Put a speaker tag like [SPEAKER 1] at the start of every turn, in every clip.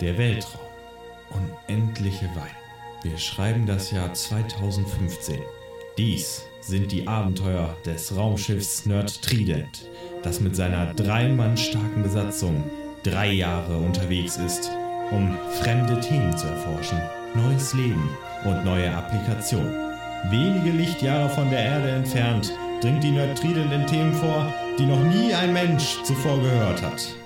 [SPEAKER 1] Der Weltraum. Unendliche Weiten. Wir schreiben das Jahr 2015. Dies sind die Abenteuer des Raumschiffs Nerd Trident, das mit seiner drei Mann starken Besatzung drei Jahre unterwegs ist, um fremde Themen zu erforschen, neues Leben und neue Applikationen. Wenige Lichtjahre von der Erde entfernt dringt die Nerd Trident in Themen vor, die noch nie ein Mensch zuvor gehört hat.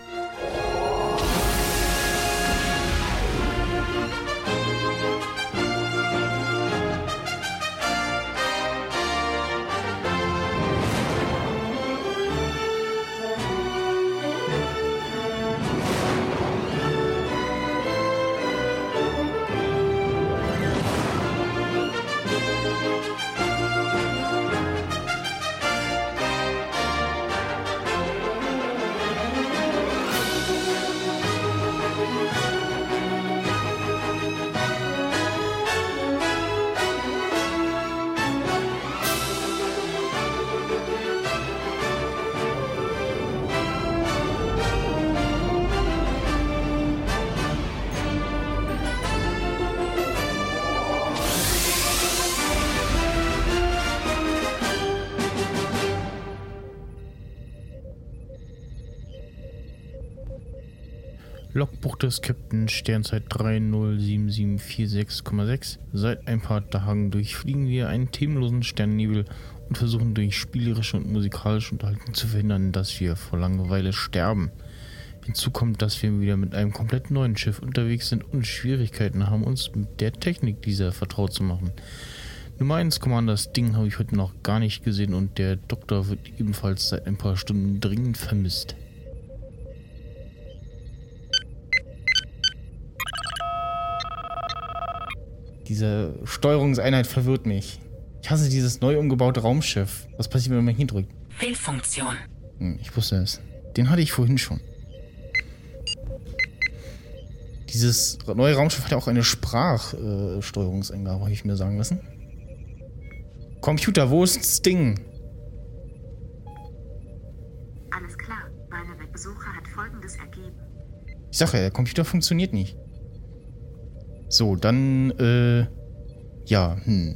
[SPEAKER 2] Sternzeit 307746,6. Seit ein paar Tagen durchfliegen wir einen themenlosen Sternennebel und versuchen durch spielerische und musikalische Unterhaltung zu verhindern, dass wir vor Langeweile sterben. Hinzu kommt, dass wir wieder mit einem komplett neuen Schiff unterwegs sind und Schwierigkeiten haben, uns mit der Technik dieser vertraut zu machen. Nummer 1 Commander, das Ding habe ich heute noch gar nicht gesehen und der Doktor wird ebenfalls seit ein paar Stunden dringend vermisst. Diese Steuerungseinheit verwirrt mich. Ich hasse dieses neu umgebaute Raumschiff. Was passiert, wenn man hier drückt?
[SPEAKER 3] Fehlfunktion.
[SPEAKER 2] Hm, ich wusste es. Den hatte ich vorhin schon. Dieses neue Raumschiff hat ja auch eine Sprachsteuerungseingabe, habe ich mir sagen lassen. Computer, wo ist das Ding?
[SPEAKER 4] Alles klar. Meine Besucher hat folgendes ergeben.
[SPEAKER 2] Ich sage ja, der Computer funktioniert nicht. So, dann, äh, ja, hm.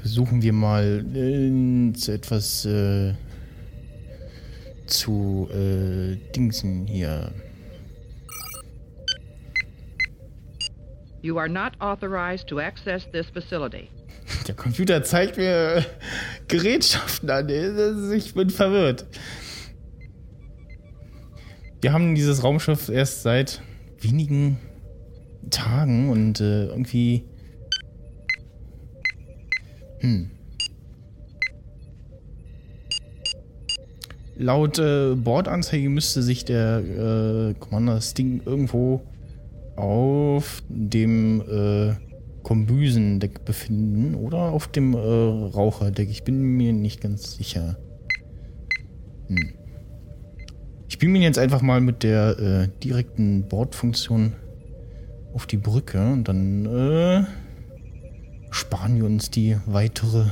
[SPEAKER 2] Versuchen wir mal äh, zu etwas, äh, zu, äh, Dingsen hier.
[SPEAKER 5] You are not authorized to access this facility.
[SPEAKER 2] Der Computer zeigt mir Gerätschaften an. Ich bin verwirrt. Wir haben dieses Raumschiff erst seit wenigen Tagen und äh, irgendwie. Hm. Laut äh, Bordanzeige müsste sich der äh, Commander Sting irgendwo auf dem äh, Kombüsendeck befinden oder auf dem äh, Raucherdeck. Ich bin mir nicht ganz sicher. Hm. Ich bin mir jetzt einfach mal mit der äh, direkten Bordfunktion auf die Brücke und dann äh, sparen wir uns die weitere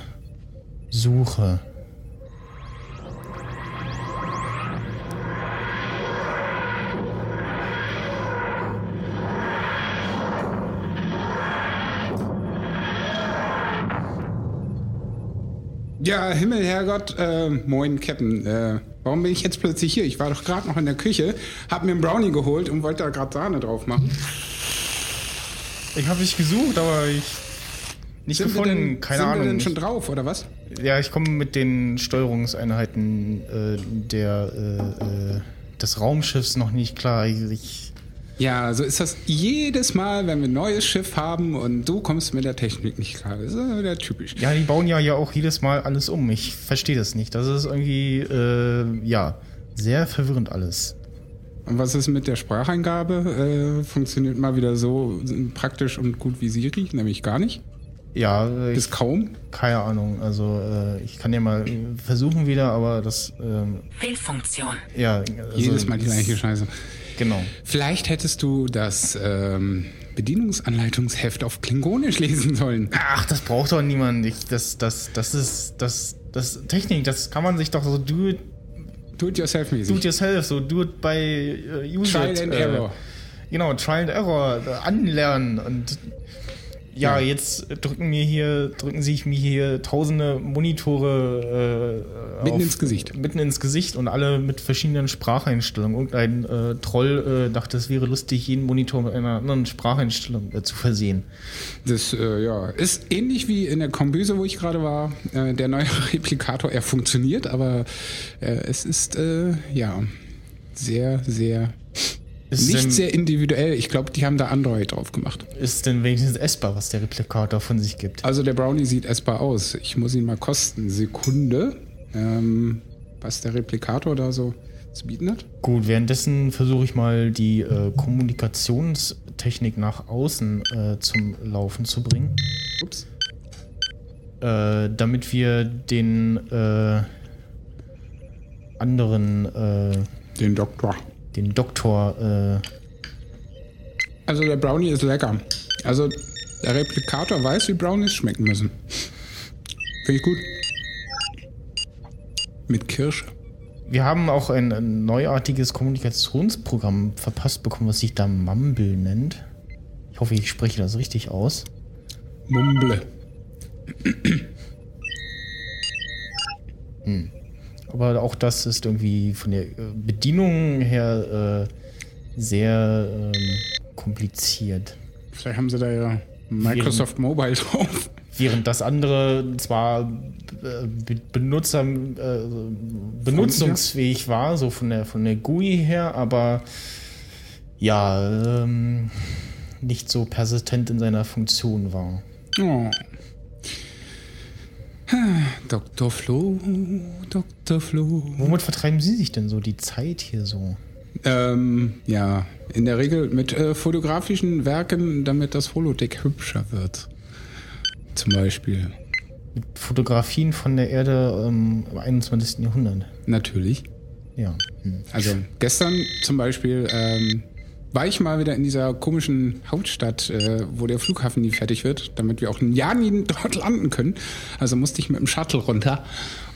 [SPEAKER 2] Suche.
[SPEAKER 6] Ja, Himmel, Herrgott, äh, moin, Captain. Äh, warum bin ich jetzt plötzlich hier? Ich war doch gerade noch in der Küche, hab mir einen Brownie geholt und wollte da gerade Sahne drauf machen.
[SPEAKER 2] Ich habe dich gesucht, aber ich nicht
[SPEAKER 6] Sind
[SPEAKER 2] gefunden.
[SPEAKER 6] denn,
[SPEAKER 2] Keine
[SPEAKER 6] sind
[SPEAKER 2] Ahnung.
[SPEAKER 6] wir denn schon drauf, oder was?
[SPEAKER 2] ja, ich komme mit den Steuerungseinheiten äh, der äh, äh, des Raumschiffs noch nicht klar. Ich,
[SPEAKER 6] Ja, so ist das jedes Mal, wenn wir ein neues Schiff haben und du kommst mit der Technik nicht klar. Das ist ja wieder typisch.
[SPEAKER 2] ja, die bauen ja ja auch jedes Mal alles um. Ich verstehe das nicht. Das ist irgendwie äh, ja sehr verwirrend alles.
[SPEAKER 6] Und was ist mit der Spracheingabe? Äh, funktioniert mal wieder so praktisch und gut wie Siri, nämlich gar nicht.
[SPEAKER 2] Ja, ich,
[SPEAKER 6] Bis kaum.
[SPEAKER 2] keine Ahnung. Also äh, ich kann ja mal versuchen wieder, aber das ähm,
[SPEAKER 3] Fehlfunktion.
[SPEAKER 2] ja also,
[SPEAKER 6] Jedes Mal die gleiche Scheiße.
[SPEAKER 2] Genau.
[SPEAKER 6] Vielleicht hättest du das ähm, Bedienungsanleitungsheft auf Klingonisch lesen sollen.
[SPEAKER 2] Ach, das braucht doch niemand. Ich, das, das, das ist, das, das Technik, das kann man sich doch so do it,
[SPEAKER 6] Do it yourself
[SPEAKER 2] do
[SPEAKER 6] mäßig.
[SPEAKER 2] it yourself, so do it by uh, use
[SPEAKER 6] Trial and
[SPEAKER 2] äh,
[SPEAKER 6] error.
[SPEAKER 2] Genau, Trial and Error, äh, anlernen und ja, jetzt drücken mir hier, drücken sich mir hier tausende Monitore äh,
[SPEAKER 6] Mitten ins Gesicht.
[SPEAKER 2] Mitten ins Gesicht und alle mit verschiedenen Spracheinstellungen. Irgendein äh, Troll äh, dachte, es wäre lustig, jeden Monitor mit einer anderen Spracheinstellung äh, zu versehen.
[SPEAKER 6] Das äh, ja, ist ähnlich wie in der Kombüse, wo ich gerade war. Äh, der neue Replikator, er funktioniert, aber es ist ja sehr, sehr
[SPEAKER 2] Ist
[SPEAKER 6] nicht
[SPEAKER 2] denn,
[SPEAKER 6] sehr individuell. Ich glaube, die haben da Android drauf gemacht.
[SPEAKER 2] ist denn wenigstens essbar, was der Replikator von sich gibt?
[SPEAKER 6] Also der Brownie sieht essbar aus. Ich muss ihn mal kosten. Sekunde. Ähm, was der Replikator da so zu bieten hat.
[SPEAKER 2] Gut, währenddessen versuche ich mal die äh, Kommunikationstechnik nach außen äh, zum Laufen zu bringen.
[SPEAKER 6] Ups.
[SPEAKER 2] Äh, damit wir den äh, anderen, äh,
[SPEAKER 6] Den Doktor.
[SPEAKER 2] Den Doktor, äh,
[SPEAKER 6] Also der Brownie ist lecker. Also der Replikator weiß, wie Brownies schmecken müssen. Finde ich gut. Mit Kirsche.
[SPEAKER 2] wir haben auch ein, ein neuartiges Kommunikationsprogramm verpasst bekommen, was sich da Mumble nennt. Ich hoffe, ich spreche das richtig aus.
[SPEAKER 6] Mumble.
[SPEAKER 2] Aber auch das ist irgendwie von der äh, Bedienung her äh, sehr ähm, kompliziert.
[SPEAKER 6] Vielleicht haben sie da ja Microsoft Mobile drauf.
[SPEAKER 2] Während das andere zwar äh, be- Benutzer, äh, benutzungsfähig war, so von der, von der GUI her, aber ja, ähm, nicht so persistent in seiner Funktion war.
[SPEAKER 6] Oh. Dr. Flo, Dr. Flo.
[SPEAKER 2] Womit vertreiben Sie sich denn so die Zeit hier so?
[SPEAKER 6] Ähm, ja, in der Regel mit äh, fotografischen Werken, damit das Holodeck hübscher wird. Zum Beispiel.
[SPEAKER 2] Mit Fotografien von der Erde ähm, im 21. Jahrhundert.
[SPEAKER 6] Natürlich.
[SPEAKER 2] Ja. Hm.
[SPEAKER 6] Also gestern zum Beispiel ähm, war ich mal wieder in dieser komischen Hauptstadt, äh, wo der Flughafen nie fertig wird, damit wir auch ein Jahr nie dort landen können. Also musste ich mit dem Shuttle runter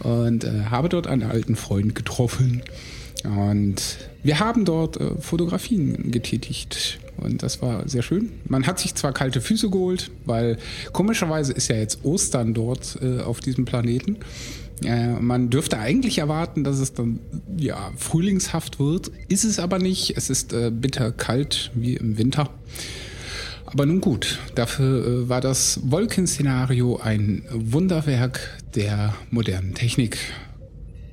[SPEAKER 6] und äh, habe dort einen alten Freund getroffen. Und wir haben dort äh, Fotografien getätigt. Und das war sehr schön. Man hat sich zwar kalte Füße geholt, weil komischerweise ist ja jetzt Ostern dort äh, auf diesem Planeten. Äh, man dürfte eigentlich erwarten, dass es dann ja frühlingshaft wird. Ist es aber nicht. Es ist äh, bitter kalt wie im Winter. Aber nun gut, dafür äh, war das Wolkenszenario ein Wunderwerk der modernen Technik.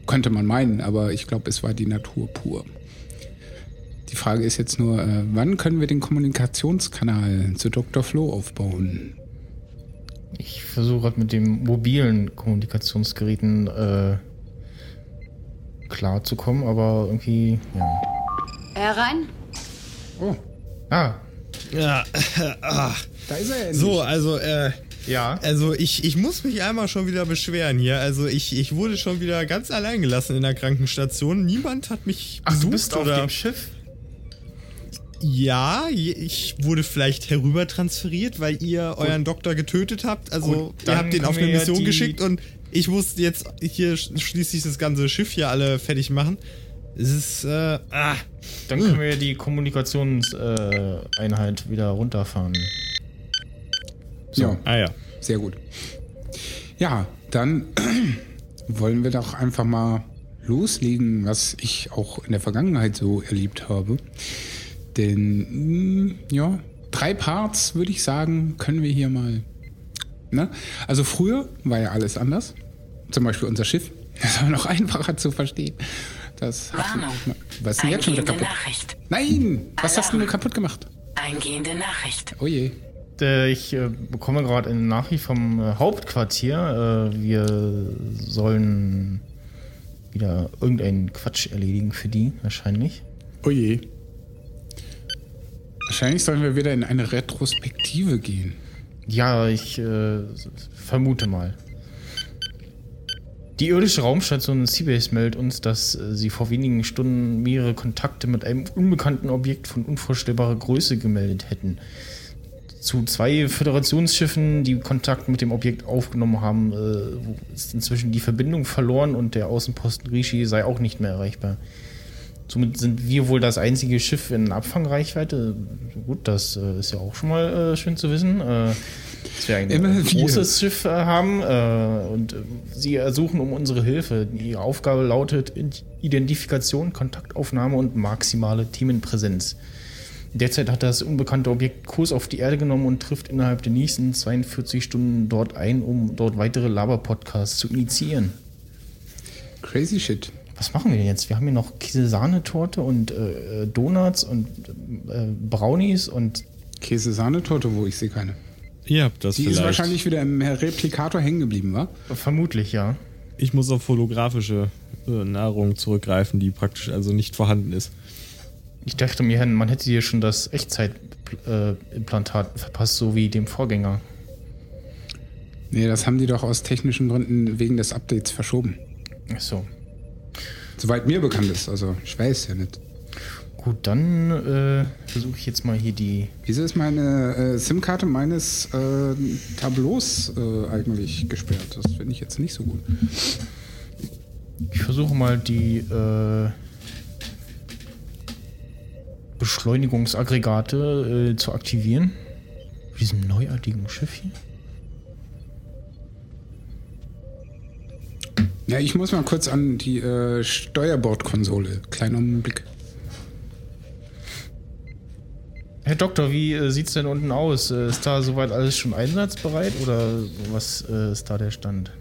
[SPEAKER 6] Könnte man meinen, aber ich glaube, es war die Natur pur. Die Frage ist jetzt nur, äh, wann können wir den Kommunikationskanal zu Dr. Flo aufbauen?
[SPEAKER 2] Ich versuche gerade mit den mobilen Kommunikationsgeräten äh, klarzukommen, aber irgendwie, ja.
[SPEAKER 7] Herein?
[SPEAKER 6] Oh,
[SPEAKER 2] Ah,
[SPEAKER 1] Ja, ah.
[SPEAKER 6] da ist er endlich.
[SPEAKER 1] so, also, äh,
[SPEAKER 2] ja.
[SPEAKER 1] also ich, ich muss mich einmal schon wieder beschweren hier. Also ich, ich wurde schon wieder ganz allein gelassen in der Krankenstation. Niemand hat mich
[SPEAKER 2] Ach, du
[SPEAKER 1] besucht
[SPEAKER 2] bist auf
[SPEAKER 1] oder.
[SPEAKER 2] dem Schiff?
[SPEAKER 1] Ja, ich wurde vielleicht herübertransferiert, weil ihr euren Doktor getötet habt. Also
[SPEAKER 2] Gut,
[SPEAKER 1] ihr habt den auf eine Mission
[SPEAKER 2] die-
[SPEAKER 1] geschickt und ich musste jetzt hier sch- schließlich das ganze Schiff hier alle fertig machen. Es ist, äh, ah.
[SPEAKER 2] Dann können wir die Kommunikationseinheit Einheit wieder runterfahren.
[SPEAKER 6] Ja,
[SPEAKER 1] Ah ja.
[SPEAKER 6] sehr gut. Ja, dann wollen wir doch einfach mal loslegen, was ich auch in der Vergangenheit so erlebt habe. Denn, mh, ja, drei Parts, würde ich sagen, können wir hier mal. Ne? Also früher war ja alles anders. Zum Beispiel unser Schiff. Das war noch einfacher zu verstehen. Das
[SPEAKER 3] Warnung.
[SPEAKER 6] Was ist denn jetzt schon wieder
[SPEAKER 3] Eingehende
[SPEAKER 6] kaputt?
[SPEAKER 3] Nachricht.
[SPEAKER 6] Nein! Was hast du
[SPEAKER 3] Alarm.
[SPEAKER 6] nur kaputt gemacht?
[SPEAKER 3] Eingehende Nachricht.
[SPEAKER 6] Oh je.
[SPEAKER 2] Äh, ich äh, bekomme gerade eine Nachricht vom äh, Hauptquartier. Äh, wir sollen wieder irgendeinen Quatsch erledigen für die, wahrscheinlich.
[SPEAKER 6] Oh je. Wahrscheinlich sollen wir wieder in eine Retrospektive gehen.
[SPEAKER 2] Ja, ich äh, vermute mal. Die irdische Raumstation Seabase meldet uns, dass äh, sie vor wenigen Stunden mehrere Kontakte mit einem unbekannten Objekt von unvorstellbarer Größe gemeldet hätten. Zu zwei Föderationsschiffen, die Kontakt mit dem Objekt aufgenommen haben, äh, ist inzwischen die Verbindung verloren und der Außenposten Rishi sei auch nicht mehr erreichbar. Somit sind wir wohl das einzige Schiff in Abfangreichweite. Gut, das äh, ist ja auch schon mal äh, schön zu wissen. Äh, dass wir ein großes Schiff äh, haben äh, und äh, sie ersuchen um unsere Hilfe. Ihre Aufgabe lautet Identifikation, Kontaktaufnahme und maximale Themenpräsenz. Derzeit hat das unbekannte Objekt Kurs auf die Erde genommen und trifft innerhalb der nächsten 42 Stunden dort ein, um dort weitere Laber-Podcasts zu initiieren.
[SPEAKER 6] Crazy shit.
[SPEAKER 2] Was machen wir denn jetzt? Wir haben hier noch Käse-Sahnetorte und äh, Donuts und äh, Brownies und
[SPEAKER 6] Käse-Sahnetorte, wo ich sehe keine.
[SPEAKER 1] Ihr habt das
[SPEAKER 6] Die
[SPEAKER 1] vielleicht.
[SPEAKER 6] ist wahrscheinlich wieder im Replikator hängen geblieben, wa?
[SPEAKER 2] vermutlich ja.
[SPEAKER 1] ich muss auf holographische äh, Nahrung zurückgreifen, die praktisch also nicht vorhanden ist.
[SPEAKER 2] Ich dachte mir, man hätte hier schon das Echtzeit-Implantat verpasst, so wie dem Vorgänger.
[SPEAKER 6] Nee, das haben die doch aus technischen Gründen wegen des Updates verschoben.
[SPEAKER 2] Ach so.
[SPEAKER 6] Soweit mir bekannt ist, also ich weiß ja nicht.
[SPEAKER 2] Gut, dann äh, versuche ich jetzt mal hier die.
[SPEAKER 6] Wieso ist meine äh, SIM-Karte meines äh, Tableaus äh, eigentlich gesperrt? Das finde ich jetzt nicht so gut.
[SPEAKER 2] Ich versuche mal die äh, Beschleunigungsaggregate äh, zu aktivieren. Diesem neuartigen Schiff hier.
[SPEAKER 6] Ja, ich muss mal kurz an die äh, Steuerbordkonsole. Kleiner Blick.
[SPEAKER 2] Herr Doktor, wie äh, sieht's denn unten aus? Äh, ist da soweit alles schon einsatzbereit oder was äh, ist da der Stand?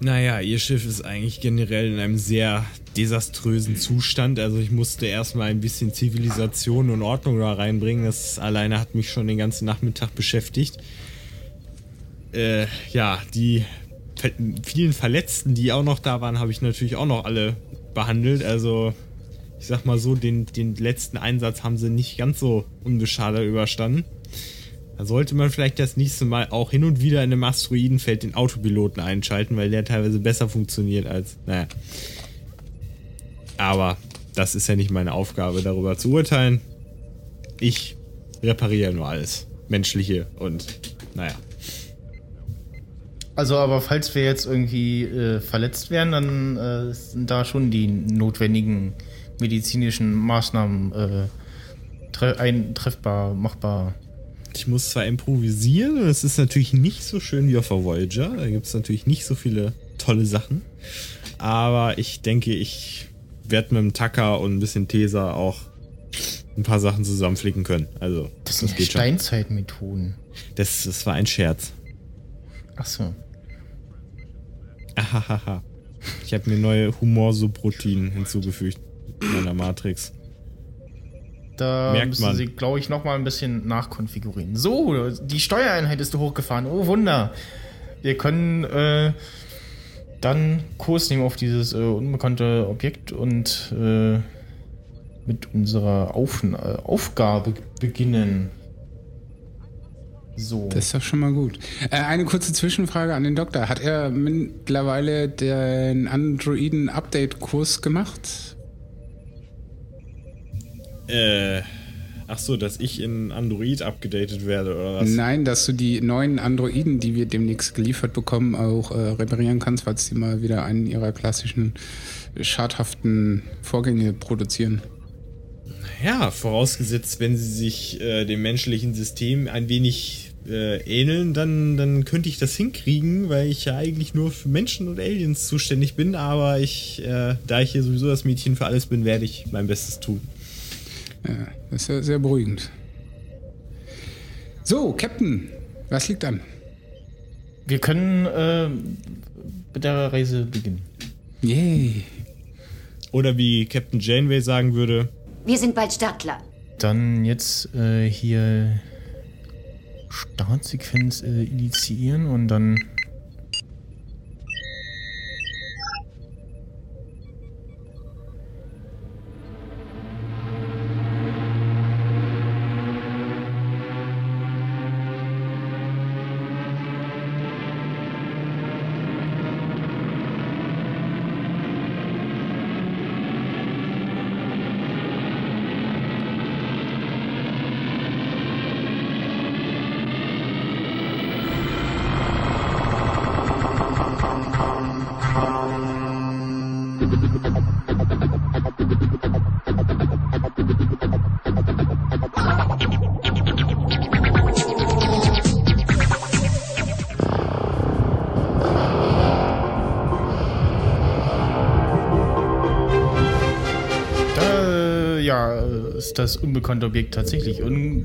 [SPEAKER 1] Naja, ihr Schiff ist eigentlich generell in einem sehr desaströsen Zustand. Also ich musste erstmal ein bisschen Zivilisation und Ordnung da reinbringen. Das alleine hat mich schon den ganzen Nachmittag beschäftigt. Äh, ja, die vielen Verletzten, die auch noch da waren, habe ich natürlich auch noch alle behandelt. Also ich sag mal so, den, den letzten Einsatz haben sie nicht ganz so unbeschadet überstanden. Da sollte man vielleicht das nächste Mal auch hin und wieder in einem Asteroidenfeld den Autopiloten einschalten, weil der teilweise besser funktioniert als. Naja. Aber das ist ja nicht meine Aufgabe, darüber zu urteilen. Ich repariere nur alles. Menschliche und naja.
[SPEAKER 2] Also, aber falls wir jetzt irgendwie äh, verletzt werden, dann äh, sind da schon die notwendigen medizinischen Maßnahmen äh, tre ein treffbar, machbar.
[SPEAKER 1] Ich muss zwar improvisieren und es ist natürlich nicht so schön wie auf der Voyager. Da gibt es natürlich nicht so viele tolle Sachen. Aber ich denke, ich werde mit dem Tacker und ein bisschen Tesa auch ein paar Sachen zusammenflicken können. Also,
[SPEAKER 2] Das sind ja. Steinzeitmethoden.
[SPEAKER 1] Das, das war ein Scherz.
[SPEAKER 2] Ach so.
[SPEAKER 1] Ahahaha. Ich habe mir neue Humorsubroutinen hinzugefügt in meiner Matrix.
[SPEAKER 2] Da
[SPEAKER 1] Merkt
[SPEAKER 2] müssen
[SPEAKER 1] man.
[SPEAKER 2] Sie, glaube ich, noch mal ein bisschen nachkonfigurieren. So, die Steuereinheit ist hochgefahren. Oh, Wunder. Wir können äh, dann Kurs nehmen auf dieses äh, unbekannte Objekt und äh, mit unserer auf äh, Aufgabe beginnen. So.
[SPEAKER 6] Das ist doch schon mal gut. Äh, eine kurze Zwischenfrage an den Doktor. Hat er mittlerweile den Androiden-Update-Kurs gemacht?
[SPEAKER 1] Äh, ach so, dass ich in Android abgedatet werde oder was?
[SPEAKER 6] Nein, dass du die neuen Androiden, die wir demnächst geliefert bekommen, auch äh, reparieren kannst, falls die mal wieder einen ihrer klassischen schadhaften Vorgänge produzieren.
[SPEAKER 1] Ja, vorausgesetzt, wenn sie sich äh, dem menschlichen System ein wenig äh, ähneln, dann, dann könnte ich das hinkriegen, weil ich ja eigentlich nur für Menschen und Aliens zuständig bin, aber ich, äh, da ich hier sowieso das Mädchen für alles bin, werde ich mein Bestes tun.
[SPEAKER 6] Ja, das ist ja sehr beruhigend. So, Captain, was liegt an?
[SPEAKER 2] Wir können äh, mit der Reise beginnen.
[SPEAKER 6] Yay.
[SPEAKER 1] Oder wie Captain Janeway sagen würde,
[SPEAKER 7] Wir sind bald Startklar.
[SPEAKER 2] Dann jetzt äh, hier Startsequenz äh, initiieren und dann. Ist das unbekannte Objekt tatsächlich un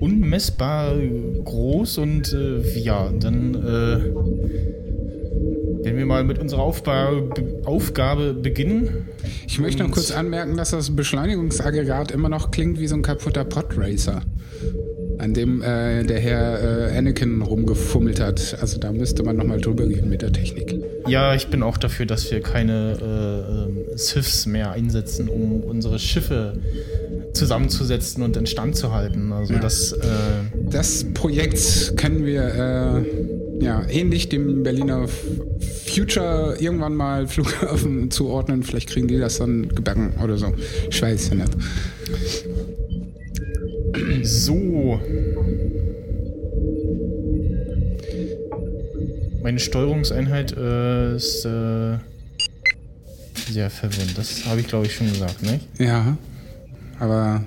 [SPEAKER 2] unmessbar groß und äh, ja, dann äh, werden wir mal mit unserer Aufba Aufgabe beginnen.
[SPEAKER 6] Ich möchte noch kurz anmerken, dass das Beschleunigungsaggregat immer noch klingt wie so ein kaputter Podracer, an dem äh, der Herr äh, Anakin rumgefummelt hat. Also da müsste man nochmal drüber gehen mit der Technik.
[SPEAKER 2] Ja, ich bin auch dafür, dass wir keine Siths mehr einsetzen, um unsere Schiffe zusammenzusetzen und instand zu halten. Also
[SPEAKER 6] Ja.
[SPEAKER 2] das, äh,
[SPEAKER 6] Das Projekt können wir äh, ja ähnlich dem Berliner Future irgendwann mal Flughafen zuordnen. Vielleicht kriegen die das dann gebacken oder so. Ich weiß ja nicht.
[SPEAKER 2] so. Meine Steuerungseinheit äh, ist äh, sehr verwirrend. Das habe ich, glaube ich, schon gesagt, ne?
[SPEAKER 6] Ja, aber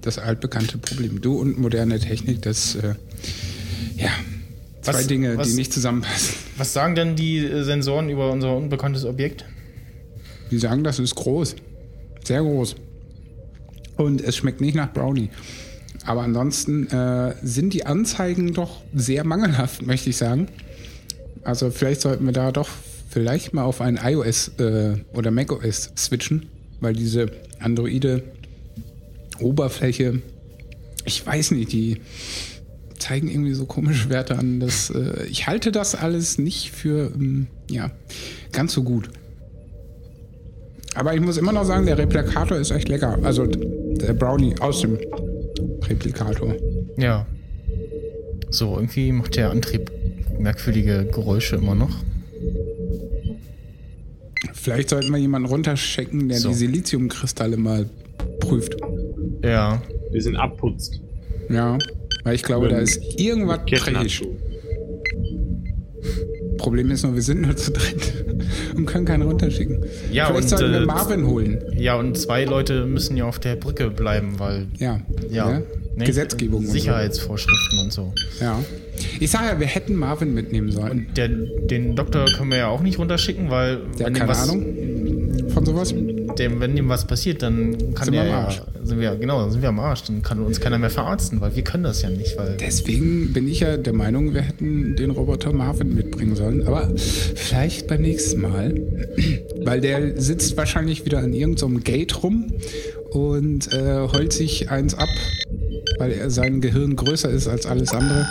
[SPEAKER 6] das altbekannte Problem. Du und moderne Technik, das äh, ja zwei
[SPEAKER 2] Was-
[SPEAKER 6] Dinge,
[SPEAKER 2] was-
[SPEAKER 6] die nicht zusammenpassen.
[SPEAKER 2] Was sagen denn die äh, Sensoren über unser unbekanntes Objekt?
[SPEAKER 6] Die sagen, das ist groß. Sehr groß. Und es schmeckt nicht nach Brownie. Aber ansonsten äh, sind die Anzeigen doch sehr mangelhaft, möchte ich sagen. Also vielleicht sollten wir da doch vielleicht mal auf ein iOS äh, oder macOS switchen, weil diese Androide Oberfläche, ich weiß nicht, die zeigen irgendwie so komische Werte an. Dass, äh, ich halte das alles nicht für ähm, ja, ganz so gut. Aber ich muss immer noch sagen, der Replikator ist echt lecker. Also der Brownie aus dem Replikator.
[SPEAKER 2] Ja. So, irgendwie macht der Antrieb merkwürdige Geräusche immer noch.
[SPEAKER 6] Vielleicht sollten wir jemanden runterschicken, der
[SPEAKER 2] So.
[SPEAKER 6] die Siliziumkristalle mal prüft.
[SPEAKER 2] Ja.
[SPEAKER 7] Wir sind abputzt.
[SPEAKER 6] Ja, weil ich glaube, da ist irgendwas dreckig. Problem ist nur, wir sind nur zu dritt und können keinen runterschicken.
[SPEAKER 2] Ja,
[SPEAKER 6] Vielleicht
[SPEAKER 2] und,
[SPEAKER 6] sollten wir
[SPEAKER 2] äh,
[SPEAKER 6] Marvin holen.
[SPEAKER 2] Ja, und zwei Leute müssen ja auf der Brücke bleiben, weil
[SPEAKER 6] Ja,
[SPEAKER 2] ja,
[SPEAKER 6] ne?
[SPEAKER 2] ne?
[SPEAKER 6] Gesetzgebung. und
[SPEAKER 2] Sicherheitsvorschriften und so.
[SPEAKER 6] So. Ja. Ich sage ja, wir hätten Marvin mitnehmen sollen.
[SPEAKER 2] Und der, den Doktor können wir ja auch nicht runterschicken, weil
[SPEAKER 6] Der hat keine
[SPEAKER 2] was,
[SPEAKER 6] Ahnung von sowas.
[SPEAKER 2] Dem, wenn dem was passiert, dann kann
[SPEAKER 6] Sind wir
[SPEAKER 2] der
[SPEAKER 6] am Arsch.
[SPEAKER 2] sind wir genau, dann sind wir am Arsch, dann kann uns keiner mehr verarzten, weil wir können das ja nicht, weil
[SPEAKER 6] Deswegen bin ich ja der Meinung, wir hätten den Roboter Marvin mitbringen sollen. Aber vielleicht beim nächsten Mal. Weil der sitzt wahrscheinlich wieder an irgendeinem Gate rum und äh, heult sich eins ab, weil er sein Gehirn größer ist als alles andere.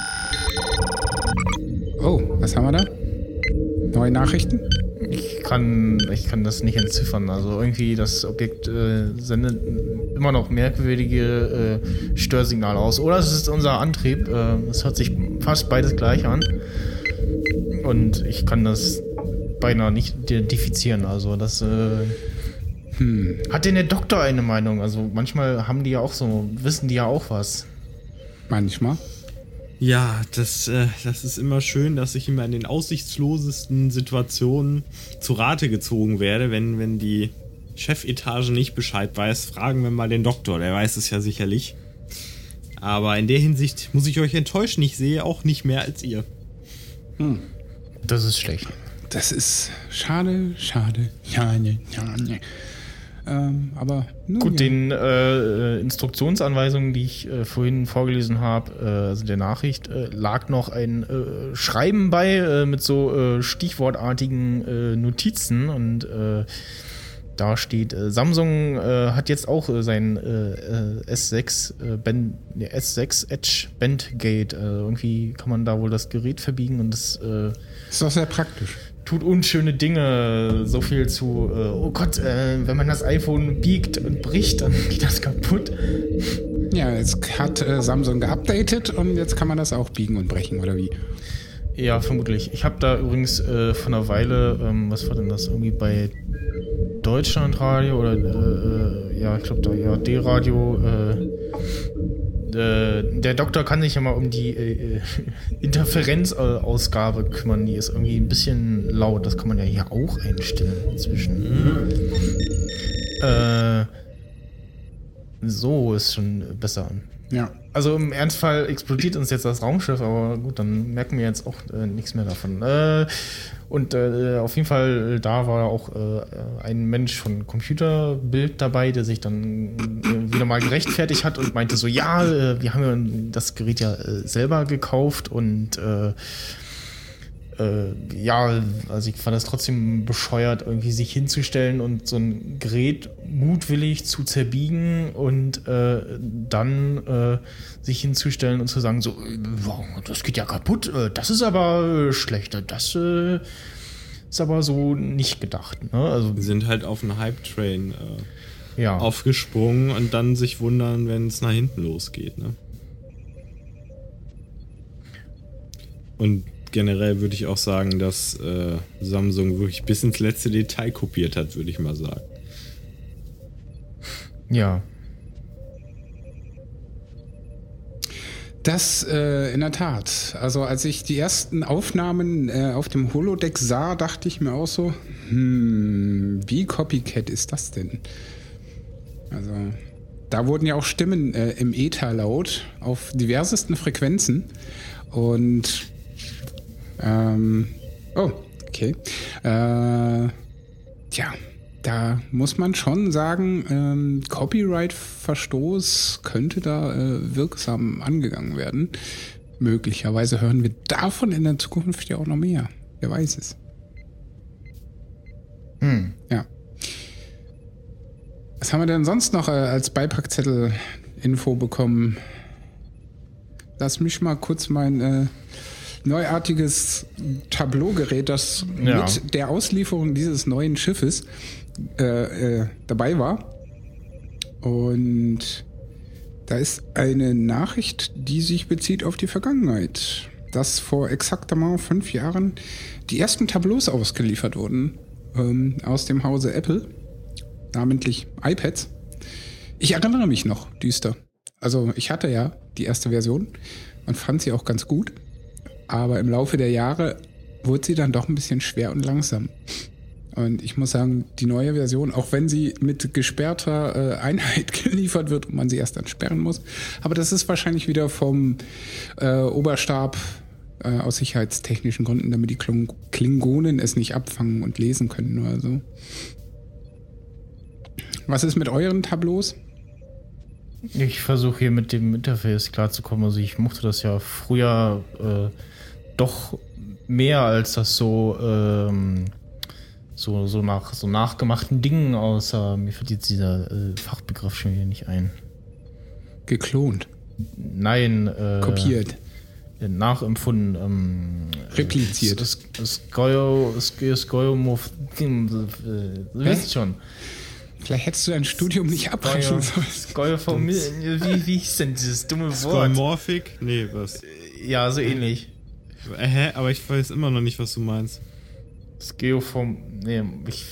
[SPEAKER 6] Oh, was haben wir da? Neue Nachrichten?
[SPEAKER 2] ich kann, ich kann das nicht entziffern. Also irgendwie das Objekt äh, sendet immer noch merkwürdige äh, Störsignale aus. Oder es ist unser Antrieb. Äh, es hört sich fast beides gleich an. Und ich kann das beinahe nicht identifizieren. Also das äh, hat denn der Doktor eine Meinung? Also manchmal haben die ja auch so, wissen die ja auch was.
[SPEAKER 6] Manchmal.
[SPEAKER 1] Ja, das, äh, das ist immer schön, dass ich immer in den aussichtslosesten Situationen zu Rate gezogen werde, wenn, wenn die Chefetage nicht Bescheid weiß. Fragen wir mal den Doktor, der weiß es ja sicherlich. Aber in der Hinsicht muss ich euch enttäuschen, ich sehe auch nicht mehr als ihr.
[SPEAKER 2] Das ist schlecht.
[SPEAKER 6] Das ist schade, schade. Ja, ne, ja, ne. Ähm, aber nun,
[SPEAKER 2] Gut,
[SPEAKER 6] ja.
[SPEAKER 2] den äh, äh, Instruktionsanweisungen, die ich äh, vorhin vorgelesen habe, äh, also der Nachricht, äh, lag noch ein äh, Schreiben bei mit so stichwortartigen Notizen und äh, da steht, äh, Samsung hat jetzt auch sein äh, äh, S6 äh, Band, nee, S6 Edge Bandgate. Irgendwie kann man da wohl das Gerät verbiegen und das
[SPEAKER 6] ist doch sehr praktisch.
[SPEAKER 2] Tut unschöne Dinge. So viel zu, äh, oh Gott, äh, wenn man das iPhone biegt und bricht, dann geht das kaputt.
[SPEAKER 6] Ja, jetzt hat äh, Samsung geupdatet und jetzt kann man das auch biegen und brechen, oder wie?
[SPEAKER 2] Ja, vermutlich. Ich habe da übrigens äh, vor einer Weile, ähm, was war denn das, irgendwie bei Deutschlandradio oder, äh, äh, ja, ich glaube, da, ja, D-Radio, äh, äh, der Doktor kann sich ja mal um die äh, Interferenzausgabe kümmern. Die ist irgendwie ein bisschen laut. Das kann man ja hier auch einstellen inzwischen. Äh, so ist schon besser.
[SPEAKER 6] Ja.
[SPEAKER 2] Also im Ernstfall explodiert uns jetzt das Raumschiff, aber gut, dann merken wir jetzt auch äh, nichts mehr davon. Äh, und äh, auf jeden Fall, da war auch äh, ein Mensch von Computerbild dabei, der sich dann äh, wieder mal gerechtfertigt hat und meinte so, ja, äh, wir haben das Gerät ja selber gekauft und äh, ja, also ich fand das trotzdem bescheuert, irgendwie sich hinzustellen und so ein Gerät mutwillig zu zerbiegen und äh, dann äh, sich hinzustellen und zu sagen, so, äh, das geht ja kaputt, äh, das ist aber äh, schlecht, das ist aber so nicht gedacht. Ne? Also,
[SPEAKER 1] Wir sind halt auf einen Hype-Train
[SPEAKER 2] ja.
[SPEAKER 1] aufgesprungen und dann sich wundern, wenn es nach hinten losgeht. Ne? Und generell würde ich auch sagen, dass äh, Samsung wirklich bis ins letzte Detail kopiert hat, würde ich mal sagen.
[SPEAKER 2] ja.
[SPEAKER 6] Das äh, in der Tat. Also als ich die ersten Aufnahmen äh, auf dem Holodeck sah, dachte ich mir auch so, hm, wie Copycat ist das denn? Also da wurden ja auch Stimmen äh, im Ether laut auf diversesten Frequenzen und ähm, oh, okay. Äh, tja, da muss man schon sagen, ähm, Copyright-Verstoß könnte da äh, wirksam angegangen werden. Möglicherweise hören wir davon in der Zukunft ja auch noch mehr. Wer weiß es.
[SPEAKER 2] Hm.
[SPEAKER 6] Ja. Was haben wir denn sonst noch äh, als Beipackzettel Info bekommen? Lass mich mal kurz mein äh, neuartiges Tableaugerät, das
[SPEAKER 2] Ja.
[SPEAKER 6] mit der Auslieferung dieses neuen Schiffes äh, äh, dabei war. Und da ist eine Nachricht, die sich bezieht auf die Vergangenheit. Dass vor exaktement fünf Jahren die ersten Tableaus ausgeliefert wurden ähm, aus dem Hause Apple, namentlich iPads. Ich erinnere mich noch düster. Also ich hatte ja die erste Version und fand sie auch ganz gut. Aber im Laufe der Jahre wurde sie dann doch ein bisschen schwer und langsam. Und ich muss sagen, die neue Version, auch wenn sie mit gesperrter äh, Einheit geliefert wird und man sie erst dann sperren muss, aber das ist wahrscheinlich wieder vom äh, Oberstab äh, aus sicherheitstechnischen Gründen, damit die Klung Klingonen es nicht abfangen und lesen können oder so. Was ist mit euren Tableaus?
[SPEAKER 2] Ich versuche hier mit dem Interface klarzukommen. Also ich mochte das ja früher äh, doch mehr als das so, ähm, so, so nach so nachgemachten Dingen aussah. Mir fällt jetzt dieser äh, Fachbegriff schon wieder nicht ein.
[SPEAKER 6] Geklont,
[SPEAKER 2] Nein, äh,
[SPEAKER 6] kopiert,
[SPEAKER 2] nachempfunden, ähm,
[SPEAKER 6] repliziert.
[SPEAKER 2] Das, das Skoyo, Skoyomov, äh, du wisst schon.
[SPEAKER 6] Vielleicht hättest du dein Studium nicht abbrechen sollen.
[SPEAKER 2] Wie, wie hieß denn dieses dumme Wort?
[SPEAKER 1] Skymorphic? Nee, was?
[SPEAKER 2] Ja, so ähnlich.
[SPEAKER 1] Äh, Hä? Aber ich weiß immer noch nicht, was du meinst.
[SPEAKER 2] Geoform. Nee, ich.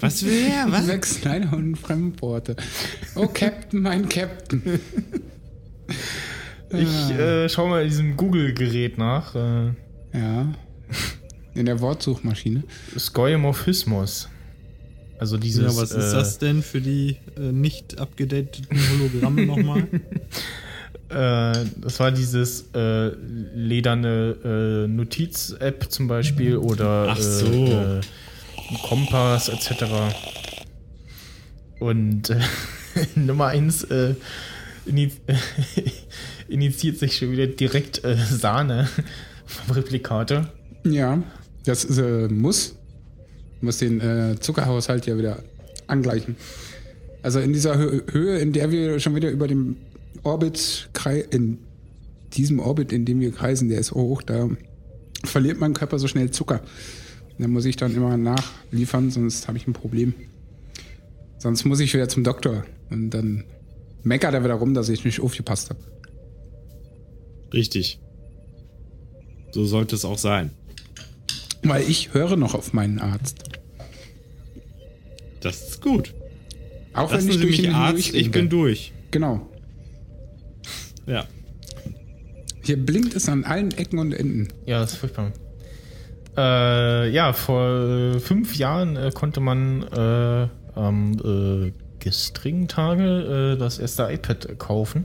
[SPEAKER 1] Was will er? Was?
[SPEAKER 6] Sechs kleine und Fremdworte. Oh, Captain, mein Captain.
[SPEAKER 2] Ich äh, schau mal in diesem Google-Gerät nach. Äh,
[SPEAKER 6] Ja. In der Wortsuchmaschine.
[SPEAKER 2] Skoyomorphismus. Also dieses.
[SPEAKER 1] Ja, was ist
[SPEAKER 2] äh,
[SPEAKER 1] das denn für die äh, nicht abgedateten Hologramme nochmal?
[SPEAKER 2] Äh, das war dieses äh, lederne äh, Notiz-App zum Beispiel oder
[SPEAKER 1] Ach so.
[SPEAKER 2] äh, äh, Kompass etc. Und äh, Nummer eins äh, ini initiiert sich schon wieder direkt äh, Sahne vom Replikator.
[SPEAKER 6] Ja, das äh, muss. Muss den äh, Zuckerhaushalt ja wieder angleichen. Also in dieser Hö Höhe, in der wir schon wieder über dem Orbit in diesem Orbit, in dem wir kreisen, der ist hoch, da verliert mein Körper so schnell Zucker. Da muss ich dann immer nachliefern, sonst habe ich ein Problem. Sonst muss ich wieder zum Doktor und dann meckert er wieder rum, dass ich nicht aufgepasst habe.
[SPEAKER 1] Richtig. So sollte es auch sein.
[SPEAKER 6] Weil ich höre noch auf meinen Arzt.
[SPEAKER 1] Das ist gut.
[SPEAKER 6] Auch
[SPEAKER 1] Lassen
[SPEAKER 6] wenn ich
[SPEAKER 1] Sie
[SPEAKER 6] durch
[SPEAKER 1] mich Arzt, ich bin durch.
[SPEAKER 6] Genau.
[SPEAKER 1] Ja.
[SPEAKER 6] Hier blinkt es an allen Ecken und Enden.
[SPEAKER 2] Ja, das ist furchtbar. Äh, ja, vor äh, fünf Jahren äh, konnte man äh, am äh, gestrigen Tage äh, das erste iPad kaufen.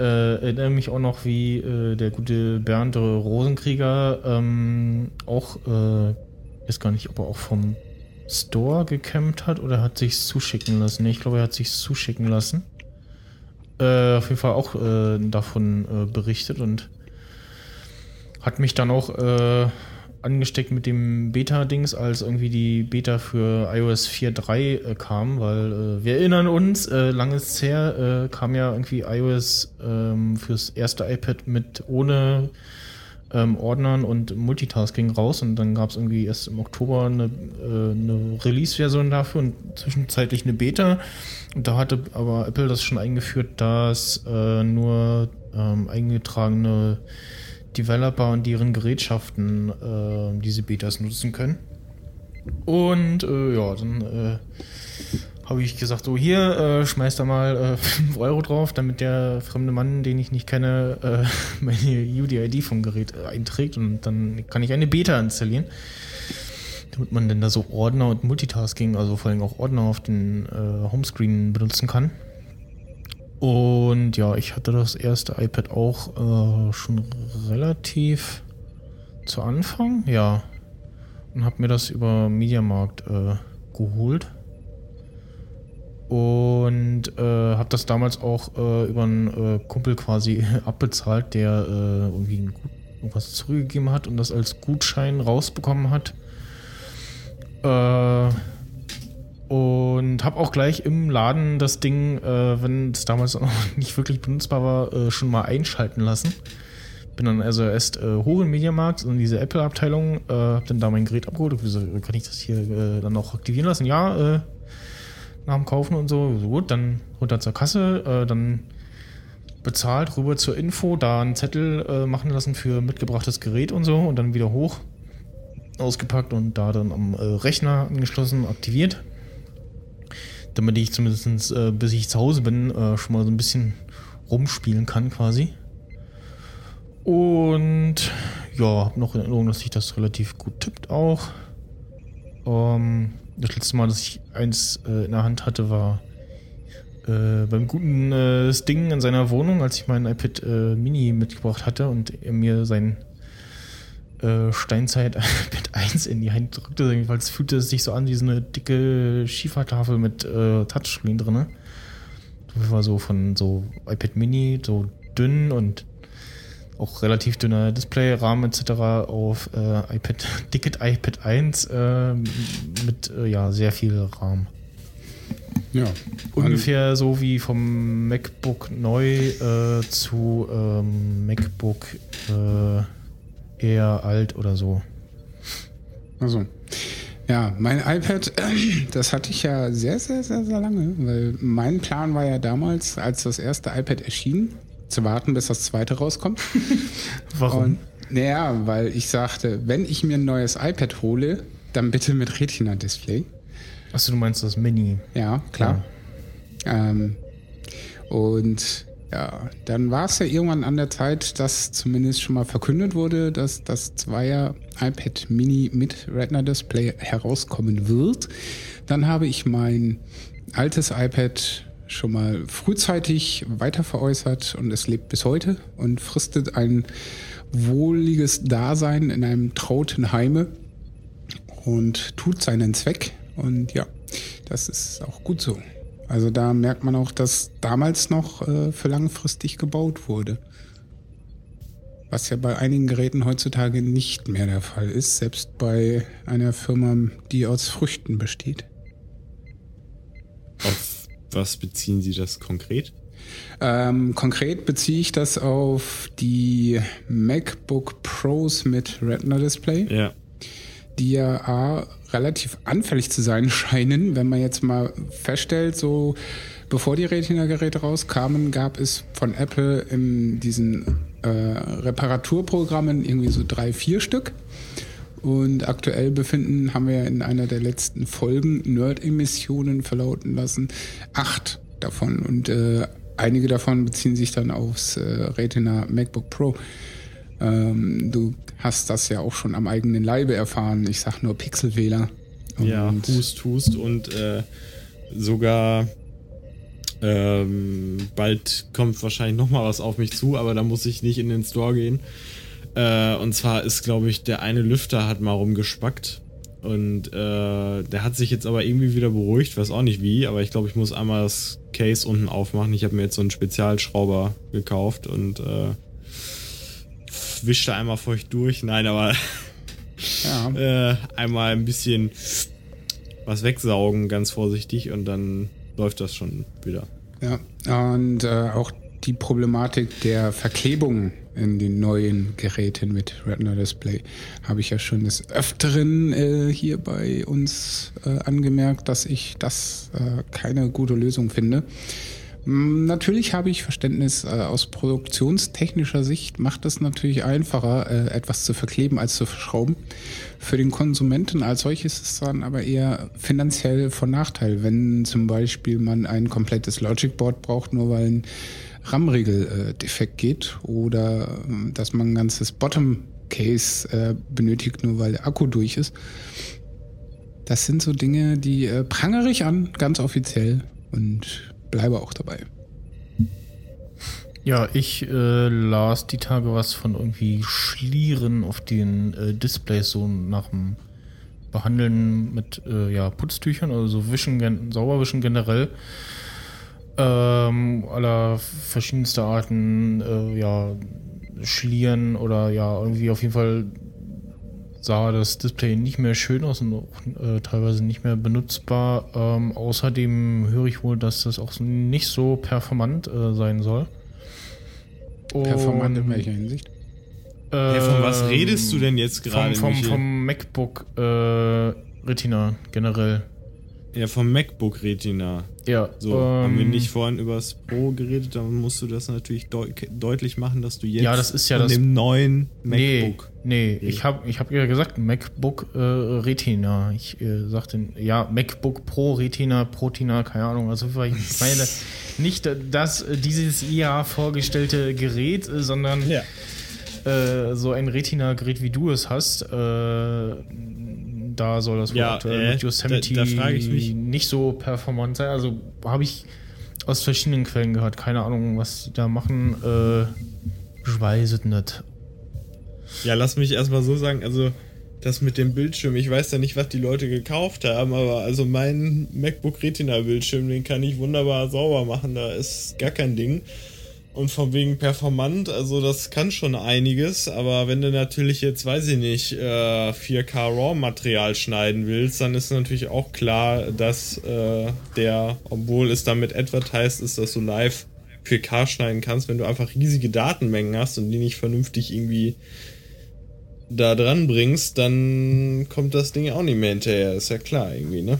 [SPEAKER 2] äh, erinnere mich auch noch, wie äh, der gute Bernd Rosenkrieger ähm, auch, äh, weiß gar nicht, ob er auch vom Store gecampt hat oder hat sich zuschicken lassen. Nee, ich glaube, er hat sich zuschicken lassen. Äh, auf jeden Fall auch äh, davon äh, berichtet und hat mich dann auch äh, angesteckt mit dem Beta-Dings, als irgendwie die Beta für iOS 4.3 äh, kam, weil äh, wir erinnern uns, äh, lange ist es her, äh, kam ja irgendwie iOS ähm, fürs erste iPad mit ohne ähm, Ordnern und Multitasking raus und dann gab es irgendwie erst im Oktober eine, äh, eine Release-Version dafür und zwischenzeitlich eine Beta. Und da hatte aber Apple das schon eingeführt, dass äh, nur ähm, eingetragene Developer und deren Gerätschaften äh, diese Betas nutzen können. Und äh, ja, dann äh, habe ich gesagt, so hier, äh, schmeiß da mal äh, 5 Euro drauf, damit der fremde Mann, den ich nicht kenne, äh, meine UDID vom Gerät äh, einträgt und dann kann ich eine Beta installieren. Damit man dann da so Ordner und Multitasking, also vor allem auch Ordner auf den äh, Homescreen benutzen kann. Und ja, ich hatte das erste iPad auch äh, schon relativ zu Anfang, ja. Und habe mir das über Mediamarkt äh, geholt. Und äh, habe das damals auch äh, über einen äh, Kumpel quasi abbezahlt, der äh, irgendwie irgendwas zurückgegeben hat und das als Gutschein rausbekommen hat. Äh, und habe auch gleich im Laden das Ding, äh, wenn es damals noch nicht wirklich benutzbar war, schon mal einschalten lassen. Bin dann also erst hoch im Mediamarkt in diese Apple-Abteilung, habe dann da mein Gerät abgeholt. Und so, kann ich das hier dann auch aktivieren lassen? Ja, äh, nach dem Kaufen und so. gut, dann runter zur Kasse, äh, dann bezahlt, rüber zur Info, da einen Zettel äh, machen lassen für mitgebrachtes Gerät und so und dann wieder hoch, ausgepackt und da dann am äh, Rechner angeschlossen, aktiviert damit ich zumindest äh, bis ich zu Hause bin, äh, schon mal so ein bisschen rumspielen kann quasi. Und ja, habe noch in Erinnerung, dass sich das relativ gut tippt auch. Ähm, das letzte Mal, dass ich eins äh, in der Hand hatte, war äh, beim guten äh, Sting in seiner Wohnung, als ich mein iPad äh, Mini mitgebracht hatte und er mir sein äh, Steinzeit mit 1 in die Hand drückte, weil es fühlte sich so an wie so eine dicke Schiefertafel mit äh, Touchscreen drin. Das war so von so iPad Mini, so dünn und auch relativ dünner Displayrahmen etc. auf äh, iPad, dicket iPad 1 äh, mit äh, ja, sehr viel RAM.
[SPEAKER 6] Ja.
[SPEAKER 2] Ungefähr so wie vom MacBook neu äh, zu ähm, MacBook äh, eher alt oder so.
[SPEAKER 6] Also. Ja, mein iPad, das hatte ich ja sehr, sehr, sehr, sehr lange, weil mein Plan war ja damals, als das erste iPad erschien, zu warten, bis das zweite rauskommt.
[SPEAKER 2] Warum?
[SPEAKER 6] Und, naja, weil ich sagte, wenn ich mir ein neues iPad hole, dann bitte mit Retina-Display.
[SPEAKER 2] Achso, du meinst das Mini.
[SPEAKER 6] Ja, klar. Ja. Ähm, und ja, dann war es ja irgendwann an der Zeit, dass zumindest schon mal verkündet wurde, dass das Zweier iPad Mini mit Retina Display herauskommen wird. Dann habe ich mein altes iPad schon mal frühzeitig weiter veräußert und es lebt bis heute und fristet ein wohliges Dasein in einem trauten Heime und tut seinen Zweck. Und ja, das ist auch gut so. Also da merkt man auch, dass damals noch äh, für langfristig gebaut wurde. Was ja bei einigen Geräten heutzutage nicht mehr der Fall ist, selbst bei einer Firma, die aus Früchten besteht.
[SPEAKER 1] Auf was beziehen Sie das konkret?
[SPEAKER 6] Ähm, konkret beziehe ich das auf die MacBook Pros mit Retina Display.
[SPEAKER 1] Ja.
[SPEAKER 6] Die ja A, relativ anfällig zu sein scheinen. Wenn man jetzt mal feststellt, so bevor die Retina-Geräte rauskamen, gab es von Apple in diesen äh, Reparaturprogrammen irgendwie so drei, vier Stück. Und aktuell befinden, haben wir in einer der letzten Folgen Nerd-Emissionen verlauten lassen, acht davon. Und äh, einige davon beziehen sich dann aufs äh, Retina MacBook Pro. Ähm, du hast das ja auch schon am eigenen Leibe erfahren. Ich sag nur Pixelwähler.
[SPEAKER 1] ja, Hust, Hust und äh, sogar äh, Ähm, bald kommt wahrscheinlich noch mal was auf mich zu, aber da muss ich nicht in den Store gehen. Äh, und zwar ist, glaube ich, der eine Lüfter hat mal rumgespackt. Und äh, der hat sich jetzt aber irgendwie wieder beruhigt, weiß auch nicht wie, aber ich glaube, ich muss einmal das Case unten aufmachen. Ich habe mir jetzt so einen Spezialschrauber gekauft und äh, wischt da einmal feucht durch. Nein, aber
[SPEAKER 6] Ja.
[SPEAKER 1] äh, einmal ein bisschen was wegsaugen, ganz vorsichtig, und dann läuft das schon wieder.
[SPEAKER 6] Ja, und äh, auch die Problematik der Verklebung in den neuen Geräten mit Retina Display habe ich ja schon des Öfteren äh, hier bei uns äh, angemerkt, dass ich das äh, keine gute Lösung finde. Mm, Natürlich habe ich Verständnis äh, aus produktionstechnischer Sicht, macht es natürlich einfacher, äh, etwas zu verkleben als zu verschrauben. Für den Konsumenten als solches ist es dann aber eher finanziell von Nachteil, wenn zum Beispiel man ein komplettes Logic Board braucht, nur weil ein RAM-Riegel äh, defekt geht oder ähm, dass man ein ganzes Bottom Case äh, benötigt, nur weil der Akku durch ist. Das sind so Dinge, die äh, prangere ich an, ganz offiziell und bleibe auch dabei.
[SPEAKER 2] Ja, ich äh, las die Tage was von irgendwie Schlieren auf den äh, Displays so nach dem Behandeln mit äh, ja, Putztüchern, also so Wischen, Sauberwischen generell. Ähm, aller verschiedenster Arten, äh, ja, Schlieren oder ja, irgendwie auf jeden Fall sah das Display nicht mehr schön aus und auch äh, teilweise nicht mehr benutzbar. Ähm, außerdem höre ich wohl, dass das auch so nicht so performant äh, sein soll.
[SPEAKER 6] Performant in
[SPEAKER 2] Und,
[SPEAKER 6] welcher Hinsicht?
[SPEAKER 1] Hey, von was redest du denn jetzt gerade,
[SPEAKER 2] Vom, vom, vom MacBook äh, Retina generell.
[SPEAKER 1] Ja, vom MacBook Retina.
[SPEAKER 2] Ja,
[SPEAKER 1] So, haben wir
[SPEAKER 2] ähm,
[SPEAKER 1] nicht vorhin über das Pro geredet, dann musst du das natürlich deu deutlich machen, dass du jetzt
[SPEAKER 2] Ja, das ist ja
[SPEAKER 1] von
[SPEAKER 2] das-
[SPEAKER 1] dem neuen
[SPEAKER 2] Nee,
[SPEAKER 1] MacBook.
[SPEAKER 2] nee, ich habe ich hab ja gesagt MacBook äh, Retina. Ich äh, sagte, ja, MacBook Pro Retina, Protina, keine Ahnung. Also ich meine nicht das, äh, dieses Jahr vorgestellte Gerät, äh, sondern
[SPEAKER 1] Ja.
[SPEAKER 2] äh, so ein Retina-Gerät, wie du es hast. Äh, da soll das wohl
[SPEAKER 1] Ja,
[SPEAKER 2] aktuell
[SPEAKER 1] äh,
[SPEAKER 2] mit Yosemite
[SPEAKER 1] da- da frage ich mich-
[SPEAKER 2] nicht so performant sein. Also habe ich aus verschiedenen Quellen gehört. Keine Ahnung, was die da machen. Äh, ich weiß es nicht.
[SPEAKER 1] Ja, lass mich erstmal so sagen, also das mit dem Bildschirm, ich weiß ja nicht, was die Leute gekauft haben, aber also mein MacBook Retina Bildschirm, den kann ich wunderbar sauber machen, da ist gar kein Ding. Und von wegen performant, also das kann schon einiges, aber wenn du natürlich jetzt, weiß ich nicht, äh, 4K RAW-Material schneiden willst, dann ist natürlich auch klar, dass äh, der, obwohl es damit advertised ist, dass du live 4K schneiden kannst, wenn du einfach riesige Datenmengen hast und die nicht vernünftig irgendwie da dran bringst, dann kommt das Ding auch nicht mehr hinterher, ist ja klar irgendwie, ne?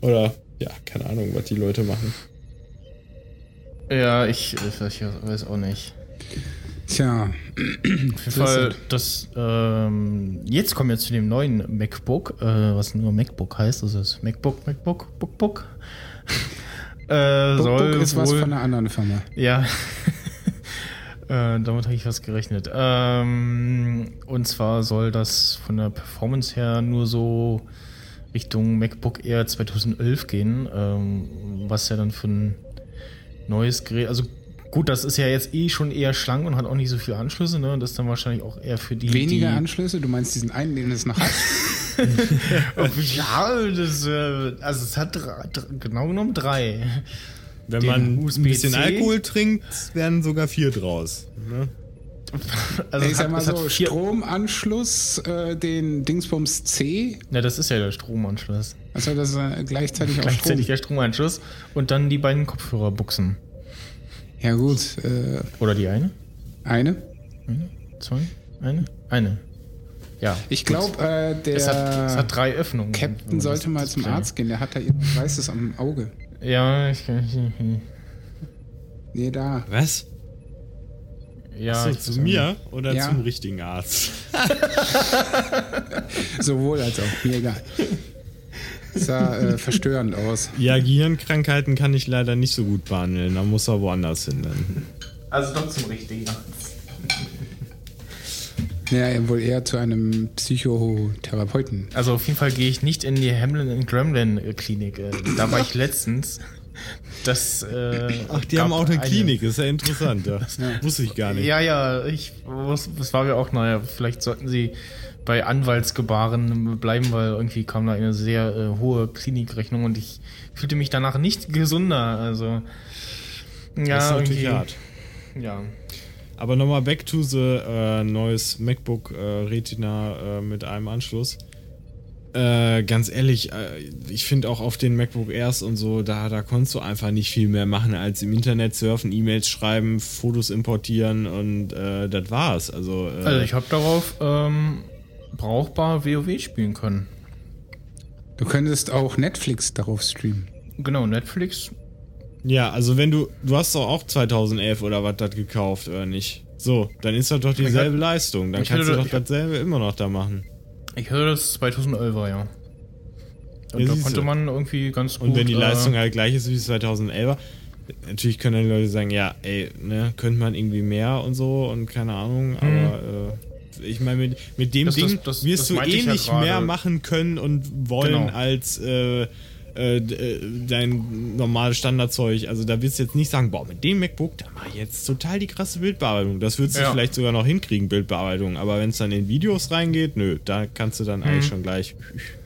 [SPEAKER 1] Oder, ja, keine Ahnung, was die Leute machen.
[SPEAKER 2] Ja, ich, ich weiß auch nicht.
[SPEAKER 6] Tja,
[SPEAKER 2] Auf jeden Fall, das, ähm, jetzt kommen wir zu dem neuen MacBook, äh, was nur MacBook heißt, also das MacBook, MacBook, Bookbook. äh, soll
[SPEAKER 6] Bookbook ist was
[SPEAKER 2] wohl-
[SPEAKER 6] von einer anderen Firma.
[SPEAKER 2] Ja. äh, damit habe ich was gerechnet. Ähm, und zwar soll das von der Performance her nur so Richtung MacBook Air 2011 gehen, ähm, was ja dann für ein neues Gerät, also gut, das ist ja jetzt eh schon eher schlank und hat auch nicht so viele Anschlüsse, ne? Das ist dann wahrscheinlich auch eher für die.
[SPEAKER 6] Weniger
[SPEAKER 2] die,
[SPEAKER 6] Anschlüsse? Du meinst diesen einen, den es noch hat?
[SPEAKER 2] Ja, das, äh, also es hat genau genommen drei.
[SPEAKER 1] Wenn
[SPEAKER 2] Den
[SPEAKER 1] man ein bisschen Alkohol trinkt, werden sogar vier draus. Ne?
[SPEAKER 2] Also
[SPEAKER 6] ich sag mal so, Stromanschluss, äh, den Dingsbums C,
[SPEAKER 2] Na, das ist ja der Stromanschluss.
[SPEAKER 6] also das ist äh, gleichzeitig auch
[SPEAKER 2] Gleichzeitig
[SPEAKER 6] Strom.
[SPEAKER 2] der Stromanschluss und dann die beiden Kopfhörerbuchsen.
[SPEAKER 6] Ja gut, äh,
[SPEAKER 2] Oder die eine?
[SPEAKER 6] eine.
[SPEAKER 2] Eine? Zwei? Eine? Eine. Ja.
[SPEAKER 6] Ich glaube, äh, der
[SPEAKER 2] Es hat, es hat drei Öffnungen.
[SPEAKER 6] Captain sollte mal zum Arzt gehen, der hat da irgendwas Weißes am Auge.
[SPEAKER 2] Ja, ich kann.
[SPEAKER 6] Nee, da.
[SPEAKER 1] Was?
[SPEAKER 2] Ja,
[SPEAKER 1] so,
[SPEAKER 2] ich
[SPEAKER 1] zu mir oder
[SPEAKER 6] Ja.
[SPEAKER 1] zum richtigen Arzt?
[SPEAKER 6] Sowohl als auch, mir egal. Sah äh, verstörend aus.
[SPEAKER 1] Ja, Gehirnkrankheiten kann ich leider nicht so gut behandeln. Da muss er woanders hin. Dann.
[SPEAKER 2] Also doch zum richtigen.
[SPEAKER 6] Ja, wohl eher zu einem Psychotherapeuten.
[SPEAKER 2] Also auf jeden Fall gehe ich nicht in die Hamlin Gremlin Klinik. Äh, Da war ich letztens. Das, äh,
[SPEAKER 1] Ach, die haben auch eine
[SPEAKER 2] eine-
[SPEAKER 1] Klinik, ist ja interessant. Ja. Wusste ich gar nicht.
[SPEAKER 2] Ja, ja, ich, das war mir auch, naja, vielleicht sollten sie bei Anwaltsgebaren bleiben, weil irgendwie kam da eine sehr äh, hohe Klinikrechnung und ich fühlte mich danach nicht gesunder. Also, ja,
[SPEAKER 1] das ist natürlich
[SPEAKER 2] irgendwie-
[SPEAKER 1] hart.
[SPEAKER 2] Ja.
[SPEAKER 1] Aber nochmal back to the äh, neues MacBook äh, Retina äh, mit einem Anschluss. Äh, ganz ehrlich, äh, ich finde auch auf den MacBook Airs und so, da, da konntest du einfach nicht viel mehr machen, als im Internet surfen, E-Mails schreiben, Fotos importieren und äh, das war's. Also, äh,
[SPEAKER 2] Also, ich habe darauf ähm, brauchbar WoW spielen können.
[SPEAKER 6] Du könntest auch Netflix darauf streamen.
[SPEAKER 2] Genau, Netflix.
[SPEAKER 1] ja, also wenn du, du hast doch auch 2011 oder was das gekauft, oder nicht? So, dann ist das doch dieselbe Leistung. Dann
[SPEAKER 2] ich
[SPEAKER 1] kannst du doch
[SPEAKER 2] ich-
[SPEAKER 1] dasselbe immer noch da machen.
[SPEAKER 2] Ich höre das 2011er, ja. Und
[SPEAKER 1] Ja,
[SPEAKER 2] da konnte man irgendwie ganz gut.
[SPEAKER 1] Und wenn die
[SPEAKER 2] äh,
[SPEAKER 1] Leistung halt gleich ist wie 2011, natürlich können dann die Leute sagen, ja, ey, ne, könnte man irgendwie mehr und so und keine Ahnung, aber äh, ich meine, mit, mit dem
[SPEAKER 2] Mhm. Das-
[SPEAKER 1] Ding
[SPEAKER 2] das-
[SPEAKER 1] wirst
[SPEAKER 2] das
[SPEAKER 1] du
[SPEAKER 2] meinte
[SPEAKER 1] eh
[SPEAKER 2] ich ja
[SPEAKER 1] nicht
[SPEAKER 2] gerade.
[SPEAKER 1] mehr machen können und wollen
[SPEAKER 2] Genau.
[SPEAKER 1] als äh, äh, äh, dein normales Standardzeug. Also da wirst du jetzt nicht sagen, boah, mit dem MacBook, da mache ich jetzt total die krasse Bildbearbeitung. Das würdest du
[SPEAKER 2] Ja.
[SPEAKER 1] vielleicht sogar noch hinkriegen, Bildbearbeitung. Aber wenn es dann in Videos reingeht, nö, da kannst du dann
[SPEAKER 2] Mhm.
[SPEAKER 1] eigentlich schon gleich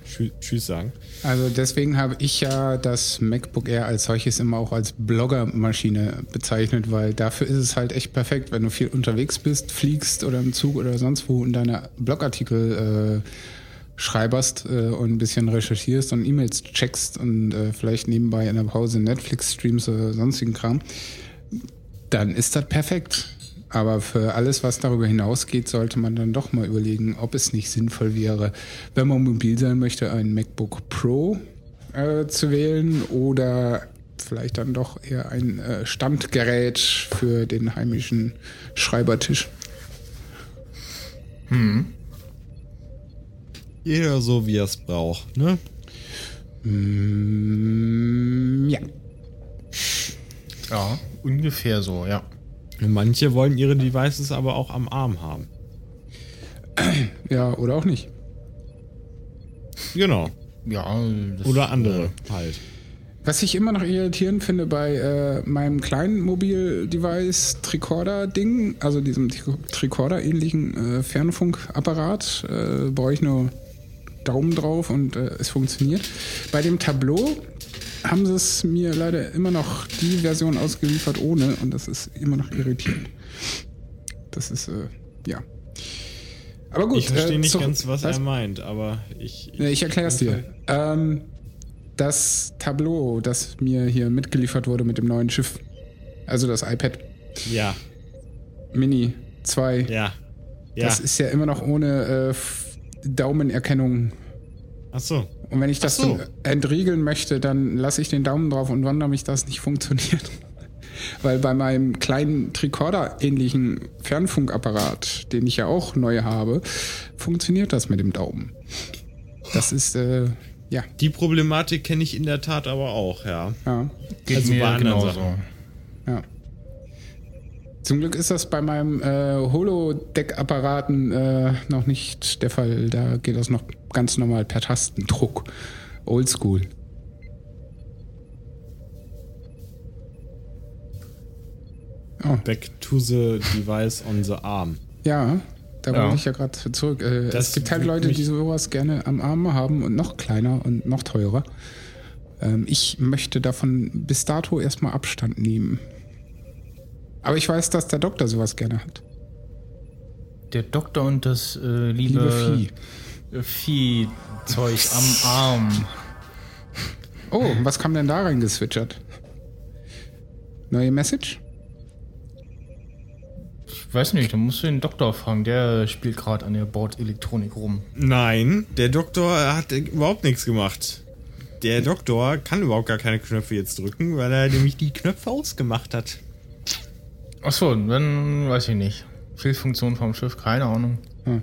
[SPEAKER 1] Tschü- Tschüss sagen.
[SPEAKER 6] Also deswegen habe ich ja das MacBook Air als solches immer auch als Bloggermaschine bezeichnet, weil dafür ist es halt echt perfekt, wenn du viel unterwegs bist, fliegst oder im Zug oder sonst wo und deine Blogartikel äh, schreiberst äh, und ein bisschen recherchierst und E-Mails checkst und äh, vielleicht nebenbei in der Pause Netflix streamst oder sonstigen Kram, dann ist das perfekt. Aber für alles, was darüber hinausgeht, sollte man dann doch mal überlegen, ob es nicht sinnvoll wäre, wenn man mobil sein möchte, ein MacBook Pro äh, zu wählen oder vielleicht dann doch eher ein äh, Standgerät für den heimischen Schreibertisch.
[SPEAKER 1] Jeder so, wie er es braucht, ne?
[SPEAKER 6] Mm, ja.
[SPEAKER 2] Ja, ungefähr so, ja.
[SPEAKER 1] Manche wollen ihre Devices aber auch am Arm haben.
[SPEAKER 6] Ja, oder auch nicht.
[SPEAKER 1] Genau.
[SPEAKER 2] Ja, das,
[SPEAKER 1] Oder andere halt.
[SPEAKER 6] Was ich immer noch irritierend finde bei äh, meinem kleinen Mobil-Device Tricorder-Ding, also diesem Tricorder-ähnlichen äh, Fernfunkapparat, äh, brauche ich nur Daumen drauf und äh, es funktioniert. Bei dem Tableau haben sie es mir leider immer noch die Version ausgeliefert ohne und das ist immer noch irritierend. Das ist, äh, ja. Aber gut.
[SPEAKER 1] Ich verstehe
[SPEAKER 6] äh,
[SPEAKER 1] nicht
[SPEAKER 6] zurück-
[SPEAKER 1] ganz, was, er meint, aber ich.
[SPEAKER 6] Nee, ich erkläre es dir. Ähm, das Tableau, das mir hier mitgeliefert wurde mit dem neuen Schiff, also das iPad
[SPEAKER 1] Ja,
[SPEAKER 6] Mini 2,
[SPEAKER 1] ja. Ja.
[SPEAKER 6] das ist ja immer noch ohne äh, Daumenerkennung.
[SPEAKER 1] Ach so.
[SPEAKER 6] Und wenn ich das
[SPEAKER 1] so.
[SPEAKER 6] entriegeln möchte, dann lasse ich den Daumen drauf und wundere mich, dass es nicht funktioniert. Weil bei meinem kleinen Tricorder-ähnlichen Fernfunkapparat, den ich ja auch neu habe, funktioniert das mit dem Daumen. Das ist, äh, ja,
[SPEAKER 1] Die Problematik kenne ich in der Tat aber auch, ja.
[SPEAKER 6] ja.
[SPEAKER 2] geht
[SPEAKER 1] also
[SPEAKER 2] mir
[SPEAKER 1] bei anderen
[SPEAKER 2] genauso.
[SPEAKER 1] Sachen.
[SPEAKER 6] Ja. Zum Glück ist das bei meinem äh, Holodeck-Apparaten äh, noch nicht der Fall. Da geht das noch ganz normal per Tastendruck. Oldschool. Oh,
[SPEAKER 1] Back to the device on the arm.
[SPEAKER 6] ja, da
[SPEAKER 2] Ja.
[SPEAKER 6] wollte ich ja gerade zurück. Äh,
[SPEAKER 1] Das
[SPEAKER 6] es gibt halt Leute, die sowas gerne am Arm haben und noch kleiner und noch teurer. Ähm, ich möchte davon bis dato erstmal Abstand nehmen. Aber ich weiß, dass der Doktor sowas gerne hat.
[SPEAKER 2] Der Doktor und das äh,
[SPEAKER 6] Liebe
[SPEAKER 2] liebe,
[SPEAKER 6] Vieh.
[SPEAKER 2] Viehzeug am Arm.
[SPEAKER 6] Oh, was kam denn da reingeswitchert? Neue Message?
[SPEAKER 2] Ich weiß nicht, da musst du den Doktor fragen. Der spielt gerade an der Bordelektronik rum.
[SPEAKER 1] Nein, der Doktor hat überhaupt nichts gemacht. Der Doktor kann überhaupt gar keine Knöpfe jetzt drücken, weil er nämlich die Knöpfe ausgemacht hat.
[SPEAKER 2] Achso, dann weiß ich nicht. Fehlfunktion vom Schiff, keine Ahnung.
[SPEAKER 6] Hm.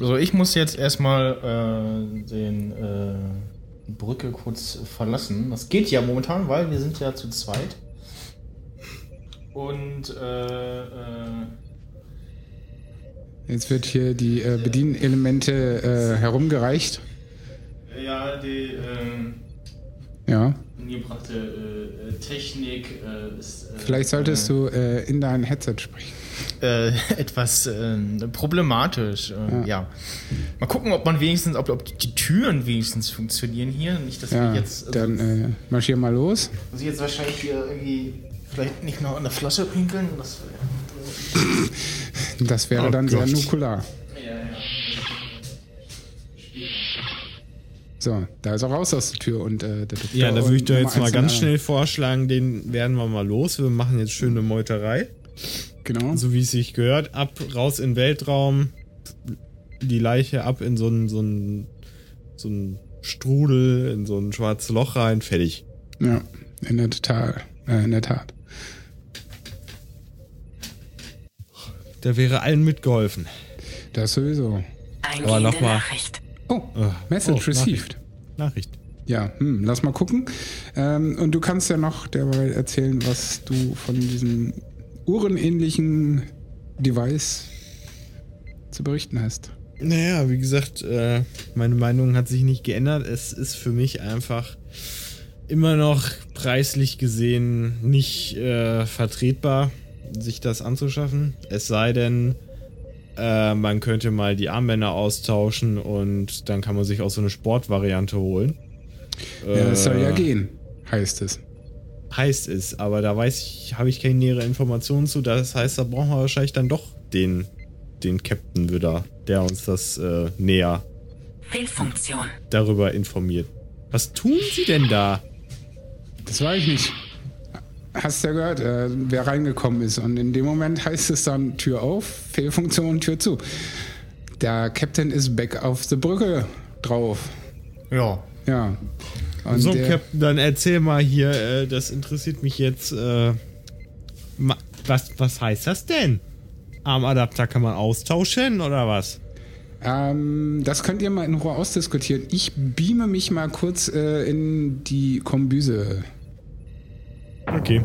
[SPEAKER 2] Also ich muss jetzt erstmal äh, den äh, Brücke kurz verlassen. Das geht ja momentan, weil wir sind ja zu zweit. Und äh, äh,
[SPEAKER 6] Jetzt wird hier die äh, Bedienelemente äh, herumgereicht.
[SPEAKER 2] ja, die, äh,
[SPEAKER 6] Ja.
[SPEAKER 2] Angebrachte äh, äh, Technik äh, ist. Äh,
[SPEAKER 6] Vielleicht solltest du äh, in dein Headset sprechen.
[SPEAKER 2] äh, etwas äh, problematisch. Äh, ja. Mal gucken, ob man wenigstens, ob, ob die Türen wenigstens funktionieren hier. Nicht, dass
[SPEAKER 6] Ja,
[SPEAKER 2] wir jetzt. Also,
[SPEAKER 6] dann äh, marschier mal los.
[SPEAKER 2] muss ich jetzt wahrscheinlich hier irgendwie vielleicht nicht noch an der Flasche pinkeln. Das,
[SPEAKER 6] Das wäre
[SPEAKER 1] Oh
[SPEAKER 6] dann sehr
[SPEAKER 1] Gott.
[SPEAKER 6] nukular. So, da ist er raus aus der Tür und äh, der Doktor
[SPEAKER 1] Ja, da würde ich
[SPEAKER 6] Nummer
[SPEAKER 1] jetzt mal ganz schnell vorschlagen, den werden wir mal los. Wir machen jetzt schöne Meuterei.
[SPEAKER 6] Genau.
[SPEAKER 1] So wie es sich gehört. Ab, raus in den Weltraum. Die Leiche ab in so einen so einen- so einen Strudel, in so ein schwarzes Loch rein. Fertig.
[SPEAKER 6] Ja, in der Tat. Äh, in der Tat.
[SPEAKER 1] Da wäre allen mitgeholfen.
[SPEAKER 6] Das sowieso.
[SPEAKER 3] Eingehende
[SPEAKER 1] noch mal.
[SPEAKER 3] Nachricht.
[SPEAKER 6] Oh,
[SPEAKER 1] Ah,
[SPEAKER 6] Message
[SPEAKER 1] oh,
[SPEAKER 6] received.
[SPEAKER 1] Nachricht.
[SPEAKER 6] Ja, hm, lass mal gucken. Ähm, und du kannst ja noch derweil erzählen, was du von diesem uhrenähnlichen Device zu berichten hast.
[SPEAKER 1] Naja, wie gesagt, äh, meine Meinung hat sich nicht geändert. Es ist für mich einfach immer noch preislich gesehen nicht äh, vertretbar, sich das anzuschaffen. Es sei denn, äh, man könnte mal die Armbänder austauschen und dann kann man sich auch so eine Sportvariante holen.
[SPEAKER 6] Ja, es soll ja
[SPEAKER 1] Äh,
[SPEAKER 6] gehen, heißt es.
[SPEAKER 1] Heißt es, aber da weiß ich, habe ich keine nähere Informationen zu. Das heißt, da brauchen wir wahrscheinlich dann doch den, den Captain wieder, der uns das äh, näher
[SPEAKER 3] Fehlfunktion.
[SPEAKER 1] darüber informiert. Was tun Sie denn da?
[SPEAKER 6] Das weiß ich nicht. Hast ja gehört, äh, wer reingekommen ist. Und in dem Moment heißt es dann Tür auf, Fehlfunktion, Tür zu. Der Captain ist back auf der Brücke drauf.
[SPEAKER 2] ja.
[SPEAKER 6] Ja. Und
[SPEAKER 1] so, Captain, dann erzähl mal hier, äh, das interessiert mich jetzt. Äh, was, was heißt das denn? Armadapter kann man austauschen oder was?
[SPEAKER 6] ähm, das könnt ihr mal in Ruhe ausdiskutieren. Ich beame mich mal kurz äh, in die Kombüse.
[SPEAKER 1] Okay.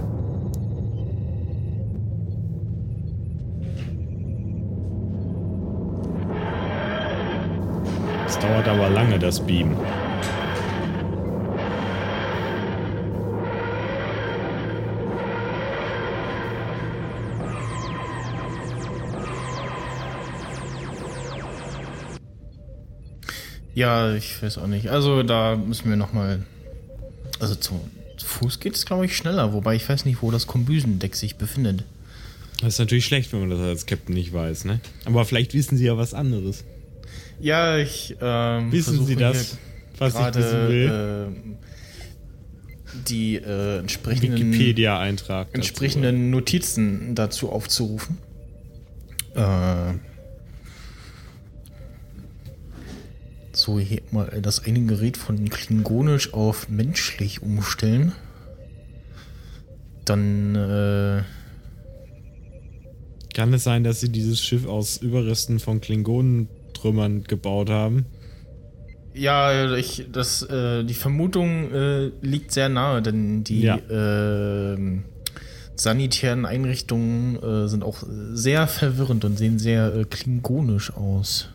[SPEAKER 1] Es dauert aber lange, das Beam.
[SPEAKER 2] Ja, ich weiß auch nicht. Also da müssen wir nochmal. Also zu, zu Fuß geht es, glaube ich, schneller, wobei ich weiß nicht, wo das Kombüsendeck sich befindet.
[SPEAKER 1] Das ist natürlich schlecht, wenn man das als Captain nicht weiß, ne? Aber vielleicht wissen Sie ja was anderes.
[SPEAKER 2] Ja, ich ähm,
[SPEAKER 1] Wissen Sie das, was ich wissen will?
[SPEAKER 2] ähm, die äh, entsprechenden,
[SPEAKER 1] Wikipedia-Eintrag. dazu.
[SPEAKER 2] entsprechenden Notizen dazu aufzurufen. Äh, so, hier mal das eine Gerät von klingonisch auf menschlich umstellen. Dann äh,
[SPEAKER 1] Kann es sein, dass Sie dieses Schiff aus Überresten von Klingonentrümmern gebaut haben?
[SPEAKER 2] Ja, ich, das, äh, die Vermutung äh, liegt sehr nahe, denn die
[SPEAKER 1] Ja.
[SPEAKER 2] ähm, sanitären Einrichtungen äh, sind auch sehr verwirrend und sehen sehr äh, klingonisch aus.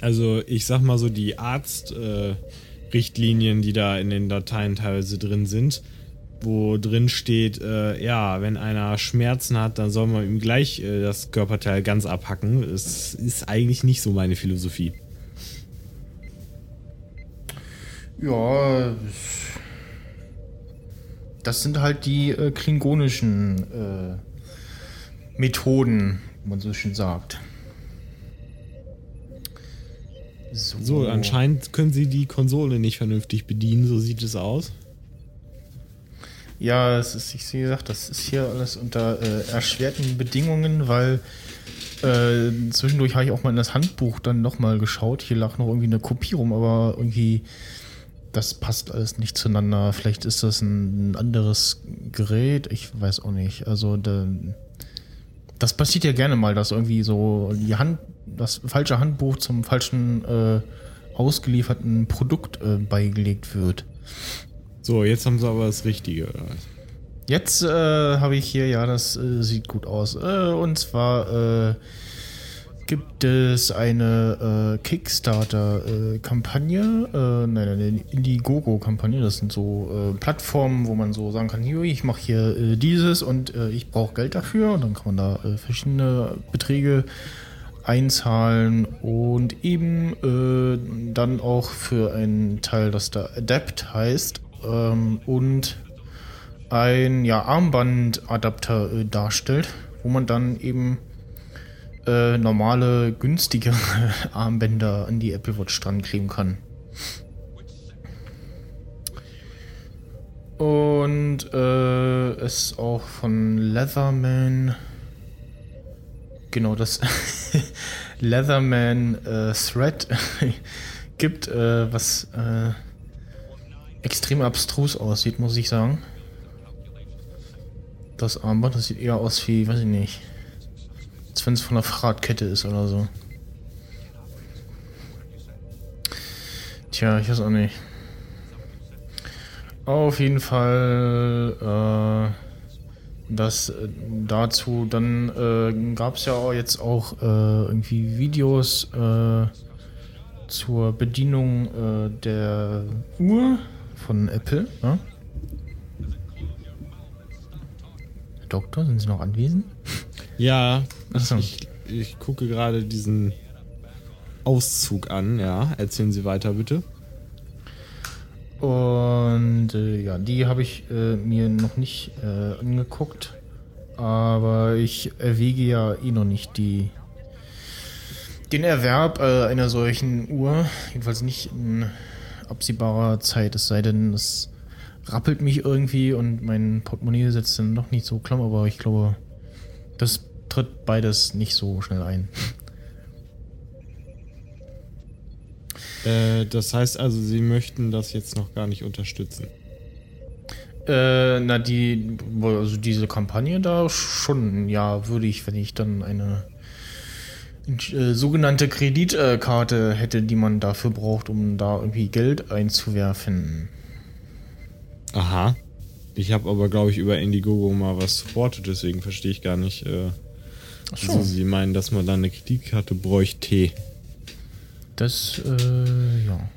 [SPEAKER 1] Also ich sag mal so, die Arzt-Richtlinien, äh, die da in den Dateien teilweise drin sind, wo drin steht, äh, ja, wenn einer Schmerzen hat, dann soll man ihm gleich äh, das Körperteil ganz abhacken. Es ist eigentlich nicht so meine Philosophie.
[SPEAKER 2] Ja, das sind halt die äh, klingonischen äh, Methoden, wie man so schön sagt.
[SPEAKER 1] So, anscheinend können sie die Konsole nicht vernünftig bedienen, so sieht es aus.
[SPEAKER 2] Ja, es ist, wie gesagt, das ist hier alles unter äh, erschwerten Bedingungen, weil äh, zwischendurch habe ich auch mal in das Handbuch dann nochmal geschaut. Hier lag noch irgendwie eine Kopie rum, aber irgendwie das passt alles nicht zueinander. Vielleicht ist das ein anderes Gerät, ich weiß auch nicht. Also da, das passiert ja gerne mal, dass irgendwie so die Hand, das falsche Handbuch zum falschen äh, ausgelieferten Produkt äh, beigelegt wird.
[SPEAKER 1] So, jetzt haben sie aber das Richtige.
[SPEAKER 2] Jetzt äh, habe ich hier, ja, das äh, sieht gut aus. Äh, und zwar äh, gibt es eine äh, Kickstarter-Kampagne, äh, nein, nein, Indiegogo-Kampagne. Das sind so äh, Plattformen, wo man so sagen kann, hier, ich mache hier äh, dieses und äh, ich brauche Geld dafür. Und dann kann man da äh, verschiedene Beträge einzahlen und eben äh, dann auch für einen Teil, das da Adapt heißt ähm, und ein ja, Armbandadapter äh, darstellt, wo man dann eben äh, normale, günstige Armbänder an die Apple Watch dran kleben kann. Und äh, es auch von Leatherman. Genau, das Leatherman äh, Thread gibt, äh, was äh, extrem abstrus aussieht, muss ich sagen. Das Armband, das sieht eher aus wie, weiß ich nicht, als wenn es von einer Fahrradkette ist oder so. Tja, ich weiß auch nicht. Auf jeden Fall, äh, das äh, dazu, dann äh, gab es ja jetzt auch äh, irgendwie Videos äh, zur Bedienung äh, der Uhr von Apple. Ne? Herr Doktor, sind Sie noch anwesend?
[SPEAKER 1] Ja,
[SPEAKER 2] Achso.
[SPEAKER 1] ich, ich gucke gerade diesen Auszug an, ja. Erzählen Sie weiter, bitte.
[SPEAKER 2] Und äh, ja, die habe ich äh, mir noch nicht äh, angeguckt. Aber ich erwäge ja eh noch nicht die, den Erwerb äh, einer solchen Uhr. Jedenfalls nicht in absehbarer Zeit. Es sei denn, es rappelt mich irgendwie und mein Portemonnaie setzt dann doch nicht so klamm. Aber ich glaube, das tritt beides nicht so schnell ein.
[SPEAKER 1] Äh, das heißt also, Sie möchten das jetzt noch gar nicht unterstützen.
[SPEAKER 2] Äh, na, die, also diese Kampagne da schon, ja, würde ich, wenn ich dann eine äh, sogenannte Kreditkarte hätte, die man dafür braucht, um da irgendwie Geld einzuwerfen.
[SPEAKER 1] Aha. Ich habe aber, glaube ich, über Indiegogo mal was supportet, deswegen verstehe ich gar nicht, äh,
[SPEAKER 2] Ach
[SPEAKER 1] wieso Sie meinen, dass man da eine Kreditkarte bräuchte.
[SPEAKER 2] Das, äh, ja.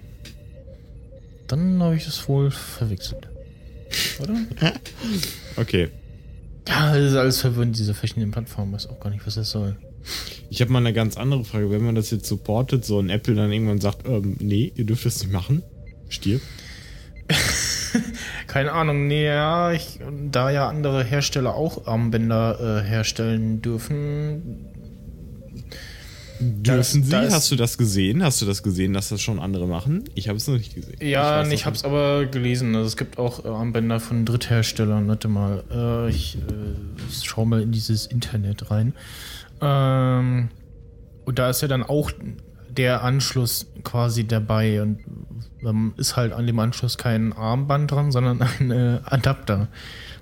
[SPEAKER 2] Dann habe ich das wohl verwechselt. Oder?
[SPEAKER 1] Okay.
[SPEAKER 2] Ja, das ist alles verwirrend, diese verschiedenen Plattformen. Weiß auch gar nicht, was das soll.
[SPEAKER 1] Ich habe mal eine ganz andere Frage. Wenn man das jetzt supportet, so ein Apple dann irgendwann sagt, ähm, nee, ihr dürft das nicht machen, stirb.
[SPEAKER 2] Keine Ahnung, nee, ja, ich, da ja andere Hersteller auch Armbänder äh, herstellen dürfen.
[SPEAKER 1] Dürfen
[SPEAKER 2] ist-
[SPEAKER 1] Sie?
[SPEAKER 2] da ist-
[SPEAKER 1] Hast du das gesehen? Hast du das gesehen, dass das schon andere machen? Ich habe es noch nicht gesehen.
[SPEAKER 2] Ja, nee, ich
[SPEAKER 1] noch
[SPEAKER 2] hab's aber gelesen. Also es gibt auch äh, Armbänder von Drittherstellern. Warte mal, äh, ich äh, schau mal in dieses Internet rein. Ähm, und da ist ja dann auch der Anschluss quasi dabei und ähm, ist halt an dem Anschluss kein Armband dran, sondern ein äh, Adapter.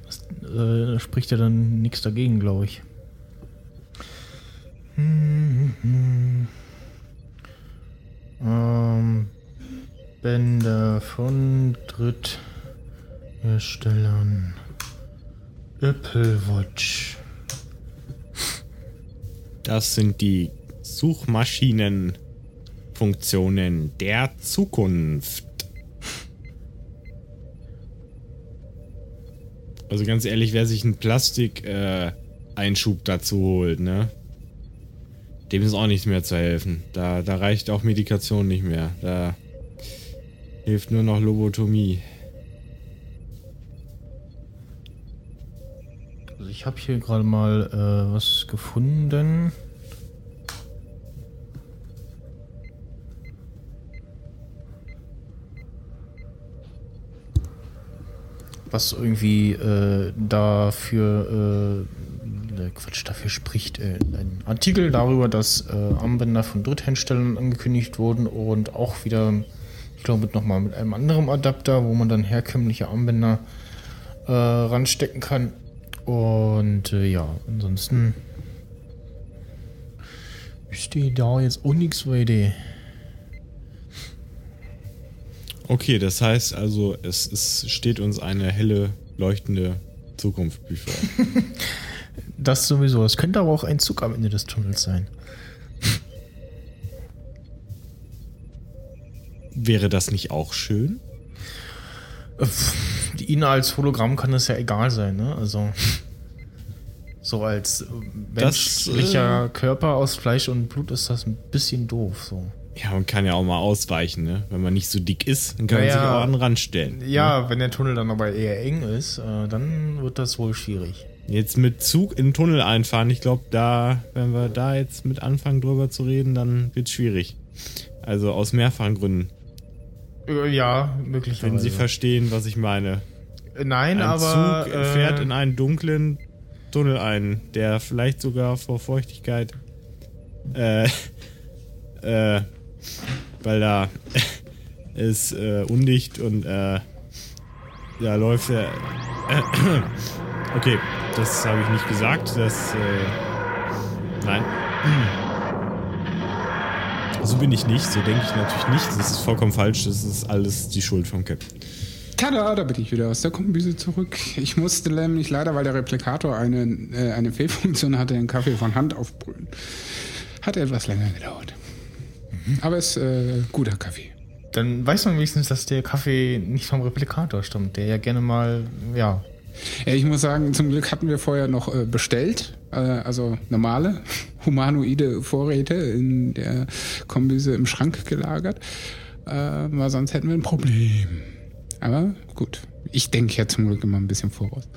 [SPEAKER 2] Das äh, spricht ja dann nichts dagegen, glaube ich. Hm, hm, hm. Ähm, Bänder von Drittherstellern. Apple Watch.
[SPEAKER 1] Das sind die Suchmaschinenfunktionen der Zukunft. Also ganz ehrlich, wer sich einen Plastik-Einschub dazu holt, ne? Dem ist auch nichts mehr zu helfen. Da, da reicht auch Medikation nicht mehr. Da hilft nur noch Lobotomie.
[SPEAKER 2] Also ich habe hier gerade mal äh, was gefunden. Was irgendwie äh, dafür, äh, äh, Quatsch, dafür spricht. Äh, ein Artikel darüber, dass äh, Armbänder von Drittherstellern angekündigt wurden und auch wieder, ich glaube, nochmal mit einem anderen Adapter, wo man dann herkömmliche Armbänder äh, ranstecken kann. Und äh, ja, ansonsten steht da jetzt auch nichts weiter.
[SPEAKER 1] Okay, das heißt also, es, es steht uns eine helle, leuchtende Zukunft bevor.
[SPEAKER 2] das sowieso. Es könnte aber auch ein Zug am Ende des Tunnels sein.
[SPEAKER 1] Wäre das nicht auch schön?
[SPEAKER 2] Äh, Ihnen als Hologramm kann das ja egal sein, ne? Also. So als äh, menschlicher
[SPEAKER 1] das,
[SPEAKER 2] äh, Körper aus Fleisch und Blut ist das ein bisschen doof, so.
[SPEAKER 1] Ja, man kann ja auch mal ausweichen, ne? Wenn man nicht so dick ist, dann kann man
[SPEAKER 2] Naja.
[SPEAKER 1] sich auch an den Rand stellen.
[SPEAKER 2] Ja, wenn der Tunnel dann aber eher eng ist, äh, dann wird das wohl schwierig.
[SPEAKER 1] Jetzt mit Zug in den Tunnel einfahren, ich glaube, da, wenn wir da jetzt mit anfangen drüber zu reden, dann wird schwierig. Also aus mehrfachen Gründen.
[SPEAKER 2] Äh, ja,
[SPEAKER 1] Wenn
[SPEAKER 2] möglicherweise.
[SPEAKER 1] Sie verstehen, was ich meine.
[SPEAKER 2] Nein,
[SPEAKER 1] Ein
[SPEAKER 2] aber.
[SPEAKER 1] Zug
[SPEAKER 2] äh,
[SPEAKER 1] fährt in einen dunklen Tunnel ein, der vielleicht sogar vor Feuchtigkeit, äh, äh, weil da ist äh, undicht und äh, da läuft er. Äh, okay, das habe ich nicht gesagt. Das, äh, nein. So bin ich nicht, so denke ich natürlich nicht. Das ist vollkommen falsch. Das ist alles die Schuld vom Captain.
[SPEAKER 6] Tada, da bin ich wieder aus der Kombüse zurück. Ich musste nämlich leider, weil der Replikator eine, äh, eine Fehlfunktion hatte, den Kaffee von Hand aufbrühen. Hat etwas länger gedauert. Aber es ist äh, guter Kaffee.
[SPEAKER 2] Dann weiß man wenigstens, dass der Kaffee nicht vom Replikator stammt, der ja gerne mal, ja.
[SPEAKER 6] Ja, ich muss sagen, zum Glück hatten wir vorher noch äh, bestellt, äh, also normale humanoide Vorräte in der Kombüse im Schrank gelagert, äh, weil sonst hätten wir ein Problem. Aber gut, ich denke ja zum Glück immer ein bisschen voraus.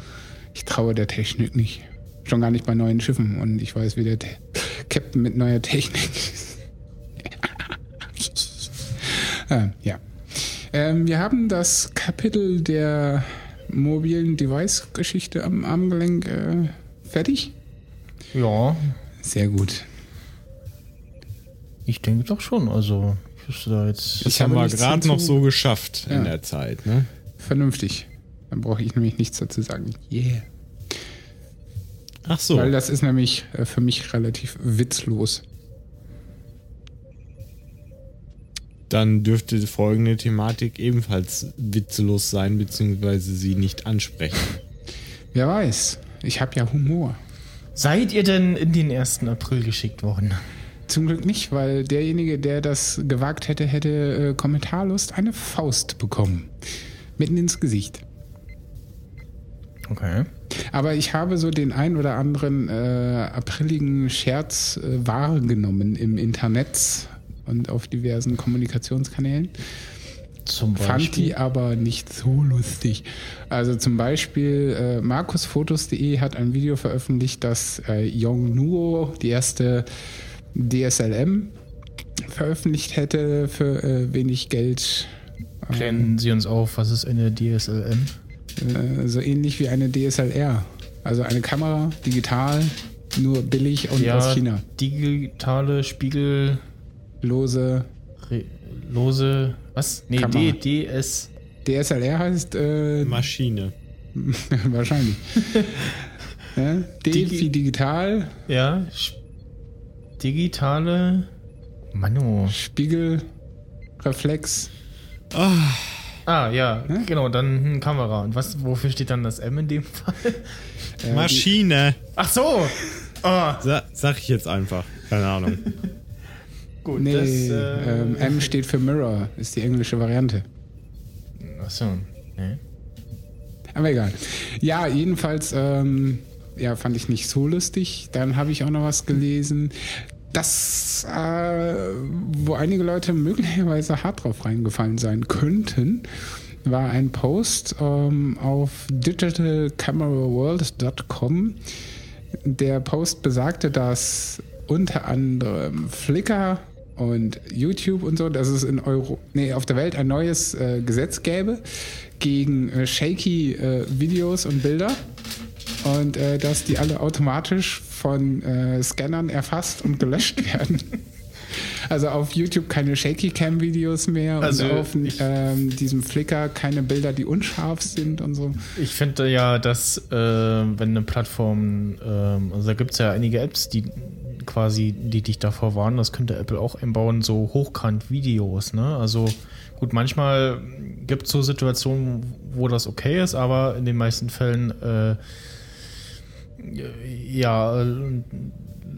[SPEAKER 6] Ich traue der Technik nicht. Schon gar nicht bei neuen Schiffen und ich weiß, wie der Te Captain mit neuer Technik ist. Äh, ja. Ähm, wir haben das Kapitel der mobilen Device-Geschichte am Armgelenk äh, fertig.
[SPEAKER 2] Ja,
[SPEAKER 6] Sehr gut.
[SPEAKER 2] ich denke doch schon. Also, ich wüsste da jetzt.
[SPEAKER 1] Das
[SPEAKER 6] Ich
[SPEAKER 1] haben
[SPEAKER 6] habe
[SPEAKER 1] wir gerade noch so geschafft in
[SPEAKER 6] Ja.
[SPEAKER 1] der Zeit, ne?
[SPEAKER 6] Vernünftig. Dann brauche ich nämlich nichts dazu sagen. Yeah.
[SPEAKER 1] Ach so.
[SPEAKER 6] Weil das ist nämlich äh, für mich relativ witzlos.
[SPEAKER 1] Dann dürfte folgende Thematik ebenfalls witzlos sein, beziehungsweise sie nicht ansprechen.
[SPEAKER 6] Wer weiß. Ich habe ja Humor.
[SPEAKER 2] Seid ihr denn in den 1. April geschickt worden?
[SPEAKER 6] Zum Glück nicht, weil derjenige, der das gewagt hätte, hätte äh, kommentarlos eine Faust bekommen. Mitten ins Gesicht.
[SPEAKER 2] Okay.
[SPEAKER 6] Aber ich habe so den ein oder anderen äh, apriligen Scherz äh, wahrgenommen im Internet und auf diversen Kommunikationskanälen.
[SPEAKER 2] Zum
[SPEAKER 6] Fand die aber nicht so lustig. Also zum Beispiel äh, markusfotos.de hat ein Video veröffentlicht, dass äh, Yongnuo die erste DSLM veröffentlicht hätte für äh, wenig Geld.
[SPEAKER 2] Klären Sie uns auf, was ist eine DSLM?
[SPEAKER 6] Äh, so ähnlich wie eine DSLR. Also eine Kamera, digital, nur billig und aus China.
[SPEAKER 2] digitale Spiegel
[SPEAKER 6] Lose.
[SPEAKER 2] re- lose was? Nee. D, DS.
[SPEAKER 6] DSLR heißt äh,
[SPEAKER 1] Maschine.
[SPEAKER 6] wahrscheinlich. ja, D
[SPEAKER 2] Digi-
[SPEAKER 6] wie digital,
[SPEAKER 2] Ja, Sch- digitale Mano.
[SPEAKER 6] Spiegel, Reflex.
[SPEAKER 2] Ah, ja, genau, dann hm, Kamera. Und was, wofür steht dann das M in dem Fall?
[SPEAKER 1] Maschine.
[SPEAKER 2] Ach so! Oh,
[SPEAKER 1] Sa sag ich jetzt einfach. Keine Ahnung.
[SPEAKER 2] Gut,
[SPEAKER 6] Nee,
[SPEAKER 2] das. Äh,
[SPEAKER 6] ähm, M steht für Mirror, ist die englische Variante.
[SPEAKER 2] ach so. Nee.
[SPEAKER 6] Aber egal. Ja, jedenfalls, ähm, ja, fand ich nicht so lustig. Dann habe ich auch noch was gelesen, das, äh, wo einige Leute möglicherweise hart drauf reingefallen sein könnten, war ein Post ähm, auf digitalcameraworld.com. Der Post besagte, dass unter anderem Flickr und YouTube und so, dass es in Euro, nee, auf der Welt ein neues äh, Gesetz gäbe gegen äh, shaky äh, Videos und Bilder und äh, dass die alle automatisch von äh, Scannern erfasst und gelöscht werden. Also auf YouTube keine Shaky-Cam-Videos mehr
[SPEAKER 2] Also
[SPEAKER 6] und auf
[SPEAKER 2] ich-
[SPEAKER 6] ähm, diesem Flickr keine Bilder, die unscharf sind und so.
[SPEAKER 2] Ich finde ja, dass äh, wenn eine Plattform, ähm, also da gibt es ja einige Apps, die quasi, die dich davor warnen, das könnte Apple auch einbauen, so Hochkant-Videos, ne? Also gut, manchmal gibt es so Situationen, wo das okay ist, aber in den meisten Fällen äh, ja, äh,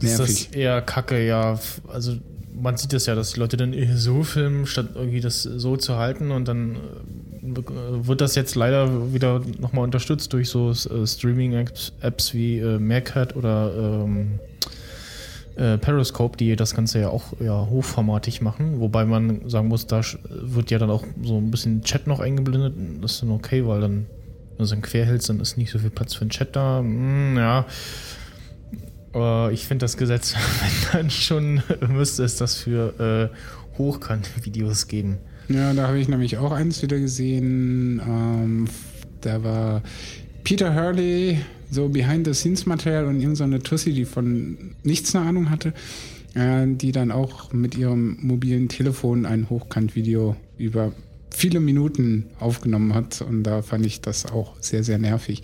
[SPEAKER 2] ist das
[SPEAKER 6] Nervig.
[SPEAKER 2] eher kacke, ja. Also man sieht es ja, dass die Leute dann so filmen, statt irgendwie das so zu halten und dann äh, wird das jetzt leider wieder nochmal unterstützt durch so äh, Streaming-Apps Apps wie Meerkat oder ähm, äh, Periscope, die das Ganze ja auch ja, hochformatig machen, wobei man sagen muss, da wird ja dann auch so ein bisschen Chat noch eingeblendet. Das ist dann okay, weil dann, wenn du es quer hältst, dann ist nicht so viel Platz für den Chat da. Hm, ja. Äh, ich finde das Gesetz, wenn dann schon, müsste es das für äh, Hochkant-Videos geben.
[SPEAKER 6] Ja, da habe ich nämlich auch eins wieder gesehen. Ähm, da war Peter Hurley, so Behind-the-Scenes-Material und irgendeine so Tussi, die von nichts eine Ahnung hatte, äh, die dann auch mit ihrem mobilen Telefon ein Hochkant-Video über viele Minuten aufgenommen hat. Und da fand ich das auch sehr, sehr nervig.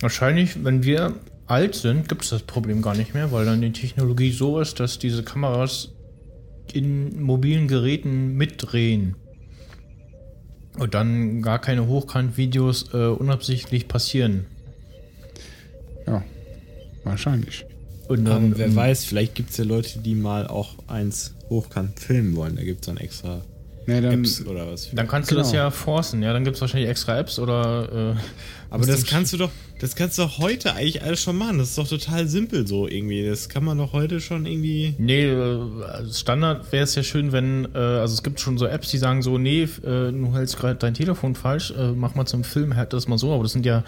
[SPEAKER 2] Wahrscheinlich, wenn wir alt sind, gibt es das Problem gar nicht mehr, weil dann die Technologie so ist, dass diese Kameras in mobilen Geräten mitdrehen. Und dann gar keine Hochkant-Videos äh, unabsichtlich passieren.
[SPEAKER 6] Ja, wahrscheinlich.
[SPEAKER 2] Und
[SPEAKER 1] Aber
[SPEAKER 2] dann,
[SPEAKER 1] wer
[SPEAKER 2] ähm,
[SPEAKER 1] weiß, vielleicht gibt es ja Leute, die mal auch eins hochkant filmen wollen. Da gibt es dann extra
[SPEAKER 6] Ja, dann,
[SPEAKER 1] Apps oder was.
[SPEAKER 2] Dann kannst du das
[SPEAKER 6] Genau.
[SPEAKER 2] ja forcen, ja, dann gibt es wahrscheinlich extra Apps oder. Äh,
[SPEAKER 1] Aber das kannst du doch, das kannst du doch heute eigentlich alles schon machen. Das ist doch total simpel so irgendwie. Das kann man doch heute schon irgendwie.
[SPEAKER 2] Nee, äh, als Standard wäre es ja schön, wenn, äh, also es gibt schon so Apps, die sagen so, nee, äh, du hältst gerade dein Telefon falsch, äh, mach mal zum Film, halt das mal so, aber das sind ja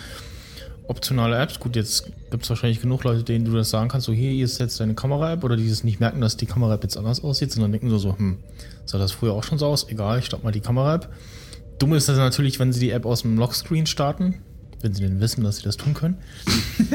[SPEAKER 2] optionale Apps. Gut, jetzt gibt es wahrscheinlich genug Leute, denen du das sagen kannst, so hier, hier ist jetzt deine Kamera-App oder die es nicht merken, dass die Kamera-App jetzt anders aussieht, sondern denken so, so, hm, sah das früher auch schon so aus? Egal, ich starte mal die Kamera-App. Dumm ist das natürlich, wenn sie die App aus dem Lockscreen starten, wenn sie denn wissen, dass sie das tun können.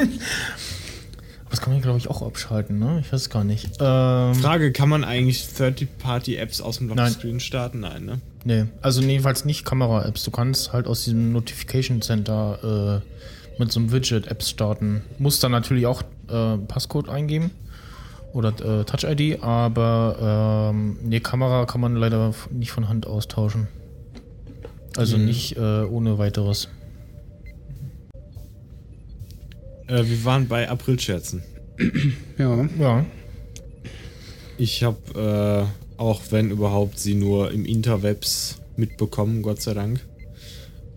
[SPEAKER 2] Aber das kann man, glaube ich, auch abschalten, ne? Ich weiß es gar nicht. Ähm,
[SPEAKER 1] Frage, kann man eigentlich Third-Party-Apps aus dem
[SPEAKER 2] Nein.
[SPEAKER 1] Lockscreen starten? Nein, ne?
[SPEAKER 2] Nee, also jedenfalls nicht Kamera-Apps. Du kannst halt aus diesem Notification Center äh, mit so einem Widget Apps starten. Musst dann natürlich auch äh, Passcode eingeben oder äh, Touch-ID, aber ähm, nee, Kamera kann man leider nicht von Hand austauschen. Also nicht äh, ohne weiteres.
[SPEAKER 1] Äh, wir waren bei Aprilscherzen.
[SPEAKER 6] ja.
[SPEAKER 2] Ja.
[SPEAKER 1] Ich habe äh, auch, wenn überhaupt, sie nur im Interwebs mitbekommen, Gott sei Dank.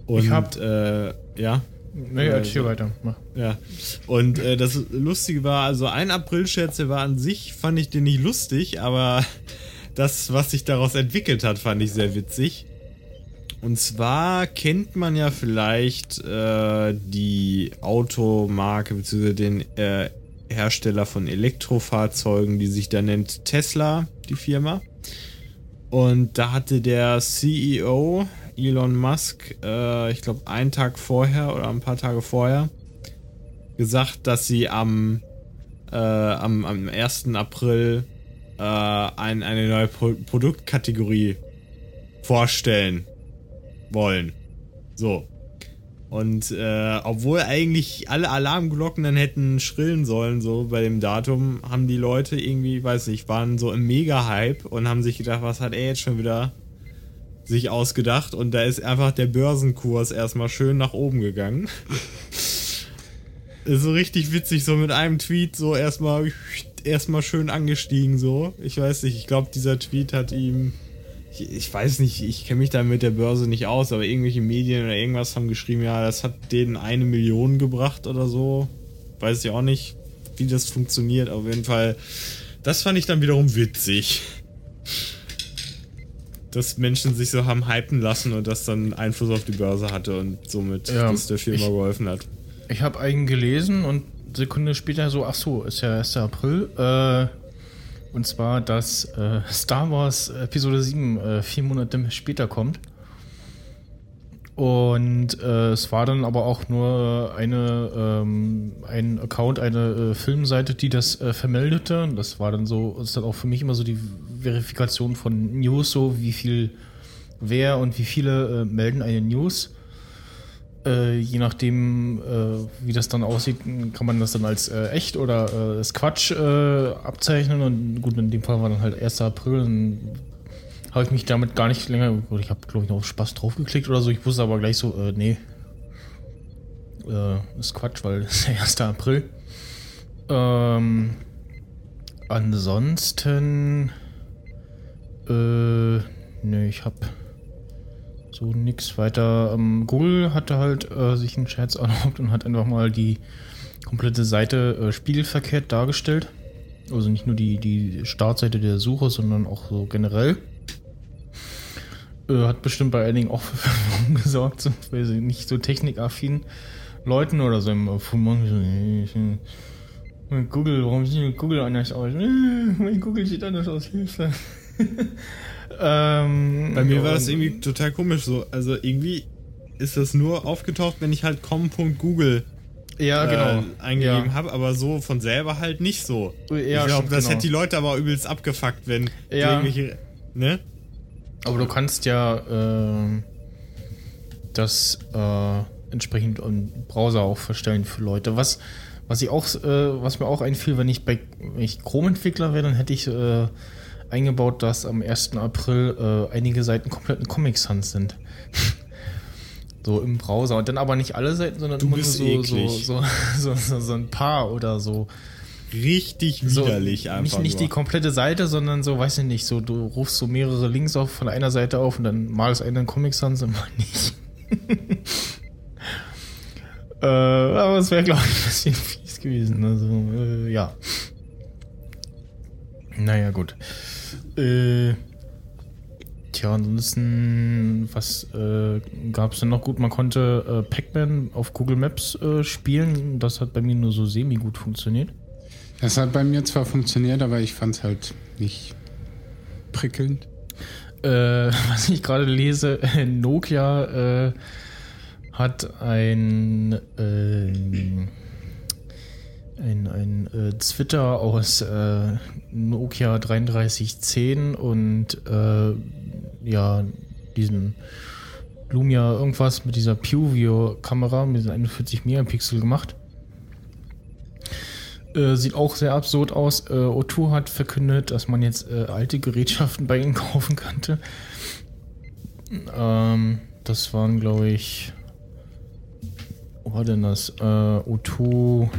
[SPEAKER 1] Und
[SPEAKER 2] Ich hab-
[SPEAKER 1] äh, ja.
[SPEAKER 2] Nee,
[SPEAKER 1] Ja,
[SPEAKER 2] erzähl
[SPEAKER 1] so.
[SPEAKER 2] weiter. Mach.
[SPEAKER 1] Ja, und äh, das Lustige war, also ein Aprilscherz, der war an sich, fand ich den nicht lustig, aber das, was sich daraus entwickelt hat, fand ich sehr witzig. Und zwar kennt man ja vielleicht äh, die Automarke bzw. den äh, Hersteller von Elektrofahrzeugen, die sich da nennt Tesla, die Firma. Und da hatte der CEO Elon Musk, äh, ich glaube, einen Tag vorher oder ein paar Tage vorher, gesagt, dass sie am, äh, am, am 1. April äh, ein, eine neue Pro Produktkategorie vorstellen wollen. So. Und äh, obwohl eigentlich alle Alarmglocken dann hätten schrillen sollen, so bei dem Datum, haben die Leute irgendwie, weiß nicht, waren so im Mega-Hype und haben sich gedacht, was hat er jetzt schon wieder sich ausgedacht? Und da ist einfach der Börsenkurs erstmal schön nach oben gegangen. so richtig witzig, so mit einem Tweet so erstmal erstmal schön angestiegen, so. Ich weiß nicht, ich glaube, dieser Tweet hat ihm ich, ich weiß nicht, ich kenne mich da mit der Börse nicht aus, aber irgendwelche Medien oder irgendwas haben geschrieben, ja, das hat denen eine Million gebracht oder so. Weiß ich auch nicht, wie das funktioniert. Auf jeden Fall, das fand ich dann wiederum witzig. Dass Menschen sich so haben hypen lassen und das dann Einfluss auf die Börse hatte und somit
[SPEAKER 2] Ja,
[SPEAKER 1] das der Firma
[SPEAKER 2] ich-
[SPEAKER 1] geholfen hat.
[SPEAKER 2] Ich habe einen gelesen und Sekunde später so, ach so, ist ja 1. April. Äh, und zwar, dass äh, Star Wars Episode 7 äh, vier Monate später kommt. Und äh, es war dann aber auch nur eine, ähm, ein Account, eine äh, Filmseite, die das äh, vermeldete. Und das war dann so, ist dann auch für mich immer so die Verifikation von News, so wie viel, wer und wie viele äh, melden eine News. Äh, je nachdem, äh, wie das dann aussieht, kann man das dann als äh, echt oder äh, als Quatsch äh, abzeichnen. Und gut, in dem Fall war dann halt 1. April. Dann habe ich mich damit gar nicht länger. Ich habe, glaube ich, noch auf Spaß draufgeklickt oder so. Ich wusste aber gleich so, äh, nee. Ist Quatsch, weil es ist der 1. April. Ähm, ansonsten Äh, nö, ich hab so nix weiter. Ähm, Google hatte halt äh, sich einen Scherz erlaubt und hat einfach mal die komplette Seite äh, spiegelverkehrt dargestellt. Also nicht nur die, die Startseite der Suche, sondern auch so generell. Äh, hat bestimmt bei einigen auch für Verwirrung gesorgt, so, weil sie nicht so technikaffin Leuten oder so im ich, äh, Google, warum sieht Google anders aus? Mein Google sieht anders aus, Hilfe. ähm,
[SPEAKER 1] Bei mir war das irgendwie total komisch so. Also irgendwie ist das nur aufgetaucht, wenn ich halt com.google
[SPEAKER 2] Ja, genau.
[SPEAKER 1] äh, eingegeben
[SPEAKER 2] ja.
[SPEAKER 1] habe, aber so von selber halt nicht so.
[SPEAKER 2] Ja,
[SPEAKER 1] ich glaube, das
[SPEAKER 2] genau.
[SPEAKER 1] hätte die Leute aber übelst abgefuckt, wenn
[SPEAKER 2] Ja.
[SPEAKER 1] irgendwelche. Ne?
[SPEAKER 2] Aber du kannst ja ähm, das äh, entsprechend im Browser auch verstellen für Leute. Was, was ich auch, äh, was mir auch einfiel, wenn ich bei wenn ich Chrome-Entwickler wäre, dann hätte ich äh, eingebaut, dass am 1. April äh, einige Seiten komplett in Comic Sans sind. so im Browser. Und dann aber nicht alle Seiten, sondern
[SPEAKER 1] Du
[SPEAKER 2] nur so, so, so, so, ein paar oder so.
[SPEAKER 1] Richtig widerlich einfach.
[SPEAKER 2] Nicht, nicht die komplette Seite, sondern so, weiß ich nicht, so du rufst so mehrere Links auf von einer Seite auf und dann malst einen in Comic Sans und mal nicht. äh, aber es wäre, glaube ich, ein bisschen fies gewesen. Also, äh, ja. Naja, gut. Äh, tja, ansonsten, was äh, gab es denn noch gut? Man konnte äh, Pac-Man auf Google Maps äh, spielen. Das hat bei mir nur so semi gut funktioniert.
[SPEAKER 6] Das hat bei mir zwar funktioniert, aber ich fand es halt nicht prickelnd.
[SPEAKER 2] Äh, was ich gerade lese, äh, Nokia äh, hat ein, ähm, ein, ein äh, Twitter aus äh, Nokia 3310 und äh, ja, diesen Lumia irgendwas mit dieser PuView-Kamera mit diesen 41 Megapixel gemacht. Äh, sieht auch sehr absurd aus. Äh, O2 hat verkündet, dass man jetzt äh, alte Gerätschaften bei ihnen kaufen könnte. Ähm, das waren, glaube ich. Wo war denn das? Äh, O2, äh,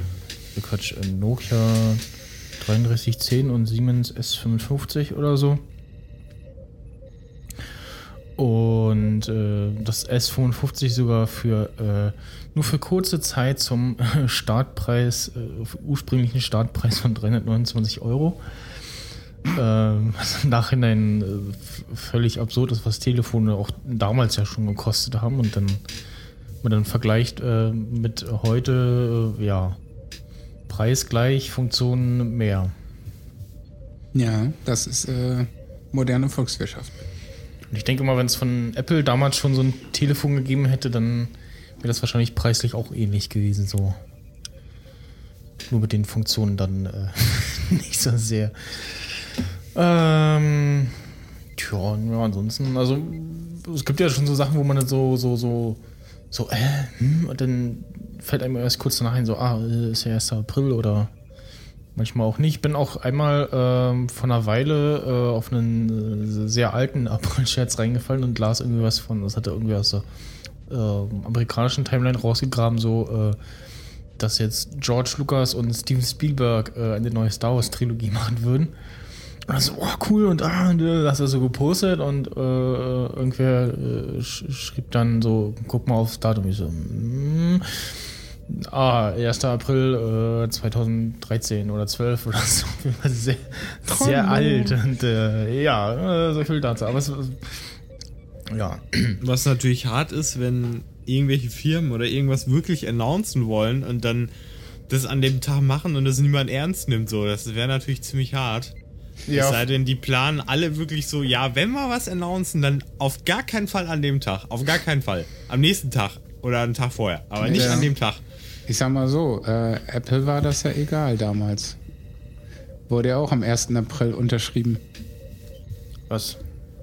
[SPEAKER 2] Quatsch, äh, Nokia 3310 und Siemens S55 oder so. Und äh, das S55 sogar für äh, nur für kurze Zeit zum äh, Startpreis, äh, ursprünglichen Startpreis von 329 Euro. Ähm, was im Nachhinein äh, völlig absurd ist, was Telefone auch damals ja schon gekostet haben und dann man dann vergleicht mit heute, äh, preisgleich, Funktionen mehr.
[SPEAKER 6] Ja, das ist äh, moderne Volkswirtschaft.
[SPEAKER 2] Und ich denke mal, wenn es von Apple damals schon so ein Telefon gegeben hätte, dann wäre das wahrscheinlich preislich auch ähnlich gewesen, so. Nur mit den Funktionen dann äh, nicht so sehr. Ähm, tja, ja, ansonsten, also es gibt ja schon so Sachen, wo man dann so, so, so, so, äh, hm, und dann fällt einem erst kurz danach ein, so, ah, äh, ist ja 1. April oder manchmal auch nicht. Ich bin auch einmal ähm, vor einer Weile äh, auf einen äh, sehr alten April-Scherz reingefallen und las irgendwie was von, das hatte irgendwie aus der äh, amerikanischen Timeline rausgegraben, so, äh, dass jetzt George Lucas und Steven Spielberg äh, eine neue Star Wars Trilogie machen würden. Und so, oh cool, und ah, das ist so gepostet und irgendwer sch schrieb dann so, guck mal aufs Datum. Ich so, mm, ah, 1. April äh, 2013 oder 12 oder so. Sehr, sehr alt und äh, ja, äh, so viel dazu. Aber es, ja,
[SPEAKER 1] Was natürlich hart ist, wenn irgendwelche Firmen oder irgendwas wirklich announcen wollen und dann das an dem Tag machen und das niemand ernst nimmt. So, das wäre natürlich ziemlich hart.
[SPEAKER 2] Ja.
[SPEAKER 1] Es sei denn, die planen alle wirklich so, ja, wenn wir was announcen, dann auf gar keinen Fall an dem Tag. Auf gar keinen Fall. Am nächsten Tag oder einen Tag vorher. Aber nicht
[SPEAKER 6] Ja.
[SPEAKER 1] an dem Tag.
[SPEAKER 6] Ich sag mal so, äh, Apple war das ja egal damals. Wurde ja auch am 1. April unterschrieben.
[SPEAKER 2] was?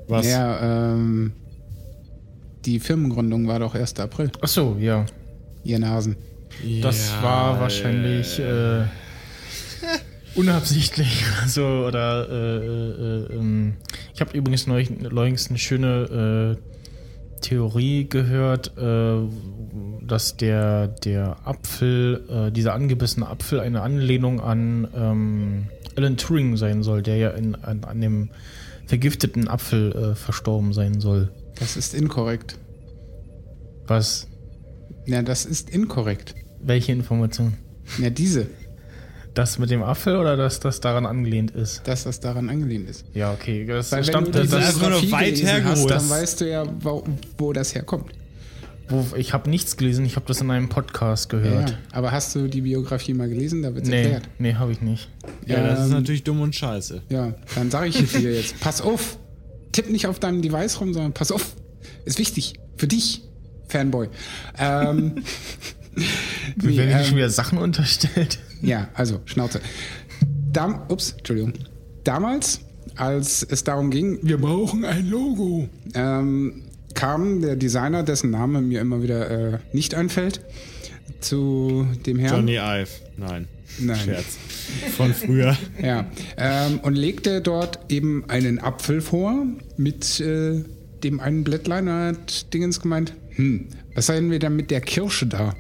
[SPEAKER 1] Was?
[SPEAKER 6] Ja, ähm, die Firmengründung war doch 1. April.
[SPEAKER 2] Ach so, ja.
[SPEAKER 6] Ihr Nasen.
[SPEAKER 2] Das
[SPEAKER 1] Ja,
[SPEAKER 2] war wahrscheinlich äh, unabsichtlich oder so. Oder äh, äh, ähm, ich habe übrigens neulich, neulich eine schöne äh, Theorie gehört, äh, dass der, der Apfel, äh, dieser angebissene Apfel eine Anlehnung an ähm, Alan Turing sein soll, der ja in, an, an dem vergifteten Apfel äh, verstorben sein soll.
[SPEAKER 6] Das ist inkorrekt.
[SPEAKER 2] Was?
[SPEAKER 6] Ja, das ist inkorrekt.
[SPEAKER 2] Welche Information?
[SPEAKER 6] Ja, diese,
[SPEAKER 2] Das mit dem Apfel oder dass das daran angelehnt ist?
[SPEAKER 6] dass das daran angelehnt ist.
[SPEAKER 2] Ja, okay. Das
[SPEAKER 6] Weil wenn
[SPEAKER 2] stammt,
[SPEAKER 6] du
[SPEAKER 2] das,
[SPEAKER 1] ist nur
[SPEAKER 6] Biografie
[SPEAKER 1] weit hergeholt.
[SPEAKER 6] dann weißt du ja, wo, wo das herkommt.
[SPEAKER 2] wo, ich habe nichts gelesen, ich habe das in einem Podcast gehört.
[SPEAKER 6] ja. Aber hast du die Biografie mal gelesen? Da wird es
[SPEAKER 2] Nee,
[SPEAKER 6] erklärt.
[SPEAKER 2] nee, habe ich nicht.
[SPEAKER 1] Ja, das ist
[SPEAKER 6] Ähm,
[SPEAKER 1] natürlich dumm und scheiße.
[SPEAKER 6] Ja, dann sage ich dir jetzt, pass auf. Tipp nicht auf deinem Device rum, sondern pass auf. Ist wichtig. Für dich, Fanboy. Ähm, Nee,
[SPEAKER 2] werden hier
[SPEAKER 6] ähm,
[SPEAKER 2] schon wieder Sachen unterstellt.
[SPEAKER 6] Ja, also, Schnauze. Dam ups, Entschuldigung. Damals, als es darum ging, wir brauchen ein Logo, ähm, kam der Designer, dessen Name mir immer wieder äh, nicht einfällt, zu dem Herrn.
[SPEAKER 1] Johnny Ive. Nein.
[SPEAKER 6] Nein.
[SPEAKER 1] Scherz. Von früher.
[SPEAKER 6] Ja, ähm, und legte dort eben einen Apfel vor mit äh, dem einen Blättlein. Er hat Dingens gemeint, hm, was seien wir denn mit der Kirsche da?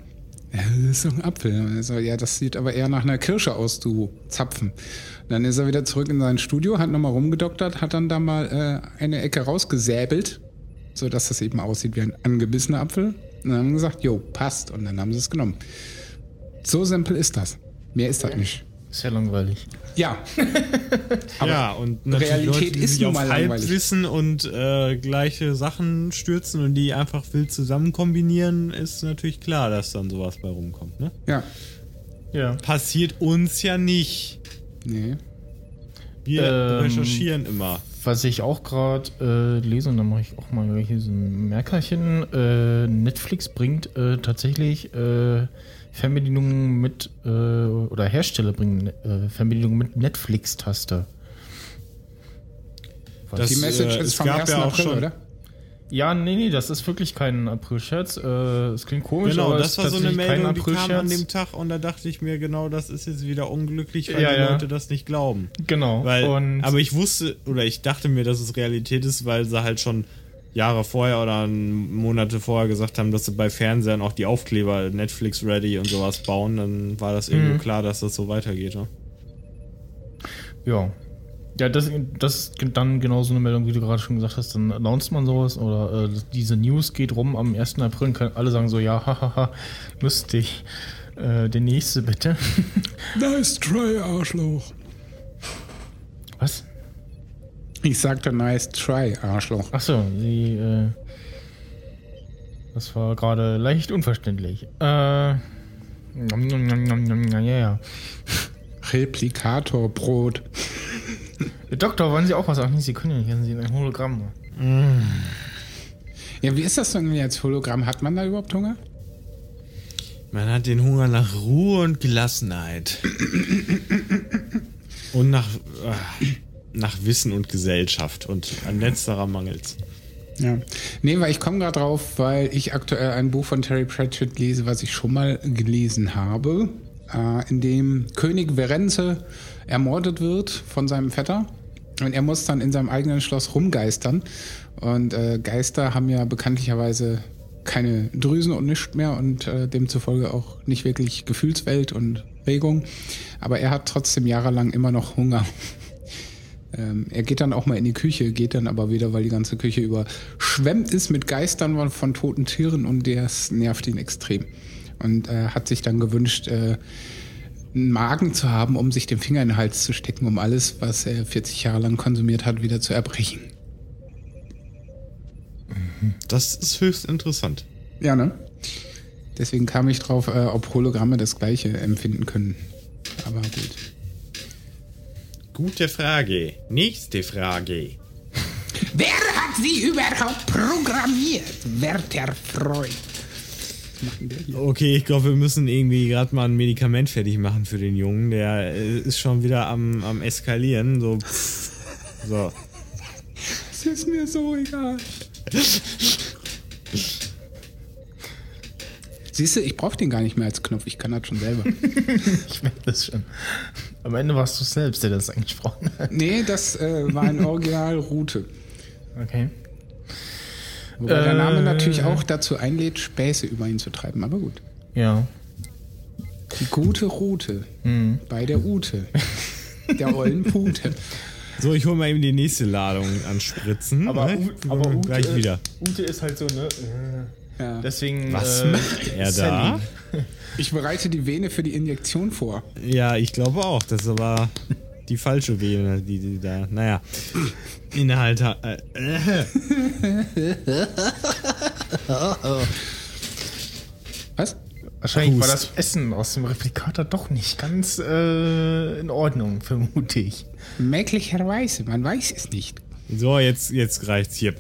[SPEAKER 6] Ja, das ist doch ein Apfel. Also, ja, das sieht aber eher nach einer Kirsche aus, du Zapfen. Dann ist er wieder zurück in sein Studio, hat nochmal rumgedoktert, hat dann da mal äh, eine Ecke rausgesäbelt, sodass das eben aussieht wie ein angebissener Apfel. Und dann haben sie gesagt, jo, passt. Und dann haben sie es genommen. So simpel ist das. Mehr ist das nicht.
[SPEAKER 2] Ist ja langweilig.
[SPEAKER 6] Ja,
[SPEAKER 1] ja, und natürlich
[SPEAKER 6] Realität
[SPEAKER 1] Leute, die
[SPEAKER 6] ist
[SPEAKER 1] sich
[SPEAKER 6] nun
[SPEAKER 1] auf. Halbwissen und äh, gleiche Sachen stürzen und die einfach wild zusammen kombinieren, ist natürlich klar, dass dann sowas bei rumkommt. Ne?
[SPEAKER 6] ja.
[SPEAKER 2] Ja.
[SPEAKER 1] Passiert uns ja nicht.
[SPEAKER 6] Nee.
[SPEAKER 1] Wir
[SPEAKER 2] Ähm,
[SPEAKER 1] recherchieren immer.
[SPEAKER 2] Was ich auch gerade äh, lese, und da mache ich auch mal hier so ein Merkerchen. Äh, Netflix bringt äh, tatsächlich äh, Fernbedienungen mit, äh, oder Hersteller bringen äh, Fernbedienungen mit Netflix-Taste.
[SPEAKER 1] Das,
[SPEAKER 6] Die Message
[SPEAKER 1] äh,
[SPEAKER 6] ist vom
[SPEAKER 1] gab
[SPEAKER 6] 1.
[SPEAKER 1] ja auch
[SPEAKER 6] April,
[SPEAKER 1] schon-
[SPEAKER 6] oder?
[SPEAKER 2] Ja, nee, nee, das ist wirklich kein April-Scherz. Äh, Es klingt komisch,
[SPEAKER 1] Genau,
[SPEAKER 2] aber es
[SPEAKER 1] das
[SPEAKER 2] ist
[SPEAKER 1] war so eine Meldung, die kam an dem Tag und da dachte ich mir, genau, das ist jetzt wieder unglücklich, weil
[SPEAKER 2] Ja,
[SPEAKER 1] die
[SPEAKER 2] ja.
[SPEAKER 1] Leute das nicht glauben.
[SPEAKER 2] Genau.
[SPEAKER 1] Weil,
[SPEAKER 2] und
[SPEAKER 1] aber ich wusste, oder ich dachte mir, dass es Realität ist, weil sie halt schon Jahre vorher oder Monate vorher gesagt haben, dass sie bei Fernsehern auch die Aufkleber Netflix ready und sowas bauen, dann war das irgendwo
[SPEAKER 2] Mhm.
[SPEAKER 1] klar, dass das so weitergeht. Ne?
[SPEAKER 2] Ja. Ja, das, das ist dann genau so eine Meldung, wie du gerade schon gesagt hast. Dann announced man sowas oder äh, diese News geht rum am 1. April und können alle sagen so, ja, hahaha, lustig. Äh, der nächste bitte.
[SPEAKER 6] Nice try, Arschloch. Ich sagte nice try, Arschloch.
[SPEAKER 2] Achso, sie, äh, das war gerade leicht unverständlich. Äh, ja, ja.
[SPEAKER 6] Replikatorbrot.
[SPEAKER 2] Doktor, wollen Sie auch was sagen? Sie können ja nicht, wenn Sie ein Hologramm.
[SPEAKER 6] Ja, wie ist das denn jetzt Hologramm? Hat man da überhaupt Hunger?
[SPEAKER 1] Man hat den Hunger nach Ruhe und Gelassenheit. und nach, äh, nach Wissen und Gesellschaft. Und an letzterer mangelt's.
[SPEAKER 6] Ja. Nee, weil ich komme gerade drauf, weil ich aktuell ein Buch von Terry Pratchett lese, was ich schon mal gelesen habe, äh, in dem König Verenze ermordet wird von seinem Vetter. Und er muss dann in seinem eigenen Schloss rumgeistern. Und äh, Geister haben ja bekanntlicherweise keine Drüsen und nichts mehr und äh, demzufolge auch nicht wirklich Gefühlswelt und Regung. Aber er hat trotzdem jahrelang immer noch Hunger. Ähm, er geht dann auch mal in die Küche, geht dann aber wieder, weil die ganze Küche überschwemmt ist mit Geistern von, toten Tieren und das nervt ihn extrem. Und äh, hat sich dann gewünscht, äh, einen Magen zu haben, um sich den Finger in den Hals zu stecken, um alles, was er 40 Jahre lang konsumiert hat, wieder zu erbrechen.
[SPEAKER 1] Das ist höchst interessant.
[SPEAKER 6] Ja, ne? Deswegen kam ich drauf, äh, ob Hologramme das gleiche empfinden können. Aber gut.
[SPEAKER 1] Gute Frage. Nächste Frage.
[SPEAKER 6] Wer hat sie überhaupt programmiert, werter Freund?
[SPEAKER 1] Okay, ich glaube, wir müssen irgendwie gerade mal ein Medikament fertig machen für den Jungen. Der äh, ist schon wieder am, am Eskalieren. So. pff. So.
[SPEAKER 6] Es ist mir so egal. Siehst du, ich brauche den gar nicht mehr als Knopf, ich kann das schon selber.
[SPEAKER 2] Ich merke das schon. Am Ende warst du selbst, der das angesprochen hat.
[SPEAKER 6] nee, das äh, war ein Original Route.
[SPEAKER 2] Okay.
[SPEAKER 6] Wobei der Name
[SPEAKER 2] Äh.
[SPEAKER 6] natürlich auch dazu einlädt, Späße über ihn zu treiben, aber gut.
[SPEAKER 2] Ja.
[SPEAKER 6] Die gute Route
[SPEAKER 2] Mhm.
[SPEAKER 6] bei der Ute. Der ollen Pute.
[SPEAKER 1] So, ich hole mal eben die nächste Ladung an Spritzen.
[SPEAKER 2] Aber,
[SPEAKER 1] ne?
[SPEAKER 2] Aber Ute,
[SPEAKER 1] gleich wieder.
[SPEAKER 2] Ute ist halt so, ne?
[SPEAKER 6] Ja.
[SPEAKER 2] Deswegen.
[SPEAKER 1] Was
[SPEAKER 2] äh,
[SPEAKER 1] macht er da?
[SPEAKER 6] Ich bereite die Vene für die Injektion vor.
[SPEAKER 1] Ja, ich glaube auch. Das ist aber die falsche Vene, die, die da. Naja. Inhalt. ha- Äh, äh.
[SPEAKER 6] Was?
[SPEAKER 2] Wahrscheinlich war
[SPEAKER 1] Hust.
[SPEAKER 2] das Essen aus dem Replikator doch nicht ganz äh, in Ordnung, vermute ich.
[SPEAKER 6] Möglicherweise, man weiß es nicht.
[SPEAKER 1] So, jetzt, jetzt reicht's hier.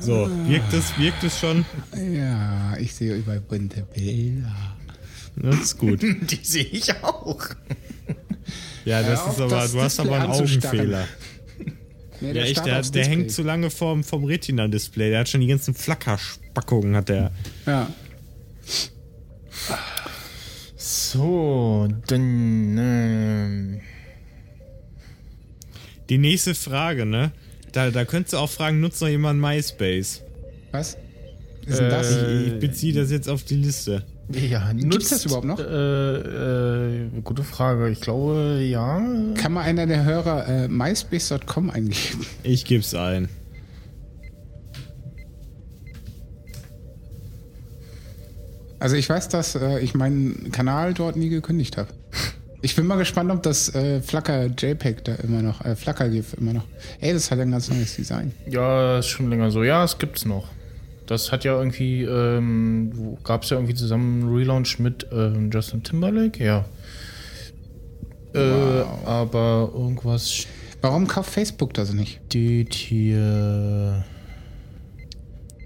[SPEAKER 1] So, wirkt es, wirkt es schon?
[SPEAKER 6] Ja, ich sehe über bunte Bilder.
[SPEAKER 1] Das ist gut.
[SPEAKER 2] Die sehe ich auch.
[SPEAKER 1] Ja, das
[SPEAKER 6] auf,
[SPEAKER 1] ist aber,
[SPEAKER 6] das
[SPEAKER 1] du hast
[SPEAKER 6] Display
[SPEAKER 1] aber einen. Augenfehler.
[SPEAKER 6] Nee,
[SPEAKER 1] Ja, echt, der, der hängt zu lange vom, vom Retina-Display. Der hat schon die ganzen Flackerspackungen, hat der.
[SPEAKER 6] Ja.
[SPEAKER 2] So, dann. ähm,
[SPEAKER 1] Die nächste Frage, ne? Da, da könntest du auch fragen, nutzt noch jemand MySpace?
[SPEAKER 6] Was? Was ist denn das?
[SPEAKER 1] Ich, ich beziehe das jetzt auf die Liste.
[SPEAKER 2] Ja,
[SPEAKER 6] Gibt's das überhaupt noch?
[SPEAKER 2] Äh, äh, gute Frage. Ich glaube, ja.
[SPEAKER 6] Kann mal einer der Hörer äh, myspace.com eingeben?
[SPEAKER 1] Ich geb's ein.
[SPEAKER 6] Also ich weiß, dass äh, ich meinen Kanal dort nie gekündigt habe. Ich bin mal gespannt, ob das äh, Flacker JPEG da immer noch, äh, Flacker GIF immer noch. Ey, das hat ein ganz neues Design.
[SPEAKER 2] Ja, ist schon länger so. Ja, es gibt's noch. Das hat ja irgendwie, ähm, gab es ja irgendwie zusammen einen Relaunch mit ähm, Justin Timberlake, ja. Äh, aber irgendwas
[SPEAKER 6] Warum kauft Facebook das nicht?
[SPEAKER 2] steht hier.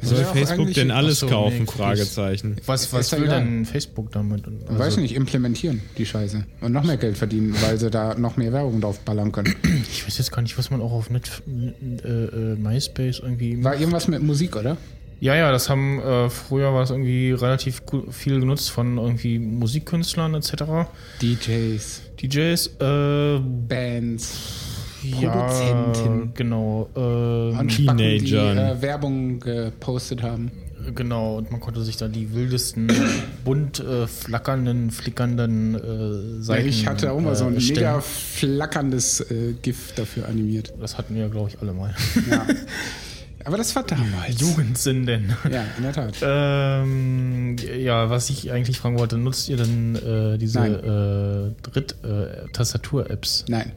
[SPEAKER 1] Soll Facebook denn alles
[SPEAKER 2] so,
[SPEAKER 1] kaufen?
[SPEAKER 2] nee.
[SPEAKER 1] Fragezeichen.
[SPEAKER 2] Was, was
[SPEAKER 6] Ist ja
[SPEAKER 2] will
[SPEAKER 6] egal.
[SPEAKER 2] denn Facebook damit? Also,
[SPEAKER 6] Weiß nicht, implementieren die Scheiße. Und noch mehr Geld verdienen, weil sie da noch mehr Werbung drauf ballern können.
[SPEAKER 2] Ich weiß jetzt gar nicht, was man auch auf Net, äh, äh, MySpace irgendwie.
[SPEAKER 6] War irgendwas mit Musik, oder?
[SPEAKER 2] Ja, ja, das haben äh, früher war es irgendwie relativ viel genutzt von irgendwie Musikkünstlern etc.
[SPEAKER 6] DJs,
[SPEAKER 2] DJs, äh,
[SPEAKER 6] Bands,
[SPEAKER 2] ja,
[SPEAKER 6] Produzenten.
[SPEAKER 2] genau, äh,
[SPEAKER 6] und Spacken, die äh, Werbung gepostet haben.
[SPEAKER 2] genau, und man konnte sich da die wildesten, bunt äh, flackernden, flickernden äh, Seiten.
[SPEAKER 6] ich hatte auch mal so ein
[SPEAKER 2] äh, erstellen.
[SPEAKER 6] mega flackerndes äh, GIF dafür animiert.
[SPEAKER 2] Das hatten wir, glaube ich, alle mal.
[SPEAKER 6] Ja. Aber das war damals.
[SPEAKER 2] Jugendsünden.
[SPEAKER 6] Ja, in der Tat.
[SPEAKER 2] Ähm, ja, was ich eigentlich fragen wollte, nutzt ihr denn äh, diese äh, Dritt-Tastatur-Apps?
[SPEAKER 6] Nein.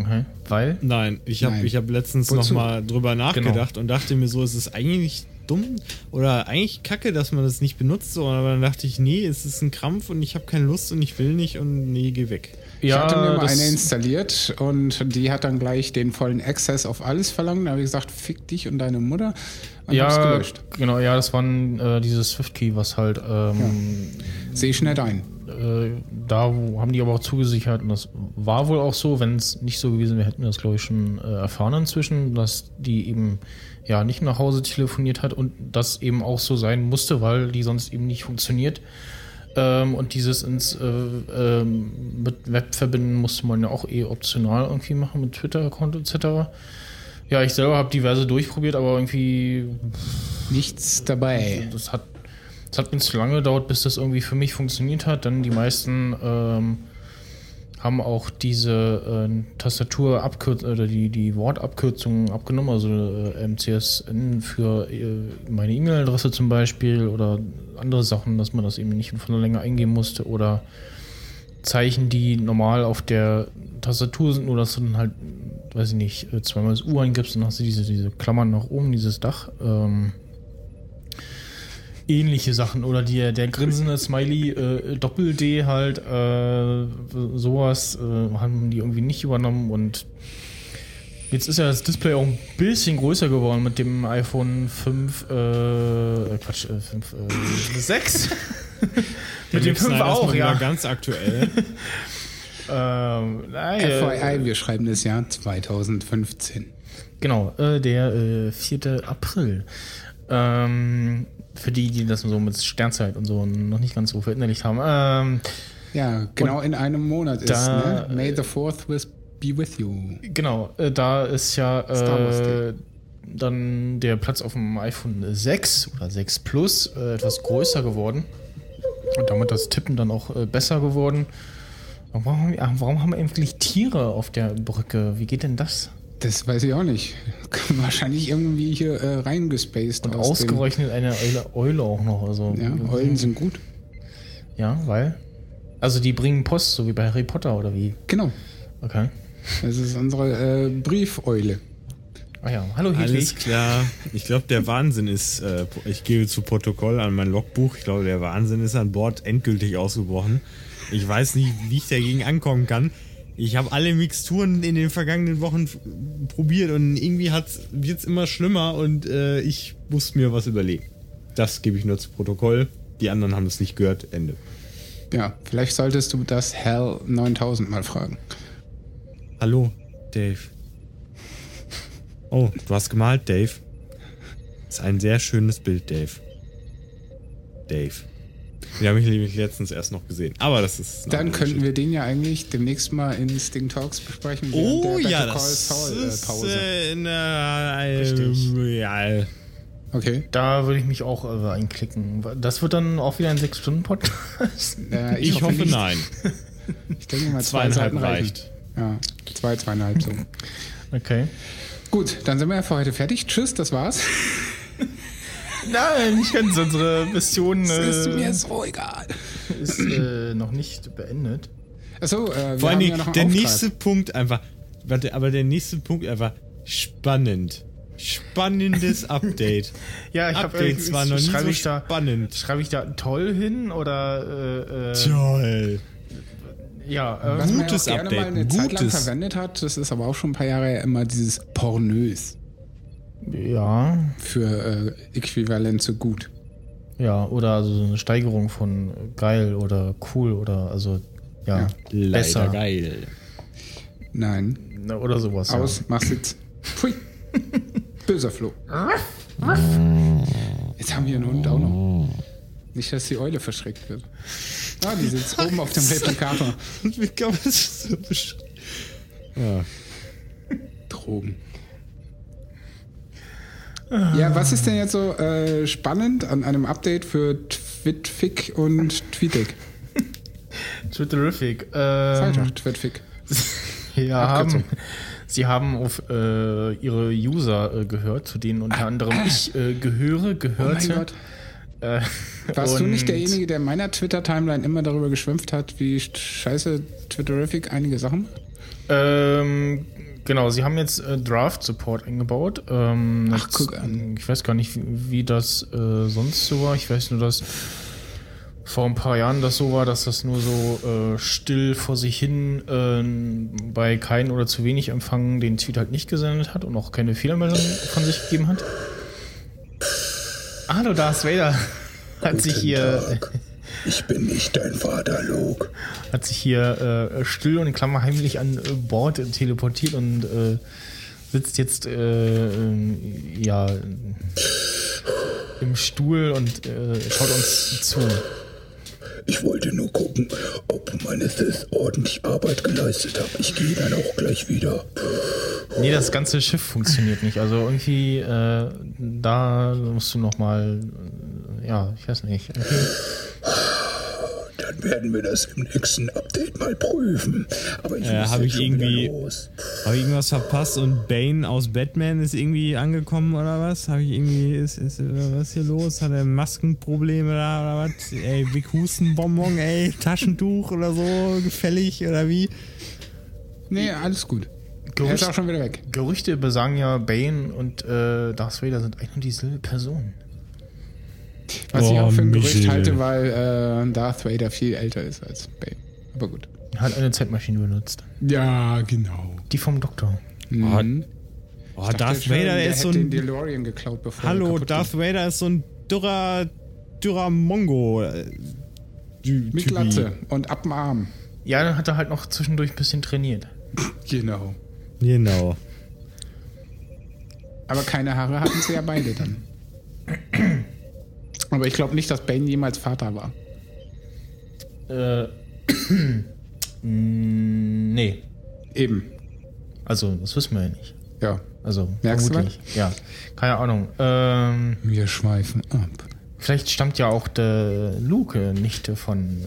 [SPEAKER 2] Okay. Weil?
[SPEAKER 1] Nein, ich habe hab letztens nochmal drüber nachgedacht und dachte mir so, es ist eigentlich dumm oder eigentlich kacke, dass man das nicht benutzt, so, aber dann dachte ich, nee, es ist ein Krampf und ich habe keine Lust und ich will nicht und nee, geh weg.
[SPEAKER 6] Ich hatte mir mal eine installiert und die hat dann gleich den vollen Access auf alles verlangt. Da habe ich gesagt, fick dich und deine Mutter und hab's
[SPEAKER 2] Ja,
[SPEAKER 6] gelöscht.
[SPEAKER 2] genau, ja, das war äh, dieses SwiftKey, was halt ähm,
[SPEAKER 6] Sehe ich nicht ein.
[SPEAKER 2] Äh, da haben die aber auch zugesichert und das war wohl auch so, wenn es nicht so gewesen wäre, hätten wir das glaube ich schon äh, erfahren inzwischen, dass die eben ja nicht nach Hause telefoniert hat und das eben auch so sein musste, weil die sonst eben nicht funktioniert. Ähm, und dieses ins äh, ähm, mit Web verbinden musste man ja auch eh optional irgendwie machen mit Twitter-Account etc. Ja, ich selber habe diverse durchprobiert, aber irgendwie
[SPEAKER 6] Nichts dabei.
[SPEAKER 2] das hat, das hat mir zu lange gedauert, bis das irgendwie für mich funktioniert hat. Dann die meisten ähm, haben auch diese äh, Tastatur oder die, die Wortabkürzungen abgenommen, also äh, MCSN für äh, meine E-Mail-Adresse zum Beispiel oder andere Sachen, dass man das eben nicht von der Länge eingeben musste oder Zeichen, die normal auf der Tastatur sind, nur dass du dann halt, weiß ich nicht, äh, zweimal das U eingibst, dann hast du diese, diese Klammern nach oben, dieses Dach. Ähm, ähnliche Sachen oder die, der grinsende Smiley äh, Doppel-D halt, äh, sowas äh, haben die irgendwie nicht übernommen und jetzt ist ja das Display auch ein bisschen größer geworden mit dem iPhone 5, äh, Quatsch, äh, 5, äh, 6. mit dem 5
[SPEAKER 1] Snyder ist
[SPEAKER 2] auch, ja.
[SPEAKER 1] ganz aktuell.
[SPEAKER 2] Ähm, nein, äh,
[SPEAKER 6] FYI, wir schreiben das Jahr 2015.
[SPEAKER 2] Genau, äh, der äh, 4. April. Ähm, für die, die das so mit Sternzeit und so noch nicht ganz so verinnerlicht haben. Ähm,
[SPEAKER 6] Ja, genau in einem Monat ist,
[SPEAKER 2] da-
[SPEAKER 6] ne? May the 4th with, be with you.
[SPEAKER 2] genau, äh, da ist ja äh, dann der Platz auf dem iPhone 6 oder 6 Plus äh, etwas größer geworden. Und damit das Tippen dann auch äh, besser geworden. Warum haben, wir, warum haben eigentlich Tiere auf der Brücke. Wie geht denn das?
[SPEAKER 6] Das weiß ich auch nicht. Wahrscheinlich irgendwie hier äh, reingespaced.
[SPEAKER 2] Und
[SPEAKER 6] aus dem-
[SPEAKER 2] ausgerechnet eine Eule, Eule auch noch. Also,
[SPEAKER 6] Ja, Eulen sind gut.
[SPEAKER 2] Ja, weil? Also die bringen Post, so wie bei Harry Potter oder wie?
[SPEAKER 6] Genau.
[SPEAKER 2] Okay.
[SPEAKER 6] Das ist unsere äh, Briefeule.
[SPEAKER 2] Ah ja, hallo
[SPEAKER 1] Alles
[SPEAKER 2] Hedwig.
[SPEAKER 1] klar. Ich glaube, der Wahnsinn ist, äh, ich gebe zu Protokoll an mein Logbuch, ich glaube, der Wahnsinn ist an Bord endgültig ausgebrochen. Ich weiß nicht, wie ich dagegen ankommen kann. Ich habe alle Mixturen in den vergangenen Wochen probiert und irgendwie wird es immer schlimmer und äh, ich muss mir was überlegen. Das gebe ich nur zu Protokoll. Die anderen haben es nicht gehört. Ende.
[SPEAKER 6] Ja, vielleicht solltest du das Hell 9000 mal fragen.
[SPEAKER 1] Hallo, Dave. Oh, du hast gemalt, Dave. Das ist ein sehr schönes Bild, Dave. Dave. Den habe ich nämlich letztens erst noch gesehen. Aber das ist.
[SPEAKER 6] Dann könnten
[SPEAKER 1] Geschichte.
[SPEAKER 6] wir den ja eigentlich demnächst mal in Sting Talks besprechen.
[SPEAKER 1] Oh ja, das
[SPEAKER 6] Saul, äh,
[SPEAKER 1] ist
[SPEAKER 6] Pause.
[SPEAKER 1] äh, eine,
[SPEAKER 2] Richtig.
[SPEAKER 1] äh, ja,
[SPEAKER 6] Okay.
[SPEAKER 2] Da würde ich mich auch äh, einklicken. Das wird dann auch wieder ein 6-Stunden-Podcast.
[SPEAKER 6] Äh,
[SPEAKER 1] ich, hoffe,
[SPEAKER 6] nicht.
[SPEAKER 1] nein.
[SPEAKER 6] Ich denke mal, zwei
[SPEAKER 1] Zweieinhalb
[SPEAKER 6] Seiten
[SPEAKER 1] reicht.
[SPEAKER 6] Ja, zwei, zweieinhalb so.
[SPEAKER 2] Okay.
[SPEAKER 6] Gut, dann sind wir ja für heute fertig. Tschüss, das war's.
[SPEAKER 2] Nein, nicht ganz. Unsere Mission
[SPEAKER 6] Das ist
[SPEAKER 2] äh,
[SPEAKER 6] mir so egal.
[SPEAKER 2] ist äh, noch nicht beendet.
[SPEAKER 6] Achso, äh, wir
[SPEAKER 1] Vor Dingen,
[SPEAKER 6] ja
[SPEAKER 1] der
[SPEAKER 6] Auftrag.
[SPEAKER 1] nächste Punkt einfach. Warte, aber der nächste Punkt einfach spannend. Spannendes Update.
[SPEAKER 2] Ja, ich habe
[SPEAKER 1] Updates waren noch nie
[SPEAKER 2] schreibe
[SPEAKER 1] so
[SPEAKER 2] ich da,
[SPEAKER 1] spannend.
[SPEAKER 2] Schreibe ich da toll hin oder äh, äh,
[SPEAKER 1] Toll.
[SPEAKER 2] ja, äh,
[SPEAKER 6] Was man ja
[SPEAKER 1] Gutes
[SPEAKER 6] auch gerne
[SPEAKER 1] Update,
[SPEAKER 6] mal eine
[SPEAKER 1] ein
[SPEAKER 6] Zeit lang
[SPEAKER 1] gutes.
[SPEAKER 6] verwendet hat, das ist aber auch schon ein paar Jahre her, immer dieses pornös
[SPEAKER 2] ja,
[SPEAKER 6] für äh, äquivalent zu gut.
[SPEAKER 2] ja, oder also so eine Steigerung von geil oder cool oder also ja,
[SPEAKER 6] Ja.
[SPEAKER 1] Leider
[SPEAKER 2] besser
[SPEAKER 1] geil.
[SPEAKER 6] Nein.
[SPEAKER 2] Na, oder sowas.
[SPEAKER 6] Aus, mach Sitz. Pfui. Böser Flo. Jetzt haben wir einen Hund auch noch. Nicht, dass die Eule verschreckt wird. Ah, die sitzt oben auf dem Replikator.
[SPEAKER 1] Wie kann man das so beschreiben? Ja.
[SPEAKER 6] Drogen. Ja, was ist denn jetzt so äh, spannend an einem Update für Twitfic und Tweetic?
[SPEAKER 2] Twitterific.
[SPEAKER 6] Sag
[SPEAKER 2] Ähm,
[SPEAKER 6] doch, Twitfic.
[SPEAKER 2] ja, haben, sie haben auf äh, ihre User äh, gehört, zu denen unter anderem ich äh, gehöre,
[SPEAKER 6] Oh
[SPEAKER 2] gehörte. Äh,
[SPEAKER 6] Warst du nicht derjenige, der in meiner Twitter-Timeline immer darüber geschwempft hat, wie scheiße Twitterific einige Sachen macht?
[SPEAKER 2] Ähm, genau, sie haben jetzt äh, Draft Support eingebaut. Ähm,
[SPEAKER 6] Ach,
[SPEAKER 2] jetzt,
[SPEAKER 6] guck an.
[SPEAKER 2] Ich weiß gar nicht, wie, wie das äh, sonst so war. Ich weiß nur, dass vor ein paar Jahren das so war, dass das nur so äh, still vor sich hin äh, bei kein oder zu wenig Empfang den Tweet halt nicht gesendet hat und auch keine Fehlermeldung von sich gegeben hat. Hallo Darth Vader. Hat sich hier
[SPEAKER 7] Ich bin nicht dein Vater, Luke.
[SPEAKER 2] hat sich hier äh, still und in Klammer heimlich an äh, Bord teleportiert und äh, sitzt jetzt äh, ähm, ja im Stuhl und äh, schaut uns zu.
[SPEAKER 7] Ich wollte nur gucken, ob meine Sis ordentlich Arbeit geleistet hat. Ich gehe dann auch gleich wieder.
[SPEAKER 2] Nee, das ganze Schiff funktioniert nicht. Also irgendwie äh, da musst du noch mal äh, ja, ich weiß nicht.
[SPEAKER 7] Dann werden wir das im nächsten Update mal prüfen. Aber ich
[SPEAKER 1] Äh, hab
[SPEAKER 7] jetzt
[SPEAKER 1] ich irgendwie-. Habe ich irgendwas verpasst und Bane aus Batman ist irgendwie angekommen oder was? Habe ich irgendwie, ist, ist, was hier los? Hat er Maskenprobleme da oder was? Ey, Big Hustenbonbon, ey, Taschentuch oder so, gefällig oder wie?
[SPEAKER 6] Nee, alles gut. Er ist auch schon wieder weg.
[SPEAKER 2] Gerüchte besagen ja Bane und äh, Darth Vader sind ein und dieselbe Person.
[SPEAKER 6] Was ich
[SPEAKER 1] Oh,
[SPEAKER 6] auch für ein Gerücht
[SPEAKER 1] Michel.
[SPEAKER 6] halte, weil äh, Darth Vader viel älter ist als Bane. Aber gut.
[SPEAKER 2] Er hat eine Zeitmaschine benutzt.
[SPEAKER 6] Ja, genau.
[SPEAKER 2] Die vom Doktor.
[SPEAKER 6] Mhm.
[SPEAKER 1] Oh,
[SPEAKER 6] Ich dachte
[SPEAKER 1] Darth
[SPEAKER 6] schon,
[SPEAKER 1] Vader
[SPEAKER 6] der
[SPEAKER 1] ist so
[SPEAKER 6] hätte den
[SPEAKER 1] ein.
[SPEAKER 6] DeLorean geklaut, bevor er
[SPEAKER 1] Hallo, Darth
[SPEAKER 6] ging.
[SPEAKER 1] Vader ist so ein dürrer, dürrer Mongo. äh,
[SPEAKER 6] Mit
[SPEAKER 1] Typi.
[SPEAKER 6] Glatze und ab dem Arm.
[SPEAKER 2] Ja, dann hat er halt noch zwischendurch ein bisschen trainiert.
[SPEAKER 6] Genau.
[SPEAKER 1] Genau.
[SPEAKER 6] Aber keine Haare hatten sie ja beide dann. Aber ich glaube nicht, dass Bane jemals Vater war.
[SPEAKER 2] Äh, nee.
[SPEAKER 6] Eben.
[SPEAKER 2] Also, das wissen wir ja nicht.
[SPEAKER 6] Ja.
[SPEAKER 2] Also,
[SPEAKER 6] Merkst du
[SPEAKER 2] vermutlich. Ja, keine Ahnung. Ähm,
[SPEAKER 6] Wir schweifen ab.
[SPEAKER 2] vielleicht stammt ja auch der Luke nicht von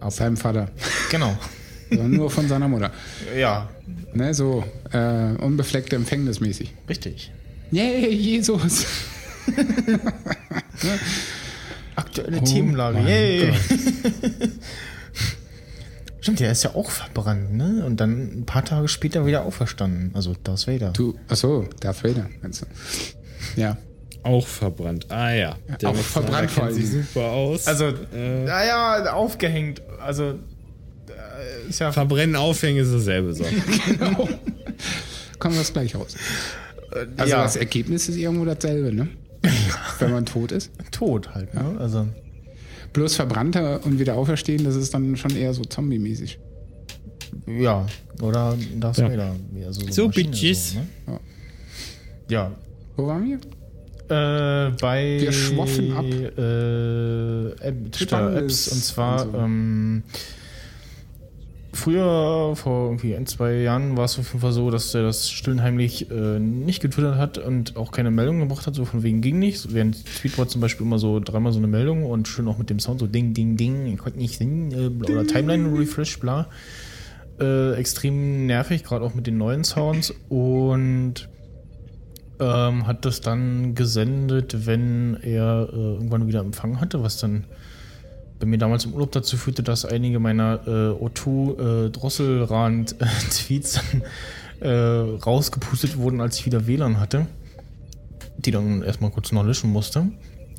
[SPEAKER 2] äh.
[SPEAKER 6] Seinem Vater.
[SPEAKER 2] Genau.
[SPEAKER 6] sondern nur von seiner Mutter.
[SPEAKER 2] Ja,
[SPEAKER 6] Ne, so äh, unbefleckte Empfängnismäßig.
[SPEAKER 2] richtig.
[SPEAKER 6] Yay, Jesus!
[SPEAKER 2] Aktuelle
[SPEAKER 6] Oh
[SPEAKER 2] Themenlage. Yay. Stimmt, der ist ja auch verbrannt, ne? Und dann ein paar Tage später wieder auferstanden. Also Darth Vader.
[SPEAKER 6] Du, achso, Darth Vader. meinst du? Ja.
[SPEAKER 1] Auch verbrannt. Ah ja. Der
[SPEAKER 6] Auch verbrannt vor allem.
[SPEAKER 1] super aus.
[SPEAKER 2] Also,
[SPEAKER 1] äh,
[SPEAKER 2] naja, aufgehängt. Also, äh, ist ja.
[SPEAKER 1] Verbrennen, aufhängen ist dasselbe Sache.
[SPEAKER 6] Genau. Kommt das gleich raus. Also
[SPEAKER 2] ja.
[SPEAKER 6] das Ergebnis ist irgendwo dasselbe, ne? Wenn man tot ist.
[SPEAKER 2] tot halt, ne? Also,
[SPEAKER 6] Bloß verbrannter und wieder auferstehen, das ist dann schon eher so zombie-mäßig.
[SPEAKER 2] ja. Oder Darth
[SPEAKER 1] Ja.
[SPEAKER 2] Vader. Also
[SPEAKER 1] So,
[SPEAKER 2] Maschine,
[SPEAKER 1] Bitches.
[SPEAKER 2] ne?
[SPEAKER 6] Ja.
[SPEAKER 2] Ja.
[SPEAKER 6] Wo waren wir?
[SPEAKER 2] Äh, bei
[SPEAKER 6] Wir schwoffen ab.
[SPEAKER 2] Äh, App, Twitter-Apps und zwar
[SPEAKER 6] und so.
[SPEAKER 2] ähm, früher, vor irgendwie ein, zwei Jahren, war es auf jeden Fall so, dass er das still und heimlich äh, nicht getwittert hat und auch keine Meldung gebracht hat, so von wegen ging nicht. Während Tweetbot zum Beispiel immer so dreimal so eine Meldung und schön auch mit dem Sound so Ding, Ding, Ding, ich konnte nicht singen, äh, bla, oder Timeline Refresh, bla. Äh, extrem nervig, gerade auch mit den neuen Sounds und ähm, hat das dann gesendet, wenn er äh, irgendwann wieder Empfang hatte, was dann bei mir damals im Urlaub dazu führte, dass einige meiner äh, O2 äh, äh, rausgepustet wurden, als ich wieder WLAN hatte, die dann erstmal kurz noch löschen musste,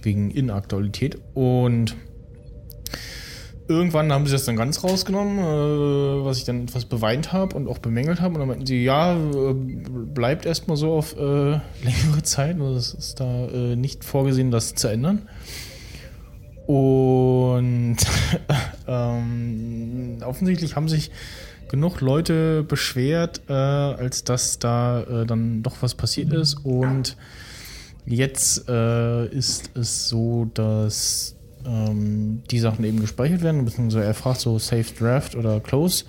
[SPEAKER 2] wegen Inaktualität. Und irgendwann haben sie das dann ganz rausgenommen, äh, was ich dann etwas beweint habe und auch bemängelt habe. Und dann meinten sie, ja, äh, bleibt erstmal so auf äh, längere Zeit. Also es ist da äh, nicht vorgesehen, das zu ändern. Und ähm, offensichtlich haben sich genug Leute beschwert, äh, als dass da äh, dann doch was passiert ist. Und jetzt äh, ist es so, dass ähm, die Sachen eben gespeichert werden, beziehungsweise er fragt so Save Draft oder Close.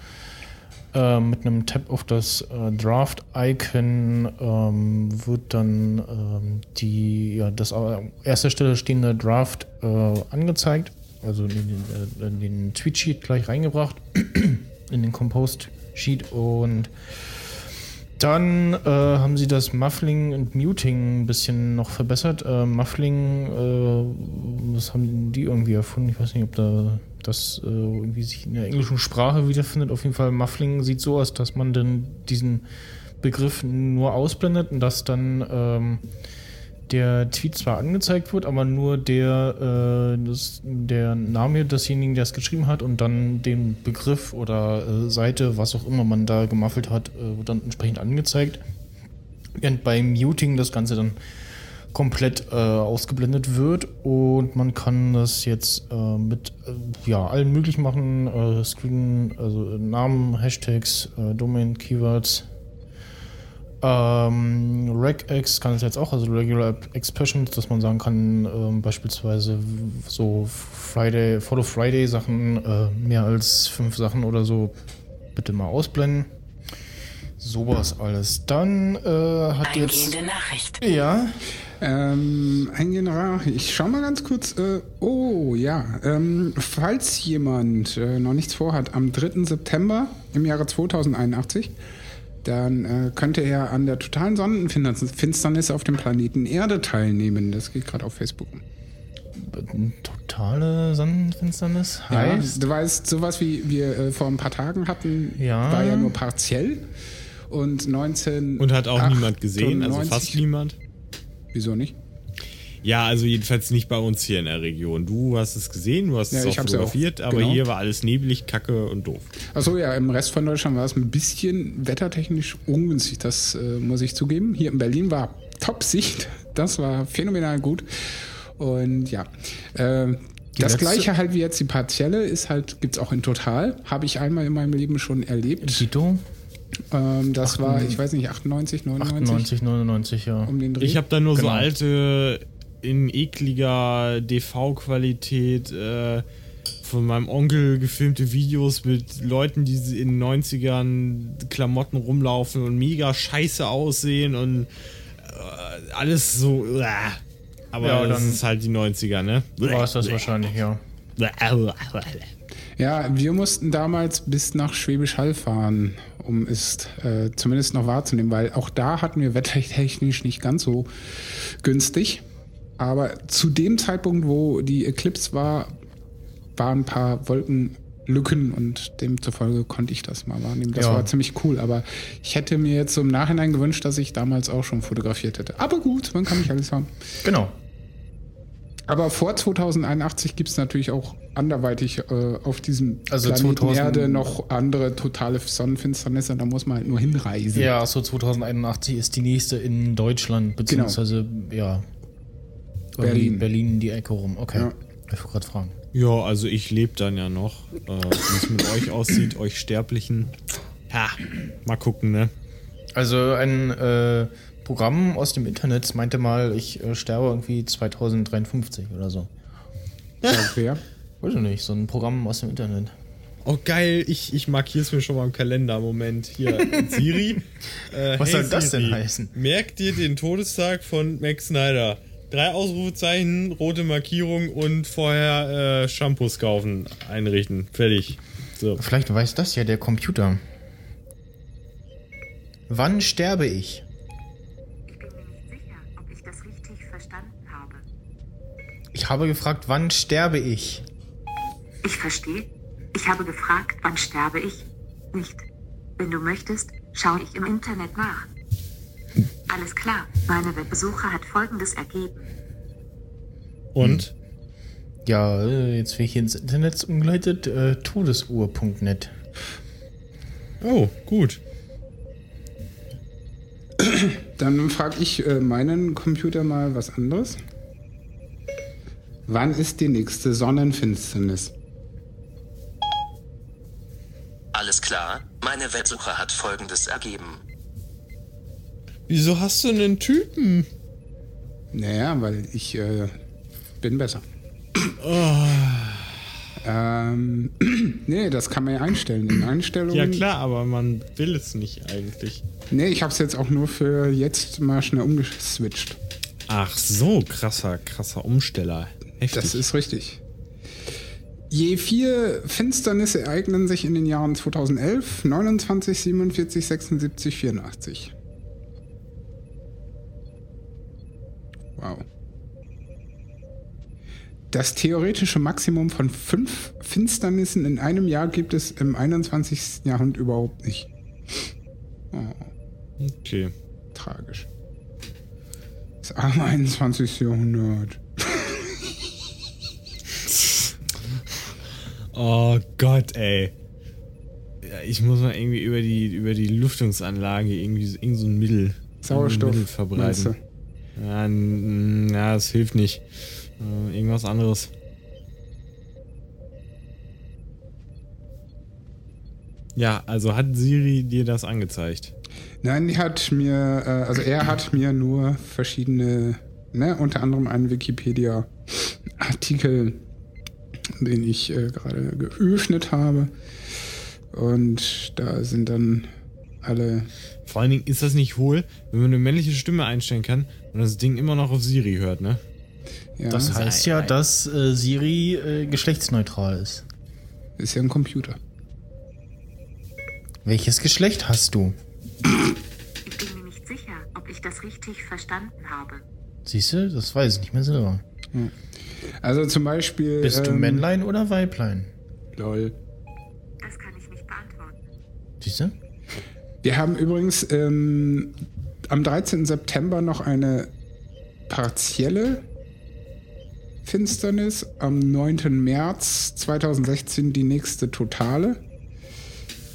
[SPEAKER 2] Äh, mit einem Tab auf das äh, Draft-Icon ähm, wird dann ähm, die, ja, das an erster Stelle stehende Draft äh, angezeigt, also in den, äh, in den Tweet-Sheet gleich reingebracht, in den Compost-Sheet und dann äh, haben sie das Muffling und Muting ein bisschen noch verbessert. Äh, Muffling, äh, was haben die irgendwie erfunden? Ich weiß nicht, ob da das äh, irgendwie sich in der englischen Sprache wiederfindet. Auf jeden Fall, Muffling sieht so aus, dass man dann diesen Begriff nur ausblendet und dass dann ähm, der Tweet zwar angezeigt wird, aber nur der, äh, das, der Name desjenigen, der es geschrieben hat und dann den Begriff oder äh, Seite, was auch immer man da gemaffelt hat, äh, wird dann entsprechend angezeigt. Während beim Muting das Ganze dann komplett äh, ausgeblendet wird und man kann das jetzt äh, mit äh, ja, allen möglichen machen, äh, Screen, also äh, Namen, Hashtags, äh, Domain, Keywords, ähm, regex kann es jetzt auch, also Regular Expressions, dass man sagen kann, ähm, beispielsweise so Friday, Follow Friday Sachen, mehr als fünf Sachen oder so, bitte mal ausblenden. Sowas alles. Dann äh, hat jetzt.
[SPEAKER 3] Eingehende Nachricht.
[SPEAKER 2] Ja.
[SPEAKER 6] Ähm, ein General, ich schau mal ganz kurz. Äh, oh, ja. Ähm, falls jemand äh, noch nichts vorhat, am 3. September im Jahre 2081, dann äh, könnte er an der totalen Sonnenfinsternis auf dem Planeten Erde teilnehmen. Das geht gerade auf Facebook.
[SPEAKER 2] Totale Sonnenfinsternis
[SPEAKER 6] Ja,
[SPEAKER 2] heißt.
[SPEAKER 6] du weißt, sowas wie wir äh, vor ein paar Tagen hatten,
[SPEAKER 2] Ja.
[SPEAKER 6] war ja nur partiell. Und 19.
[SPEAKER 1] Und hat auch niemand gesehen, also
[SPEAKER 6] 98
[SPEAKER 1] fast niemand.
[SPEAKER 6] Wieso nicht?
[SPEAKER 1] Ja, also jedenfalls nicht bei uns hier in der Region. Du hast es gesehen, du hast
[SPEAKER 6] Ja,
[SPEAKER 1] es auch
[SPEAKER 6] hab's ja auch,
[SPEAKER 1] fotografiert, aber
[SPEAKER 6] genau.
[SPEAKER 1] hier war alles neblig, kacke und doof.
[SPEAKER 6] Achso, ja, im Rest von Deutschland war es ein bisschen wettertechnisch ungünstig, das äh, muss ich zugeben. Hier in Berlin war Top-Sicht, das war phänomenal gut. Und ja, äh, das
[SPEAKER 2] letzte-
[SPEAKER 6] gleiche halt wie jetzt die partielle ist halt, gibt's auch in Total, habe ich einmal in meinem Leben schon erlebt.
[SPEAKER 2] Tito?
[SPEAKER 6] Ähm, das war, ich weiß nicht, 98, 99
[SPEAKER 2] 98, 99, ja.
[SPEAKER 6] um den Dreh.
[SPEAKER 1] Ich habe da nur so
[SPEAKER 2] Genau.
[SPEAKER 1] alte, in ekliger DV-Qualität äh, von meinem Onkel gefilmte Videos mit Leuten, die in den 90ern Klamotten rumlaufen und mega scheiße aussehen und äh, alles so. Äh. Aber
[SPEAKER 2] Ja,
[SPEAKER 1] das
[SPEAKER 2] dann-
[SPEAKER 1] ist halt die 90er, ne?
[SPEAKER 2] War es das wahrscheinlich, ja.
[SPEAKER 6] Ja, wir mussten damals bis nach Schwäbisch Hall fahren, um es äh, zumindest noch wahrzunehmen, weil auch da hatten wir wettertechnisch nicht ganz so günstig. Aber zu dem Zeitpunkt, wo die Eclipse war, waren ein paar Wolkenlücken und demzufolge konnte ich das mal wahrnehmen. Das
[SPEAKER 2] Ja.
[SPEAKER 6] war ziemlich cool, aber ich hätte mir jetzt so im Nachhinein gewünscht, dass ich damals auch schon fotografiert hätte. Aber gut, man kann nicht alles haben.
[SPEAKER 2] Genau.
[SPEAKER 6] Aber vor 2081 gibt es natürlich auch anderweitig äh, auf diesem
[SPEAKER 2] Also
[SPEAKER 6] Planeten
[SPEAKER 2] 2000
[SPEAKER 6] Erde noch andere totale Sonnenfinsternisse. Da muss man halt nur hinreisen.
[SPEAKER 2] Ja, so 2081 ist die nächste in Deutschland, beziehungsweise, ja. irgendwie
[SPEAKER 6] Berlin.
[SPEAKER 2] Berlin in die Ecke rum. Okay.
[SPEAKER 6] Ja.
[SPEAKER 2] Ich wollte gerade fragen.
[SPEAKER 1] Ja, also ich lebe dann ja noch. Äh, Wie es mit euch aussieht, euch Sterblichen. Ja, mal gucken, ne?
[SPEAKER 2] Also ein äh, Programm aus dem Internet meinte mal, ich äh, sterbe irgendwie 2053 oder so.
[SPEAKER 6] Wer?
[SPEAKER 2] Weiß ich nicht, so ein Programm aus dem Internet.
[SPEAKER 1] Oh geil, ich, ich markiere es mir schon mal im Kalender. Moment, hier, Siri. Äh,
[SPEAKER 2] Was soll das denn heißen?
[SPEAKER 1] Merk dir den Todestag von Max Snyder. Drei Ausrufezeichen, rote Markierung und vorher äh, Shampoos kaufen, einrichten. Fertig. So.
[SPEAKER 2] Vielleicht weiß das ja der Computer. Wann sterbe? Ich
[SPEAKER 4] Ich habe
[SPEAKER 2] gefragt, wann sterbe ich?
[SPEAKER 4] Ich verstehe. Ich habe gefragt, wann sterbe ich? Nicht. Wenn du möchtest, schaue ich im Internet nach. Alles klar. Meine Webbesuche hat folgendes ergeben.
[SPEAKER 1] Und?
[SPEAKER 2] Ja, äh, jetzt bin ich ins Internet umgeleitet. Äh, Todesuhr.net.
[SPEAKER 1] Oh, gut.
[SPEAKER 6] Dann frage ich äh, meinen Computer mal was anderes. Wann ist die nächste Sonnenfinsternis?
[SPEAKER 8] Alles klar, meine Websuche hat folgendes ergeben.
[SPEAKER 1] Wieso hast du einen Typen?
[SPEAKER 6] Naja, weil ich äh, bin besser. Ähm, nee, das kann man ja einstellen. In Einstellungen.
[SPEAKER 1] Ja klar, aber man will es nicht eigentlich.
[SPEAKER 6] Nee, ich habe es jetzt auch nur für jetzt mal schnell umgeswitcht.
[SPEAKER 1] Ach so, krasser, krasser Umsteller. Heftig.
[SPEAKER 6] Das ist richtig. Je vier Finsternisse ereignen sich in den Jahren 2011, 29, 47, 76, 84. Wow. Das theoretische Maximum von fünf Finsternissen in einem Jahr gibt es im 21. Jahrhundert überhaupt nicht.
[SPEAKER 1] okay.
[SPEAKER 6] Tragisch. Das arme 21. Jahrhundert.
[SPEAKER 1] Oh Gott, ey. Ja, ich muss mal irgendwie über die, über die Lüftungsanlage irgendwie so, irgend so ein Mittel,
[SPEAKER 6] Sauerstoff,
[SPEAKER 1] Mittel verbreiten. Ja, n- ja, das hilft nicht. Äh, irgendwas anderes. Ja, also hat Siri dir das angezeigt?
[SPEAKER 6] Nein, die hat mir, äh, also er hat mir nur verschiedene, ne, unter anderem einen Wikipedia-Artikel, den ich äh, gerade geöffnet habe. Und da sind dann alle.
[SPEAKER 1] Vor allen Dingen ist das nicht hohl, wenn man eine männliche Stimme einstellen kann und das Ding immer noch auf Siri hört, ne?
[SPEAKER 6] Ja,
[SPEAKER 2] Das heißt ja, dass äh, Siri äh, geschlechtsneutral ist.
[SPEAKER 6] ist ja ein Computer.
[SPEAKER 2] Welches Geschlecht hast du?
[SPEAKER 4] Ich bin mir nicht sicher, ob ich das richtig verstanden habe.
[SPEAKER 2] Siehst du, das weiß ich nicht mehr selber.
[SPEAKER 6] Also zum Beispiel.
[SPEAKER 2] Bist du
[SPEAKER 6] ähm,
[SPEAKER 2] Männlein oder Weiblein?
[SPEAKER 6] Lol.
[SPEAKER 4] Das kann ich nicht beantworten.
[SPEAKER 2] Siehst du?
[SPEAKER 6] Wir haben übrigens ähm, am 13. September noch eine partielle Finsternis, am 9. März 2016 die nächste totale.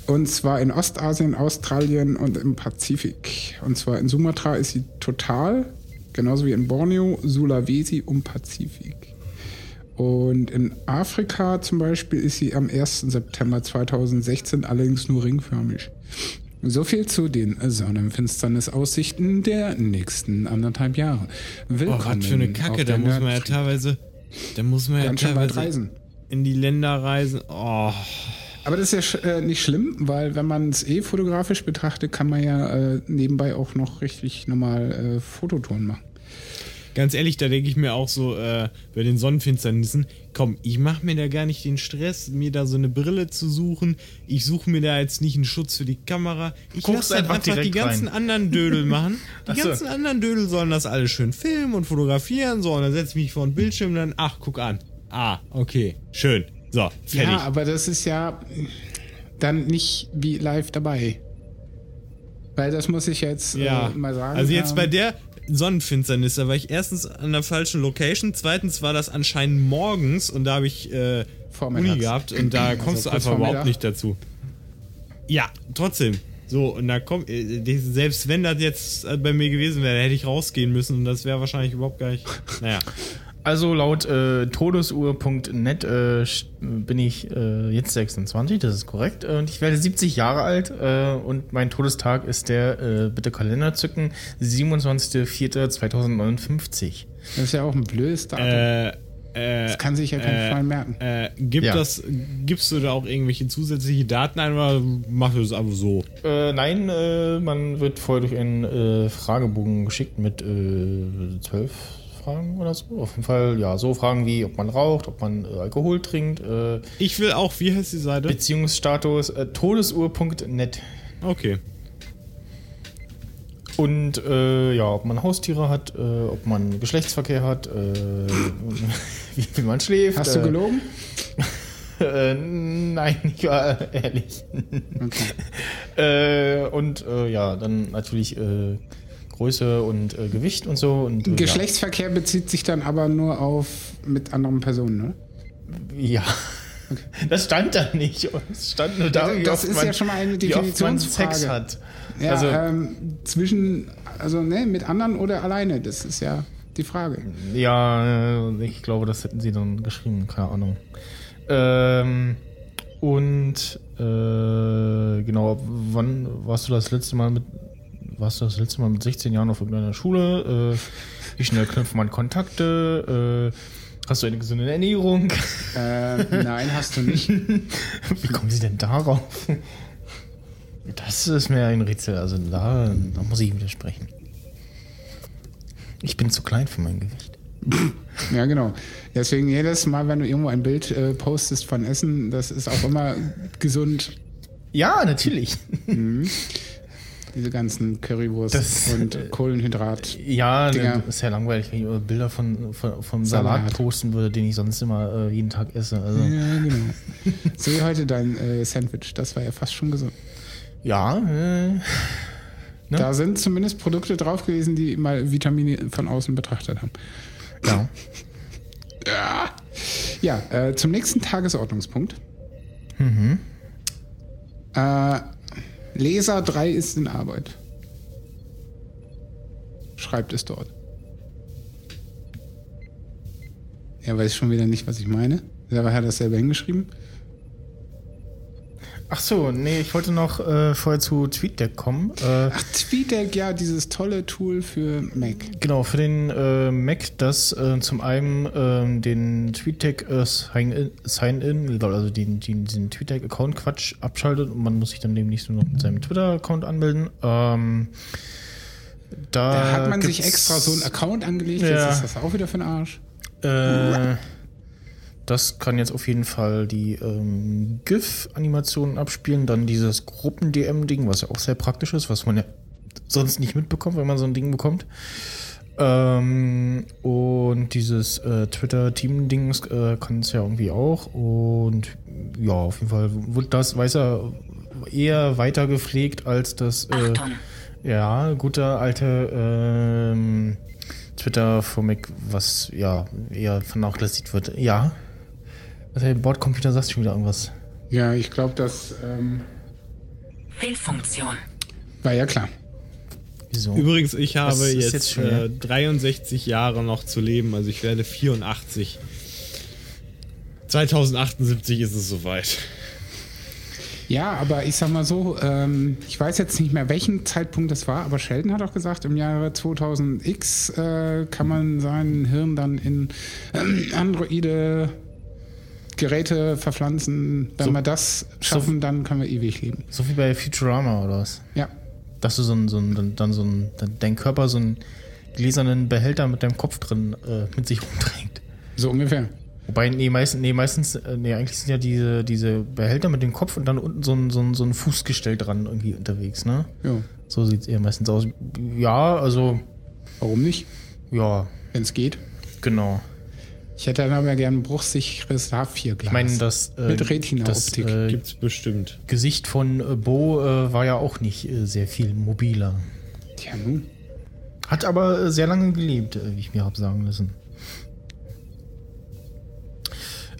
[SPEAKER 6] Und zwar in Ostasien, Australien und im Pazifik. Und zwar in Sumatra ist sie total, genauso wie in Borneo, Sulawesi und Pazifik. Und in Afrika zum Beispiel ist sie am 1. September 2016 allerdings nur ringförmig. So viel zu den Sonnenfinsternisaussichten der nächsten anderthalb Jahre.
[SPEAKER 1] Oh,
[SPEAKER 6] Willkommen
[SPEAKER 1] was für eine Kacke, da muss man ja teilweise. Da muss man ja teilweise
[SPEAKER 6] reisen.
[SPEAKER 1] in die Länder reisen. Oh.
[SPEAKER 6] Aber das ist ja äh, nicht schlimm, weil wenn man es eh fotografisch betrachtet, kann man ja äh, nebenbei auch noch richtig normal äh, Fototouren machen.
[SPEAKER 1] Ganz ehrlich, da denke ich mir auch so, äh, bei den Sonnenfinsternissen, komm, ich mache mir da gar nicht den Stress, mir da so eine Brille zu suchen. Ich suche mir da jetzt nicht einen Schutz für die Kamera. Ich lasse dann
[SPEAKER 2] einfach
[SPEAKER 1] einfach die ganzen
[SPEAKER 2] rein.
[SPEAKER 1] anderen Dödel machen. Die
[SPEAKER 2] so.
[SPEAKER 1] ganzen anderen Dödel sollen das alles schön filmen und fotografieren. So, und dann setze ich mich vor den Bildschirm und dann, ach, guck an. Ah, okay, schön. So, fertig.
[SPEAKER 6] Ja, aber das ist ja dann nicht wie live dabei. Weil das muss ich jetzt
[SPEAKER 1] Ja,
[SPEAKER 6] äh, mal sagen.
[SPEAKER 1] also jetzt
[SPEAKER 6] ähm,
[SPEAKER 1] bei der Sonnenfinsternis, da war ich erstens an der falschen Location, zweitens war das anscheinend morgens und da habe ich äh. Uni gehabt und da
[SPEAKER 6] Also
[SPEAKER 1] kommst du
[SPEAKER 6] kurz
[SPEAKER 1] einfach überhaupt nicht dazu. Ja, trotzdem. So, und da kommt, äh, selbst wenn das jetzt äh, bei mir gewesen wäre, hätte ich rausgehen müssen und das wäre wahrscheinlich überhaupt gar nicht. Naja.
[SPEAKER 2] Also laut äh, todesuhr.net äh, bin ich äh, jetzt 26, das ist korrekt. äh, Und ich werde 70 Jahre alt äh, und mein Todestag ist der, äh, bitte Kalender zücken, 27.04.2059.
[SPEAKER 6] Das ist ja auch ein blödes Datum.
[SPEAKER 1] Äh, äh,
[SPEAKER 6] das kann sich ja kein
[SPEAKER 1] äh,
[SPEAKER 6] Fall merken.
[SPEAKER 1] äh, gibt
[SPEAKER 2] Ja.
[SPEAKER 1] das, gibst du da auch irgendwelche zusätzliche Daten ein oder machst du das einfach so?
[SPEAKER 2] Äh, nein, äh, man wird vorher durch einen äh, Fragebogen geschickt mit äh, zwölf Fragen oder so. Auf jeden Fall, ja, so Fragen wie, ob man raucht, ob man äh, Alkohol trinkt, äh,
[SPEAKER 1] Ich will auch, wie heißt die Seite?
[SPEAKER 2] Beziehungsstatus, äh, todesuhr.net.
[SPEAKER 1] Okay.
[SPEAKER 2] Und äh, ja, ob man Haustiere hat, äh, ob man Geschlechtsverkehr hat, äh, wie, wie man schläft.
[SPEAKER 6] Hast du
[SPEAKER 2] äh,
[SPEAKER 6] gelogen?
[SPEAKER 2] Äh, nein, ich war ehrlich.
[SPEAKER 6] Okay.
[SPEAKER 2] äh, und äh, ja, dann natürlich äh, Größe und äh, Gewicht und so. Und, äh,
[SPEAKER 6] Geschlechtsverkehr bezieht sich dann aber nur auf mit anderen Personen, ne?
[SPEAKER 2] Ja. Das stand da nicht. Es stand nur da, wie
[SPEAKER 6] Das
[SPEAKER 2] oft
[SPEAKER 6] ist
[SPEAKER 2] man,
[SPEAKER 6] ja schon mal eine Definitionsfrage.
[SPEAKER 2] Sex hat.
[SPEAKER 6] Ja,
[SPEAKER 2] also,
[SPEAKER 6] ähm, zwischen, also ne, mit anderen oder alleine, das ist ja die Frage.
[SPEAKER 2] Ja, äh, ich glaube, das hätten sie dann geschrieben, keine Ahnung. Ähm, und äh, genau, wann warst du das letzte Mal mit warst du das letzte Mal mit 16 Jahren auf irgendeiner Schule? Äh, wie schnell knüpft man Kontakte? Äh, hast du eine gesunde Ernährung?
[SPEAKER 6] Äh, nein, hast du nicht.
[SPEAKER 2] Wie kommen sie denn darauf? Das ist mir ein Rätsel. Also da, da muss ich widersprechen. Ich bin zu klein für mein Gewicht.
[SPEAKER 6] Ja, genau. Deswegen jedes Mal, wenn du irgendwo ein Bild äh, postest von Essen, das ist auch immer gesund.
[SPEAKER 2] Ja, natürlich.
[SPEAKER 6] Diese ganzen Currywurst
[SPEAKER 2] Das-
[SPEAKER 6] und Kohlenhydrat.
[SPEAKER 2] Ja,
[SPEAKER 6] Dinger.
[SPEAKER 2] das ist ja langweilig, wenn ich Bilder von, von, vom
[SPEAKER 6] Salat.
[SPEAKER 2] Salat posten würde, den ich sonst immer äh, jeden Tag esse. Also,
[SPEAKER 6] Ja, genau. So wie heute dein äh, Sandwich, das war ja fast schon gesund.
[SPEAKER 2] ja, äh, Ne?
[SPEAKER 6] Da sind zumindest Produkte drauf gewesen, die mal Vitamine von außen betrachtet haben.
[SPEAKER 2] ja.
[SPEAKER 6] Ja, äh, zum nächsten Tagesordnungspunkt.
[SPEAKER 2] Mhm.
[SPEAKER 6] Äh, Leser 3 ist in Arbeit. Schreibt es dort. Er weiß schon wieder nicht, was ich meine. Hat er das selber hingeschrieben.
[SPEAKER 2] Ach so, nee, ich wollte noch äh, vorher zu TweetDeck kommen. Äh,
[SPEAKER 6] Ach, TweetDeck, ja, dieses tolle Tool für Mac.
[SPEAKER 2] Genau, für den äh, Mac, das äh, zum einen ähm, den TweetDeck äh, Sign-In, Sign also den, den, diesen TweetDeck-Account-Quatsch abschaltet und man muss sich dann demnächst nur noch mit seinem Twitter-Account anmelden. Ähm, da
[SPEAKER 6] Da hat man sich extra so einen Account angelegt.
[SPEAKER 2] Ja.
[SPEAKER 6] Jetzt ist das auch wieder für den Arsch.
[SPEAKER 2] Äh, das kann jetzt auf jeden Fall die ähm, GIF-Animationen abspielen, dann dieses Gruppen-DM-Ding, was ja auch sehr praktisch ist, was man ja sonst nicht mitbekommt, wenn man so ein Ding bekommt. Ähm, und dieses äh, Twitter-Team-Dings äh, kann es ja irgendwie auch. Und ja, auf jeden Fall wird das, weiß er, eher weiter gepflegt als das äh, ja, guter alte ähm, Twitter für Mac, was ja eher vernachlässigt wird. Ja. Also der Bordcomputer sagt schon wieder irgendwas.
[SPEAKER 6] Ja, ich glaube, das ähm,
[SPEAKER 3] Fehlfunktion.
[SPEAKER 6] war ja klar.
[SPEAKER 2] Wieso?
[SPEAKER 1] Übrigens, ich habe jetzt,
[SPEAKER 2] jetzt schon,
[SPEAKER 1] äh, 63 Jahre noch zu leben, also ich werde 84. 2078 ist es soweit.
[SPEAKER 6] Ja, aber ich sag mal so, ähm, ich weiß jetzt nicht mehr, welchen Zeitpunkt das war, aber Sheldon hat auch gesagt, im Jahre 2000x äh, kann man sein Hirn dann in ähm, Androide Geräte verpflanzen. Wenn
[SPEAKER 2] So-
[SPEAKER 6] wir das schaffen, dann können wir ewig leben.
[SPEAKER 2] So wie bei Futurama oder was?
[SPEAKER 6] Ja.
[SPEAKER 2] Dass du so ein, so ein dann, so ein, dann dein Körper so ein gläsernen Behälter mit deinem Kopf drin äh, mit sich rumträgt.
[SPEAKER 6] So ungefähr.
[SPEAKER 2] Wobei, nee, meistens, nee, meistens, äh, nee, eigentlich sind ja diese, diese Behälter mit dem Kopf und dann unten so ein, so ein, so ein Fußgestell dran irgendwie unterwegs, ne?
[SPEAKER 6] Ja.
[SPEAKER 2] So sieht's eher meistens aus. Ja, also,
[SPEAKER 6] Warum nicht?
[SPEAKER 2] ja,
[SPEAKER 6] Wenn es geht.
[SPEAKER 2] genau.
[SPEAKER 6] Ich hätte dann aber gern ein bruchsicheres H4-Glas.
[SPEAKER 2] Ich meine, das, äh,
[SPEAKER 6] Mit Retina-Optik.
[SPEAKER 2] das äh,
[SPEAKER 1] Gibt's bestimmt.
[SPEAKER 2] Gesicht von äh, Bo äh, war ja auch nicht äh, sehr viel mobiler.
[SPEAKER 6] Tja, nun.
[SPEAKER 2] Hat aber äh, sehr lange gelebt, äh, wie ich mir habe sagen lassen.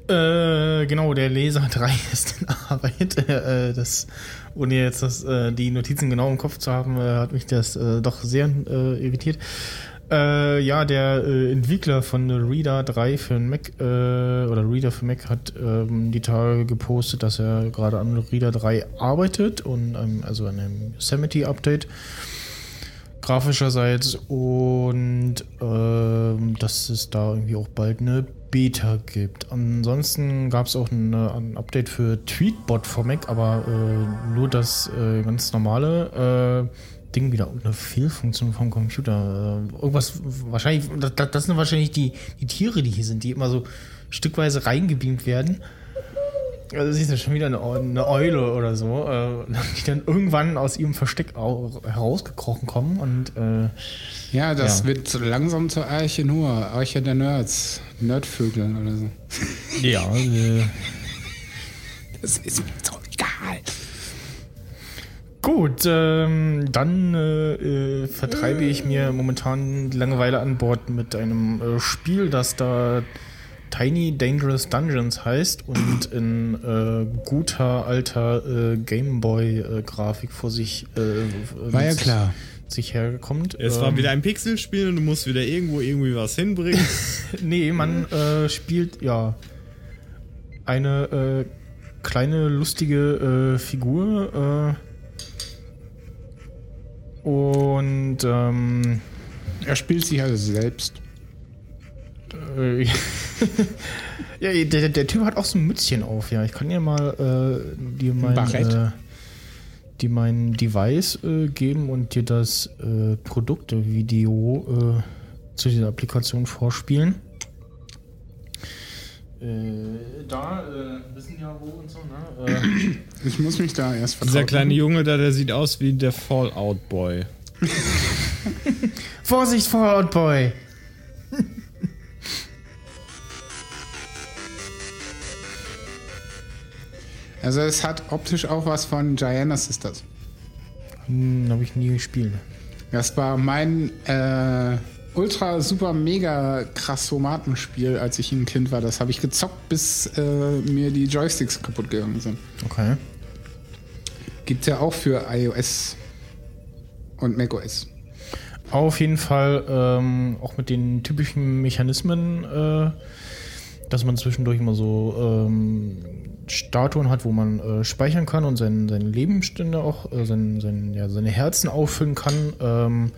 [SPEAKER 2] Äh, genau, der Laser 3 ist in Arbeit. Äh, das, ohne jetzt das, äh, die Notizen genau im Kopf zu haben, äh, hat mich das äh, doch sehr äh, irritiert. Äh, ja, der äh, Entwickler von Reader 3 für Mac äh, oder Reader für Mac hat ähm, die Tage gepostet, dass er gerade an Reader 3 arbeitet und ähm, also an einem Yosemite-Update grafischerseits und ähm, dass es da irgendwie auch bald eine Beta gibt. Ansonsten gab es auch eine, ein Update für Tweetbot for Mac, aber äh, nur das äh, ganz normale äh, Ding wieder irgendeine Fehlfunktion vom Computer. Äh, irgendwas wahrscheinlich, das, das sind wahrscheinlich die, die Tiere, die hier sind, die immer so stückweise reingebeamt werden. Also ist ja schon wieder eine, eine Eule oder so, äh, die dann irgendwann aus ihrem Versteck au- herausgekrochen kommen und äh,
[SPEAKER 6] Ja, das
[SPEAKER 2] Ja.
[SPEAKER 6] wird langsam zur Arche nur. Arche der Nerds. Nerdvögel oder so.
[SPEAKER 2] ja, äh,
[SPEAKER 6] Das ist mir so egal.
[SPEAKER 2] Gut, ähm, dann äh, äh, vertreibe ich mir momentan die Langeweile an Bord mit einem äh, Spiel, das da Tiny Dangerous Dungeons heißt und in äh, guter alter äh, Gameboy-Grafik vor sich äh,
[SPEAKER 6] War ja klar.
[SPEAKER 2] sich herkommt.
[SPEAKER 1] Es war
[SPEAKER 2] Ähm,
[SPEAKER 1] wieder ein Pixelspiel und du musst wieder irgendwo irgendwie was hinbringen.
[SPEAKER 2] Nee, man äh, spielt ja eine äh, kleine lustige äh, Figur äh, und ähm,
[SPEAKER 6] Er spielt sich also selbst.
[SPEAKER 2] äh, ja, der, der Typ hat auch so ein Mützchen auf, ja. Ich kann dir mal äh, dir mein, äh, dir mein Device äh, geben und dir das äh, Produkte-Video äh, zu dieser Applikation vorspielen. Äh, da äh, wissen ja wo und so, ne? Äh,
[SPEAKER 6] Ich muss mich da erst vertrauen.
[SPEAKER 1] Dieser kleine Junge da, der sieht aus wie der Fallout Boy.
[SPEAKER 2] Vorsicht, Fallout Boy!
[SPEAKER 6] Also es hat optisch auch was von Gianna Sisters.
[SPEAKER 2] Hm, hab ich nie gespielt.
[SPEAKER 6] Das war mein äh, ultra super mega krassomatenspiel, als ich ein Kind war. Das habe ich gezockt, bis äh, mir die Joysticks kaputt gegangen sind.
[SPEAKER 2] Okay.
[SPEAKER 6] Gibt ja auch für iOS und macOS.
[SPEAKER 2] Auf jeden Fall ähm, auch mit den typischen Mechanismen, äh, dass man zwischendurch immer so ähm, Statuen hat, wo man äh, speichern kann und sein, seine Lebensstände auch, äh, sein, sein, ja, seine Herzen auffüllen kann. Ähm,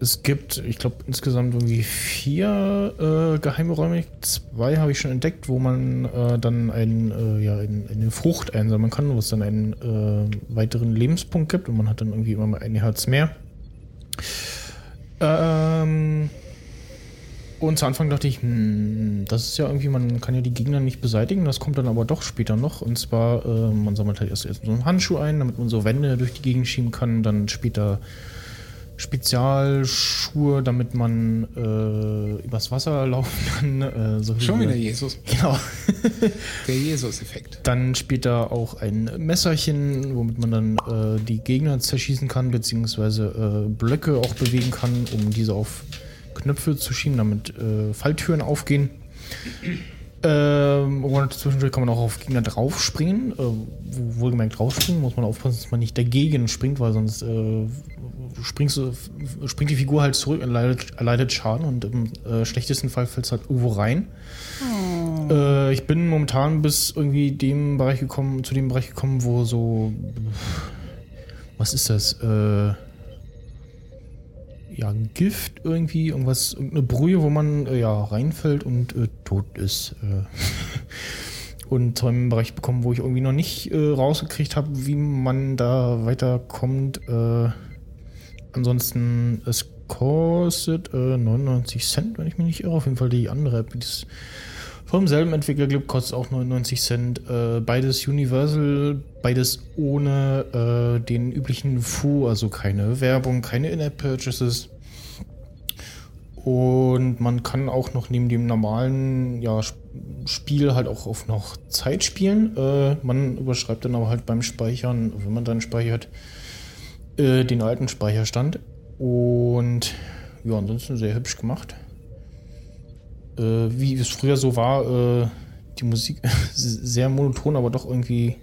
[SPEAKER 2] es gibt, ich glaube, insgesamt irgendwie vier äh, geheime Räume. Zwei habe ich schon entdeckt, wo man äh, dann ein, äh, ja, ein, eine Frucht einsammeln kann, wo es dann einen äh, weiteren Lebenspunkt gibt und man hat dann irgendwie immer mal ein Herz mehr. Ähm, und zu Anfang dachte ich, hm, das ist ja irgendwie, man kann ja die Gegner nicht beseitigen, das kommt dann aber doch später noch. Und zwar, äh, man sammelt halt erst, erst so einen Handschuh ein, damit man so Wände durch die Gegend schieben kann, dann später Spezialschuhe, damit man äh, übers Wasser laufen kann. Äh, so
[SPEAKER 6] Schon wieder Jesus.
[SPEAKER 2] Genau.
[SPEAKER 6] Der Jesus-Effekt.
[SPEAKER 2] Dann später auch ein Messerchen, womit man dann äh, die Gegner zerschießen kann, beziehungsweise äh, Blöcke auch bewegen kann, um diese auf Knöpfe zu schieben, damit äh, Falltüren aufgehen. Ähm, und zwischendurch kann man auch auf Gegner draufspringen. Äh, wo- wohlgemerkt draufspringen, muss man aufpassen, dass man nicht dagegen springt, weil sonst äh, springst du, springt die Figur halt zurück und leidet, erleidet Schaden und im äh, schlechtesten Fall fällt es halt irgendwo rein. Äh, ich bin momentan bis irgendwie dem Bereich gekommen, zu dem Bereich gekommen, wo so. Was ist das? Äh, ja, ein Gift irgendwie, irgendwas, irgendeine Brühe, wo man äh, ja reinfällt und äh, tot ist. Äh. und zu einem Bereich bekommen, wo ich irgendwie noch nicht äh, rausgekriegt habe, wie man da weiterkommt. Äh, ansonsten, es kostet äh, 99 Cent, wenn ich mich nicht irre. Auf jeden Fall die andere App, die ist vom selben Entwickler gibt, kostet auch 99 Cent. Äh, beides Universal, beides ohne äh, den üblichen Fu, also keine Werbung, keine In-App-Purchases. Und man kann auch noch neben dem normalen ja, Sp- Spiel halt auch auf noch Zeit spielen. Äh, man überschreibt dann aber halt beim Speichern, wenn man dann speichert, äh, den alten Speicherstand. Und ja, ansonsten sehr hübsch gemacht. Äh, wie es früher so war, äh, die Musik sehr monoton, aber doch irgendwie,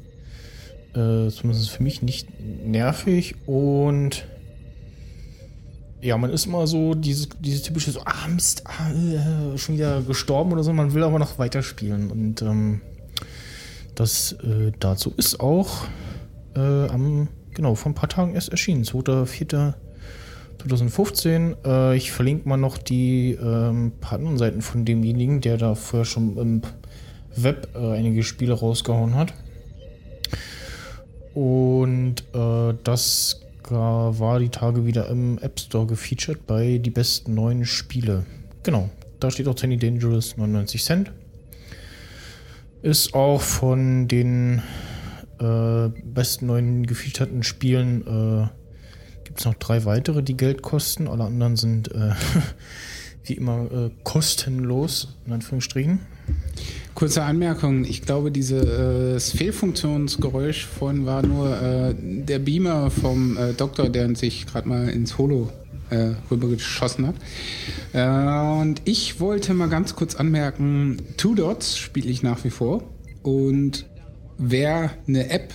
[SPEAKER 2] äh, zumindest für mich, nicht nervig. Und ja, man ist immer so dieses, dieses typische so, ah Mist, ah, äh, schon wieder gestorben oder so, man will aber noch weiterspielen. Und ähm, das äh, dazu ist auch am, genau, vor ein paar Tagen erst erschienen, 2.4.2015. Äh, ich verlinke mal noch die ähm, paar anderen Seiten von demjenigen, der da vorher schon im Web äh, einige Spiele rausgehauen hat. Und äh, das war die Tage wieder im App Store gefeatured bei die besten neuen Spiele. Genau, da steht auch Tiny Dangerous 99 Cent. Ist auch von den äh, besten neuen gefeaturten Spielen äh, gibt es noch drei weitere, die Geld kosten. Alle anderen sind äh, wie immer äh, kostenlos, in Anführungsstrichen.
[SPEAKER 6] Kurze Anmerkung, ich glaube, dieses äh, Fehlfunktionsgeräusch vorhin war nur äh, der Beamer vom Doktor, der sich gerade mal ins Holo äh, rübergeschossen hat. Äh, und ich wollte mal ganz kurz anmerken, Two Dots spiele ich nach wie vor. Und wer eine App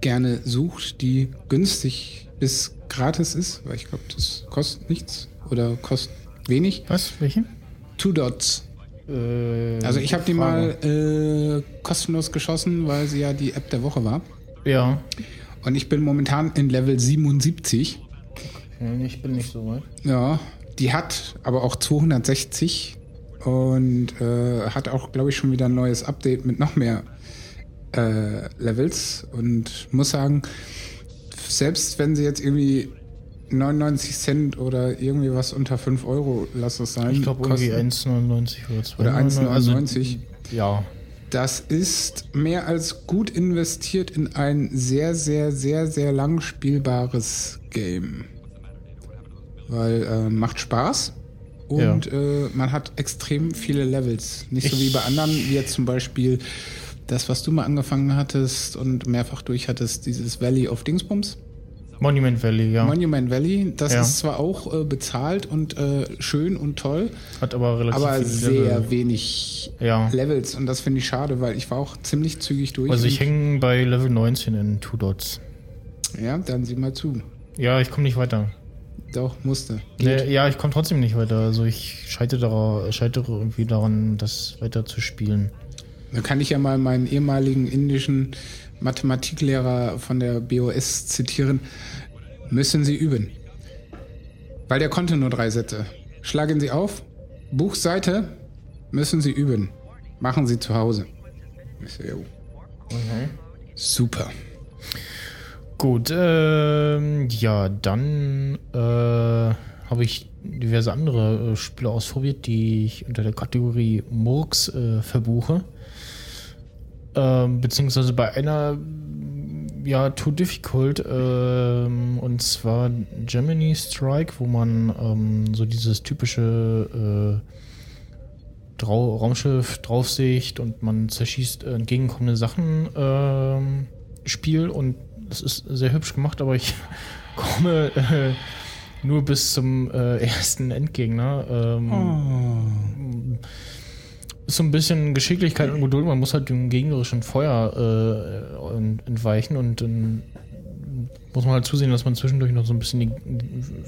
[SPEAKER 6] gerne sucht, die günstig bis gratis ist, weil ich glaube, das kostet nichts oder kostet wenig.
[SPEAKER 2] Was? Welche?
[SPEAKER 6] Two Dots.
[SPEAKER 2] Äh,
[SPEAKER 6] Also ich habe die mal äh, kostenlos geschossen, weil sie ja die App der Woche war.
[SPEAKER 2] Ja.
[SPEAKER 6] Und ich bin momentan in Level 77.
[SPEAKER 2] ja. Ich bin nicht so weit.
[SPEAKER 6] Ja, die hat aber auch 260 und äh, hat auch, glaube ich, schon wieder ein neues Update mit noch mehr äh, Levels. Und muss sagen, selbst wenn sie jetzt irgendwie 99 Cent oder irgendwie was unter 5 Euro, lass es sein.
[SPEAKER 2] Ich glaube irgendwie
[SPEAKER 6] kosten,
[SPEAKER 2] 1,99 oder 2,99.
[SPEAKER 6] Oder 1,99.
[SPEAKER 2] Also, ja.
[SPEAKER 6] Das ist mehr als gut investiert in ein sehr, sehr, sehr, sehr lang spielbares Game. Weil äh, macht Spaß und äh, man hat extrem viele Levels. Nicht so
[SPEAKER 2] Ich-
[SPEAKER 6] wie bei anderen, wie jetzt zum Beispiel das, was du mal angefangen hattest und mehrfach durch hattest, dieses Valley of Dingsbums.
[SPEAKER 2] Monument Valley, ja.
[SPEAKER 6] Monument Valley, das
[SPEAKER 2] Ja.
[SPEAKER 6] ist zwar auch äh, bezahlt und äh, schön und toll,
[SPEAKER 2] Hat aber relativ
[SPEAKER 6] aber sehr
[SPEAKER 2] Level.
[SPEAKER 6] wenig
[SPEAKER 2] Ja.
[SPEAKER 6] Levels und das finde ich schade, weil ich war auch ziemlich zügig durch.
[SPEAKER 2] Also ich hänge bei Level 19 in Two Dots.
[SPEAKER 6] Ja, dann sieh mal zu.
[SPEAKER 2] Ja, ich komme nicht weiter.
[SPEAKER 6] Doch, musste.
[SPEAKER 2] Nee, ja, ich komme trotzdem nicht weiter. Also ich scheitere, scheitere irgendwie daran, das weiter zu spielen.
[SPEAKER 6] Da kann ich ja mal meinen ehemaligen indischen Mathematiklehrer von der BOS zitieren. Müssen Sie üben. Weil der konnte nur drei Sätze. Schlagen Sie auf, Buchseite, müssen Sie üben. Machen Sie zu Hause. Jo. Super.
[SPEAKER 2] Gut, ähm, ja, dann äh, habe ich diverse andere äh, Spiele ausprobiert, die ich unter der Kategorie Murks äh, verbuche. Ähm, beziehungsweise bei einer, ja, Too Difficult, ähm, und zwar Gemini Strike, wo man ähm, so dieses typische äh, Drau Raumschiff, Draufsicht und man zerschießt äh, entgegenkommende Sachen ähm, Spiel und es ist sehr hübsch gemacht, aber ich komme äh, nur bis zum äh, ersten Endgegner. Ähm, Ist so ein bisschen Geschicklichkeit und Geduld. Man muss halt dem gegnerischen Feuer äh, ent- entweichen und dann muss man halt zusehen, dass man zwischendurch noch so ein bisschen, die,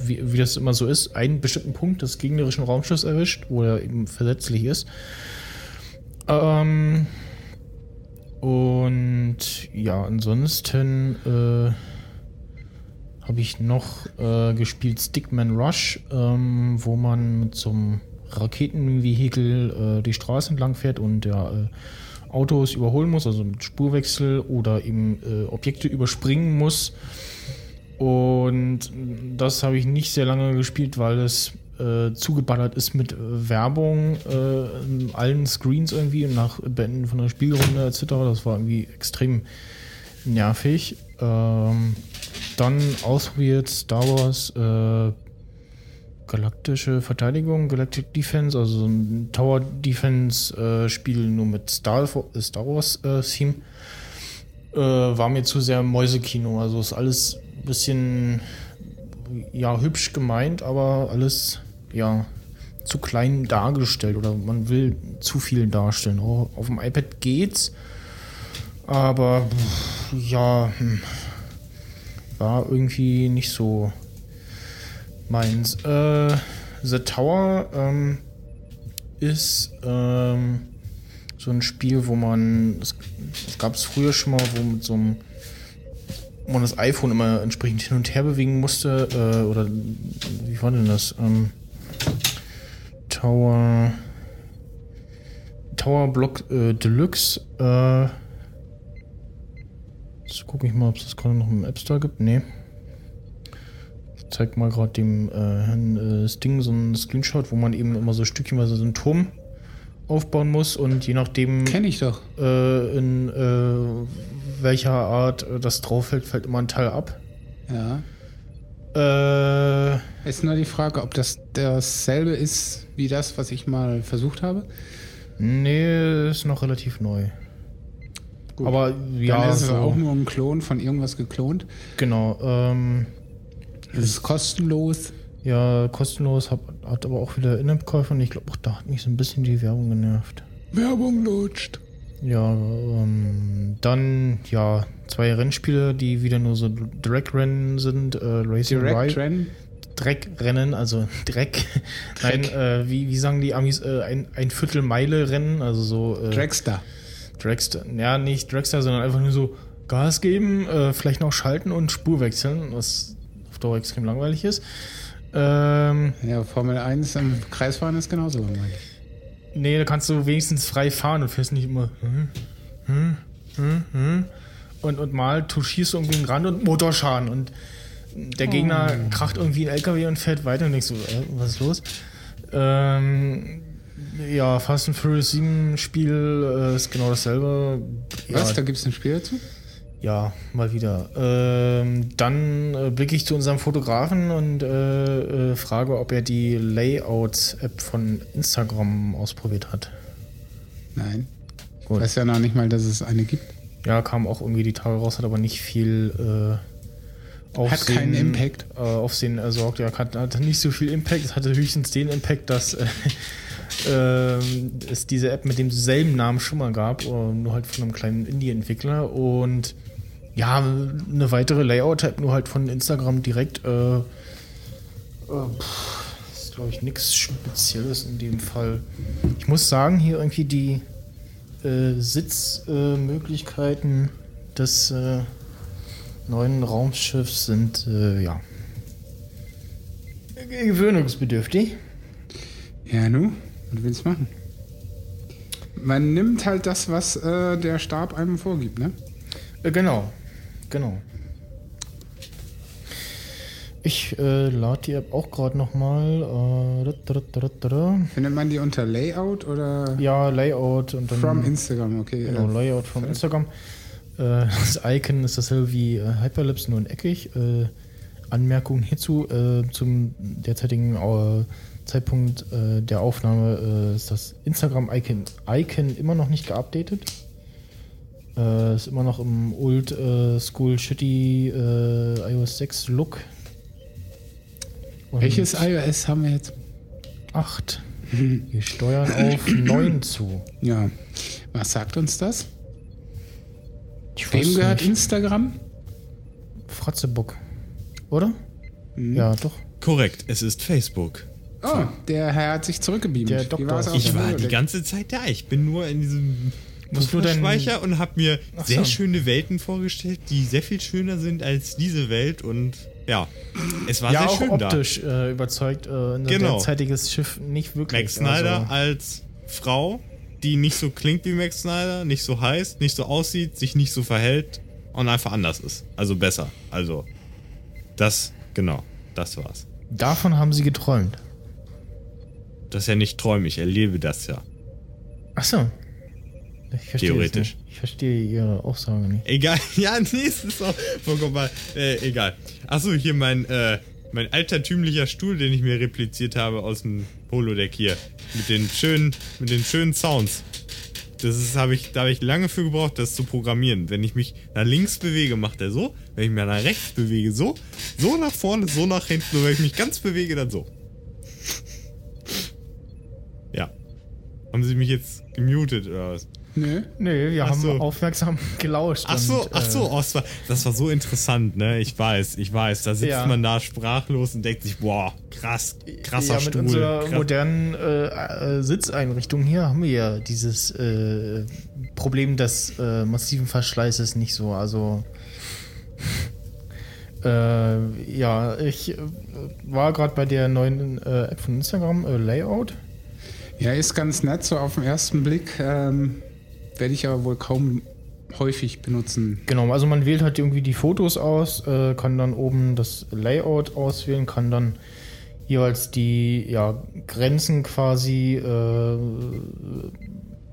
[SPEAKER 2] wie, wie das immer so ist, einen bestimmten Punkt des gegnerischen Raumschiffs erwischt, wo er eben verletzlich ist. Ähm, und ja, ansonsten äh, habe ich noch äh, gespielt Stickman Rush, ähm, wo man mit so einem Raketenvehikel äh, die Straße entlang fährt und ja, äh, Autos überholen muss, also mit Spurwechsel oder eben äh, Objekte überspringen muss. Und das habe ich nicht sehr lange gespielt, weil es äh, zugeballert ist mit Werbung äh, allen Screens irgendwie und nach Beenden von der Spielrunde etc. Das war irgendwie extrem nervig. Ähm, dann ausprobiert Star Wars äh, Galaktische Verteidigung, Galactic Defense, also so ein Tower Defense äh, Spiel nur mit Star, Star Wars äh. Äh, war mir zu sehr Mäusekino. Also ist alles ein bisschen ja hübsch gemeint, aber alles ja zu klein dargestellt oder man will zu viel darstellen. Auch auf dem iPad geht's, aber ja hm, war irgendwie nicht so meins. Äh, The Tower ähm, ist ähm, so ein Spiel, wo man, das, gab es früher schon mal, wo mit so einem, wo man das iPhone immer entsprechend hin und her bewegen musste, äh, oder wie war denn das? Ähm, Tower, Tower Block äh, Deluxe, äh, jetzt gucke ich mal, ob es das gerade noch im App Store gibt. Nee zeigt mal gerade dem äh, Herrn äh, Sting so ein Screenshot, wo man eben immer so stückchenweise so einen Turm aufbauen muss und je nachdem,
[SPEAKER 6] Kenn ich doch.
[SPEAKER 2] äh, in äh, welcher Art äh, das drauf fällt, fällt immer ein Teil ab.
[SPEAKER 6] Ja.
[SPEAKER 2] Äh,
[SPEAKER 6] Ist nur die Frage, ob das dasselbe ist wie das, was ich mal versucht habe.
[SPEAKER 2] nee, ist noch relativ neu.
[SPEAKER 6] Gut.
[SPEAKER 2] Aber ja,
[SPEAKER 6] Dann ist es
[SPEAKER 2] so,
[SPEAKER 6] auch nur ein Klon von irgendwas geklont.
[SPEAKER 2] genau. Ähm,
[SPEAKER 6] Es ist kostenlos.
[SPEAKER 2] ja, kostenlos, hab, hat aber auch wieder In-App-Käufe und ich glaube, da hat mich so ein bisschen die Werbung genervt.
[SPEAKER 6] Werbung lutscht.
[SPEAKER 2] Ja, ähm, dann, ja, zwei Rennspiele, die wieder nur so Dreckrennen sind. Äh, Racing.
[SPEAKER 6] Rennen.
[SPEAKER 2] Dreckrennen, also Dreck. Nein, äh, wie, wie sagen die Amis, äh, ein, ein Viertelmeile-Rennen, also so. Äh,
[SPEAKER 6] Dragster.
[SPEAKER 2] Dragster. Ja, nicht Dragster, sondern einfach nur so Gas geben, äh, vielleicht noch schalten und Spur wechseln, was Dauer extrem langweilig ist. Ähm,
[SPEAKER 6] Ja, Formel 1 im Kreisfahren ist genauso langweilig.
[SPEAKER 2] Nee, da kannst du wenigstens frei fahren und fährst nicht immer. Hm, hm, hm, hm. Und, und mal touchierst du irgendwie einen Rand und Motorschaden und der Gegner kracht irgendwie einen LKW und fährt weiter und denkst so, äh, was ist los? Ähm, ja, Fast and Furious 7 Spiel äh, ist genau dasselbe.
[SPEAKER 6] Was?
[SPEAKER 2] Ja,
[SPEAKER 6] Da gibt es ein Spiel dazu?
[SPEAKER 2] Ja, mal wieder. Ähm, dann äh, blicke ich zu unserem Fotografen und äh, äh, frage, ob er die Layout-App von Instagram ausprobiert hat.
[SPEAKER 6] Nein.
[SPEAKER 2] Gut.
[SPEAKER 6] Ich weiß ja noch nicht mal, dass es eine gibt.
[SPEAKER 2] Ja, kam auch irgendwie die Tage raus, hat aber nicht viel äh, Aufsehen,
[SPEAKER 6] Hat keinen Impact.
[SPEAKER 2] Äh, Aufsehen ersorgt. Ja, hat, hat nicht so viel Impact. Es hatte höchstens den Impact, dass äh, ähm, es diese App mit demselben Namen schon mal gab, äh, nur halt von einem kleinen Indie-Entwickler. Und ja, eine weitere Layout-App, nur halt von Instagram direkt. Äh, äh, pff, ist, glaube ich, nichts Spezielles in dem Fall. Ich muss sagen, hier irgendwie die äh, Sitzmöglichkeiten des äh, neuen Raumschiffs sind äh, ja gewöhnungsbedürftig.
[SPEAKER 6] Ja, nu? Was willst du machen? Man nimmt halt das, was äh, der Stab einem vorgibt, ne?
[SPEAKER 2] Genau, genau. Ich äh, lade die App auch gerade nochmal. Äh.
[SPEAKER 6] Findet man die unter Layout oder
[SPEAKER 2] ja, Layout und dann.
[SPEAKER 6] from Instagram? Okay.
[SPEAKER 2] Genau, Layout von Instagram. Äh, das Icon ist dasselbe wie äh, Hyperlapse, nur in eckig. Äh, Anmerkung hierzu: äh, Zum derzeitigen äh, Zeitpunkt der Aufnahme ist das Instagram-Icon Icon immer noch nicht geupdatet. Äh, ist immer noch im Old äh, School Shitty äh, iOS 6 Look. Und
[SPEAKER 6] Welches iOS haben wir jetzt?
[SPEAKER 2] 8. Wir steuern auf 9 zu.
[SPEAKER 6] Ja. Was sagt uns das?
[SPEAKER 2] Ich
[SPEAKER 6] Wem gehört
[SPEAKER 2] nicht.
[SPEAKER 6] Instagram?
[SPEAKER 2] Fratzebuck. Oder?
[SPEAKER 6] Mhm.
[SPEAKER 2] Ja, doch.
[SPEAKER 1] Korrekt, es ist Facebook.
[SPEAKER 6] Oh, der Herr hat sich.
[SPEAKER 2] Der Doktor.
[SPEAKER 6] auf
[SPEAKER 1] Ich war die ganze Zeit da. Ich bin nur in diesem
[SPEAKER 2] Musst du denn-
[SPEAKER 1] Speicher und habe mir
[SPEAKER 2] Ach
[SPEAKER 1] sehr
[SPEAKER 2] so.
[SPEAKER 1] schöne Welten vorgestellt, die sehr viel schöner sind als diese Welt und ja, es war
[SPEAKER 2] ja,
[SPEAKER 1] sehr
[SPEAKER 2] auch
[SPEAKER 1] schön
[SPEAKER 2] optisch äh, überzeugt. Äh, ein
[SPEAKER 1] Genau.
[SPEAKER 2] derzeitiges Schiff nicht
[SPEAKER 1] da.
[SPEAKER 2] wirklich.
[SPEAKER 1] Max Snyder
[SPEAKER 2] Also,
[SPEAKER 1] als Frau, die nicht so klingt wie Max Snyder, nicht so heißt, nicht so aussieht, sich nicht so verhält und einfach anders ist. Also besser. Also Das, genau, das war's.
[SPEAKER 2] Davon haben sie geträumt.
[SPEAKER 1] Das ist ja nicht Träume, ich erlebe das ja.
[SPEAKER 2] Ach so. Ich verstehe
[SPEAKER 1] Theoretisch.
[SPEAKER 2] Ich verstehe Ihre Aussage nicht.
[SPEAKER 1] Egal, ja, nee, es ist auch vollkommen mal, äh, egal. Achso, hier mein, äh, mein altertümlicher Stuhl, den ich mir repliziert habe aus dem Holodeck hier. Mit den schönen, mit den schönen Sounds. Das ist, habe ich, da habe ich lange für gebraucht, das zu programmieren. Wenn ich mich nach links bewege, macht er so. Wenn ich mich nach rechts bewege, so. So nach vorne, so nach hinten. Und wenn ich mich ganz bewege, dann so. Ja. Haben Sie mich jetzt gemutet oder was?
[SPEAKER 6] Nö.
[SPEAKER 2] Nee, wir
[SPEAKER 1] Ach
[SPEAKER 2] haben
[SPEAKER 1] so.
[SPEAKER 2] aufmerksam gelauscht.
[SPEAKER 1] Ach so,
[SPEAKER 2] und,
[SPEAKER 1] ach so,
[SPEAKER 2] äh,
[SPEAKER 1] oh, das, war, das war so interessant, ne? Ich weiß, ich weiß. Da sitzt
[SPEAKER 2] Ja.
[SPEAKER 1] man da sprachlos und denkt sich, boah, krass, krasser
[SPEAKER 2] ja, mit
[SPEAKER 1] Stuhl.
[SPEAKER 2] unserer
[SPEAKER 1] krass.
[SPEAKER 2] modernen äh, äh, Sitzeinrichtung hier haben wir ja dieses äh, Problem des äh, massiven Verschleißes nicht so. Also äh, ja, ich äh, war gerade bei der neuen äh, App von Instagram, äh, Layout.
[SPEAKER 6] Ja, ist ganz nett, so auf den ersten Blick. Ähm, Werde ich aber wohl kaum häufig benutzen.
[SPEAKER 2] Genau, also man wählt halt irgendwie die Fotos aus, äh, kann dann oben das Layout auswählen, kann dann jeweils die ja, Grenzen quasi, äh,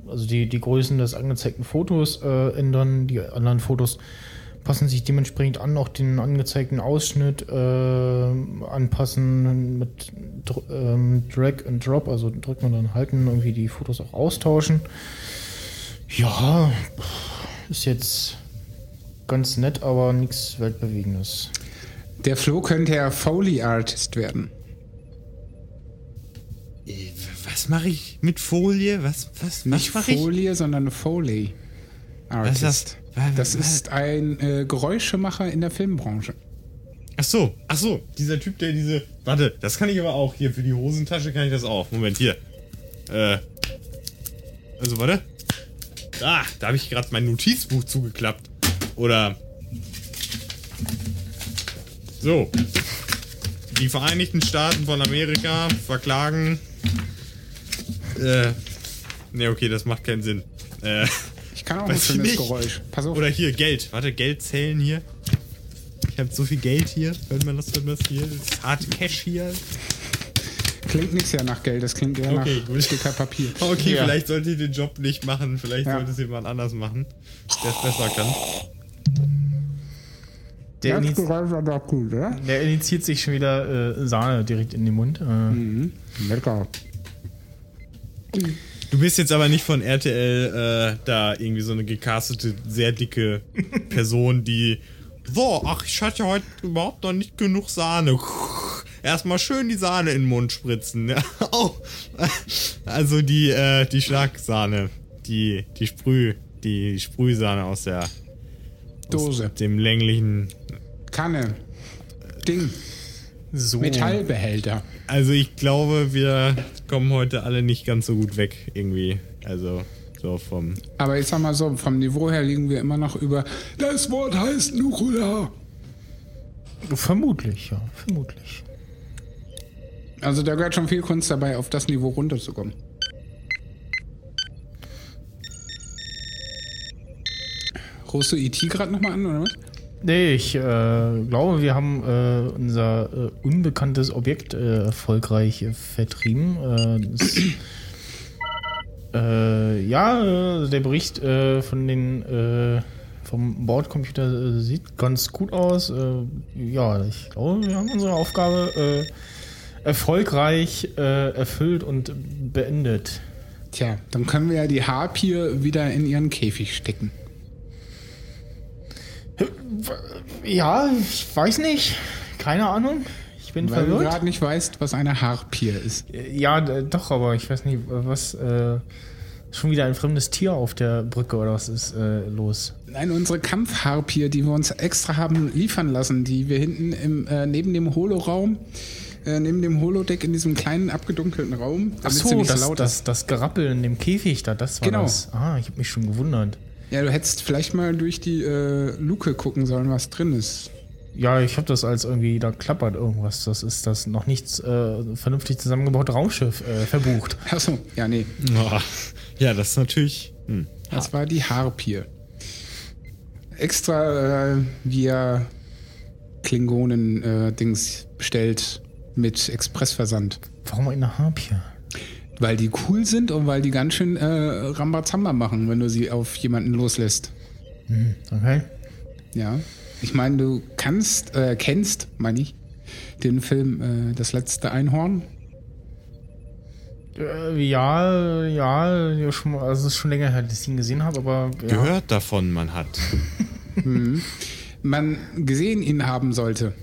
[SPEAKER 2] also die, die Größen des angezeigten Fotos äh, ändern. Die anderen Fotos passen sich dementsprechend an, auch den angezeigten Ausschnitt äh, anpassen mit Dr ähm, Drag and Drop, also drückt man dann halten, irgendwie die Fotos auch austauschen. Ja, ist jetzt ganz nett, aber nichts Weltbewegendes.
[SPEAKER 6] Der Flo könnte ja Foley Artist werden.
[SPEAKER 1] Äh, Was mache ich mit Folie? Was, was,
[SPEAKER 6] Nicht
[SPEAKER 1] was mache ich?
[SPEAKER 6] Folie, sondern Foley Artist.
[SPEAKER 1] Was ist das?
[SPEAKER 6] Das ist ein äh, Geräuschemacher in der Filmbranche.
[SPEAKER 1] Ach so, ach so, dieser Typ, der diese. Warte, das kann ich aber auch. Hier für die Hosentasche kann ich das auch. Moment, hier. Äh. Also, warte. Ah, da habe ich gerade mein Notizbuch zugeklappt. Oder. So. Die Vereinigten Staaten von Amerika verklagen. Äh. Ne, okay, das macht keinen Sinn. Äh.
[SPEAKER 6] Ich kann auch ein schönes
[SPEAKER 1] nicht.
[SPEAKER 6] Geräusch. Pass auf.
[SPEAKER 1] Oder hier, Geld. Warte, Geld zählen hier. Ich habe so viel Geld hier. Hört man das, hört man das hier? Das ist hart Cash hier.
[SPEAKER 6] Klingt nichts ja nach Geld, das klingt eher
[SPEAKER 1] Okay,
[SPEAKER 6] nach
[SPEAKER 1] gut.
[SPEAKER 6] dicker Papier.
[SPEAKER 1] Okay,
[SPEAKER 2] Ja.
[SPEAKER 1] vielleicht sollte ich den Job nicht machen. Vielleicht
[SPEAKER 6] Ja.
[SPEAKER 1] sollte es jemand anders machen, der es besser kann.
[SPEAKER 2] Der,
[SPEAKER 6] Das
[SPEAKER 2] iniz
[SPEAKER 6] Geräusch war doch gut, oder?
[SPEAKER 2] der initiiert sich schon wieder äh, Sahne direkt in den Mund. Äh,
[SPEAKER 6] Mhm. Lecker.
[SPEAKER 1] Du bist jetzt aber nicht von RTL äh, da irgendwie so eine gecastete, sehr dicke Person, die. So, ach, ich hatte heute überhaupt noch nicht genug Sahne. Erstmal schön die Sahne in den Mund spritzen. Oh. Also die, äh, die Schlagsahne. Die, die Sprüh, die Sprühsahne aus der
[SPEAKER 6] Dose.
[SPEAKER 1] aus dem länglichen.
[SPEAKER 6] Kanne. Ding.
[SPEAKER 2] so.
[SPEAKER 6] Metallbehälter.
[SPEAKER 1] Also ich glaube, wir kommen heute alle nicht ganz so gut weg, irgendwie. Also, so vom.
[SPEAKER 6] Aber ich sag mal so, vom Niveau her liegen wir immer noch über. Das Wort heißt Nukular.
[SPEAKER 2] Vermutlich, ja, vermutlich.
[SPEAKER 6] Also da gehört schon viel Kunst dabei, auf das Niveau runterzukommen. Rufst du E.T. gerade nochmal an, oder was?
[SPEAKER 2] Nee, ich äh, glaube, wir haben äh, unser äh, unbekanntes Objekt äh, erfolgreich äh, vertrieben. Äh, das, ja, der Bericht von den vom Bordcomputer sieht ganz gut aus. Ja, ich glaube, wir haben unsere Aufgabe erfolgreich äh, erfüllt und beendet.
[SPEAKER 6] Tja, dann können wir ja die Harpier wieder in ihren Käfig stecken.
[SPEAKER 2] Ja, ich weiß nicht. Keine Ahnung. Ich bin
[SPEAKER 6] Weil du
[SPEAKER 2] verwirrt.
[SPEAKER 6] gerade nicht weißt, was eine Harpier ist.
[SPEAKER 2] Ja, d- doch, aber ich weiß nicht, was. Äh, schon wieder ein fremdes Tier auf der Brücke oder was ist äh, los?
[SPEAKER 6] Nein, unsere Kampfharpier, die wir uns extra haben liefern lassen, die wir hinten im, äh, neben dem Holoraum, äh, neben dem Holodeck in diesem kleinen abgedunkelten Raum,
[SPEAKER 2] Ach so,
[SPEAKER 6] nicht
[SPEAKER 2] das,
[SPEAKER 6] so laut
[SPEAKER 2] das, das Gerappel in dem Käfig da, das war
[SPEAKER 6] Genau.
[SPEAKER 2] das. Ah, ich habe mich schon gewundert.
[SPEAKER 6] Ja, du hättest vielleicht mal durch die äh, Luke gucken sollen, was drin ist.
[SPEAKER 2] Ja, ich habe das als irgendwie, da klappert irgendwas. Das ist das noch nichts äh, vernünftig zusammengebaute Raumschiff äh, verbucht.
[SPEAKER 6] Achso, ja, nee.
[SPEAKER 1] Oh, ja, das ist natürlich. Hm.
[SPEAKER 6] Das war die Harpier. Extra äh, via Klingonen-Dings bestellt mit Expressversand.
[SPEAKER 2] Warum eine Harpie?
[SPEAKER 6] Weil die cool sind und weil die ganz schön äh, Rambazamba machen, wenn du sie auf jemanden loslässt.
[SPEAKER 2] Okay.
[SPEAKER 6] Ja. Ich meine, du kannst, äh, kennst, meine ich, den Film äh, Das letzte Einhorn.
[SPEAKER 2] Äh, ja, ja, ja schon, also es ist schon länger her, dass ich ihn gesehen habe, aber ja.
[SPEAKER 1] Gehört davon, man hat.
[SPEAKER 6] Man gesehen ihn haben sollte.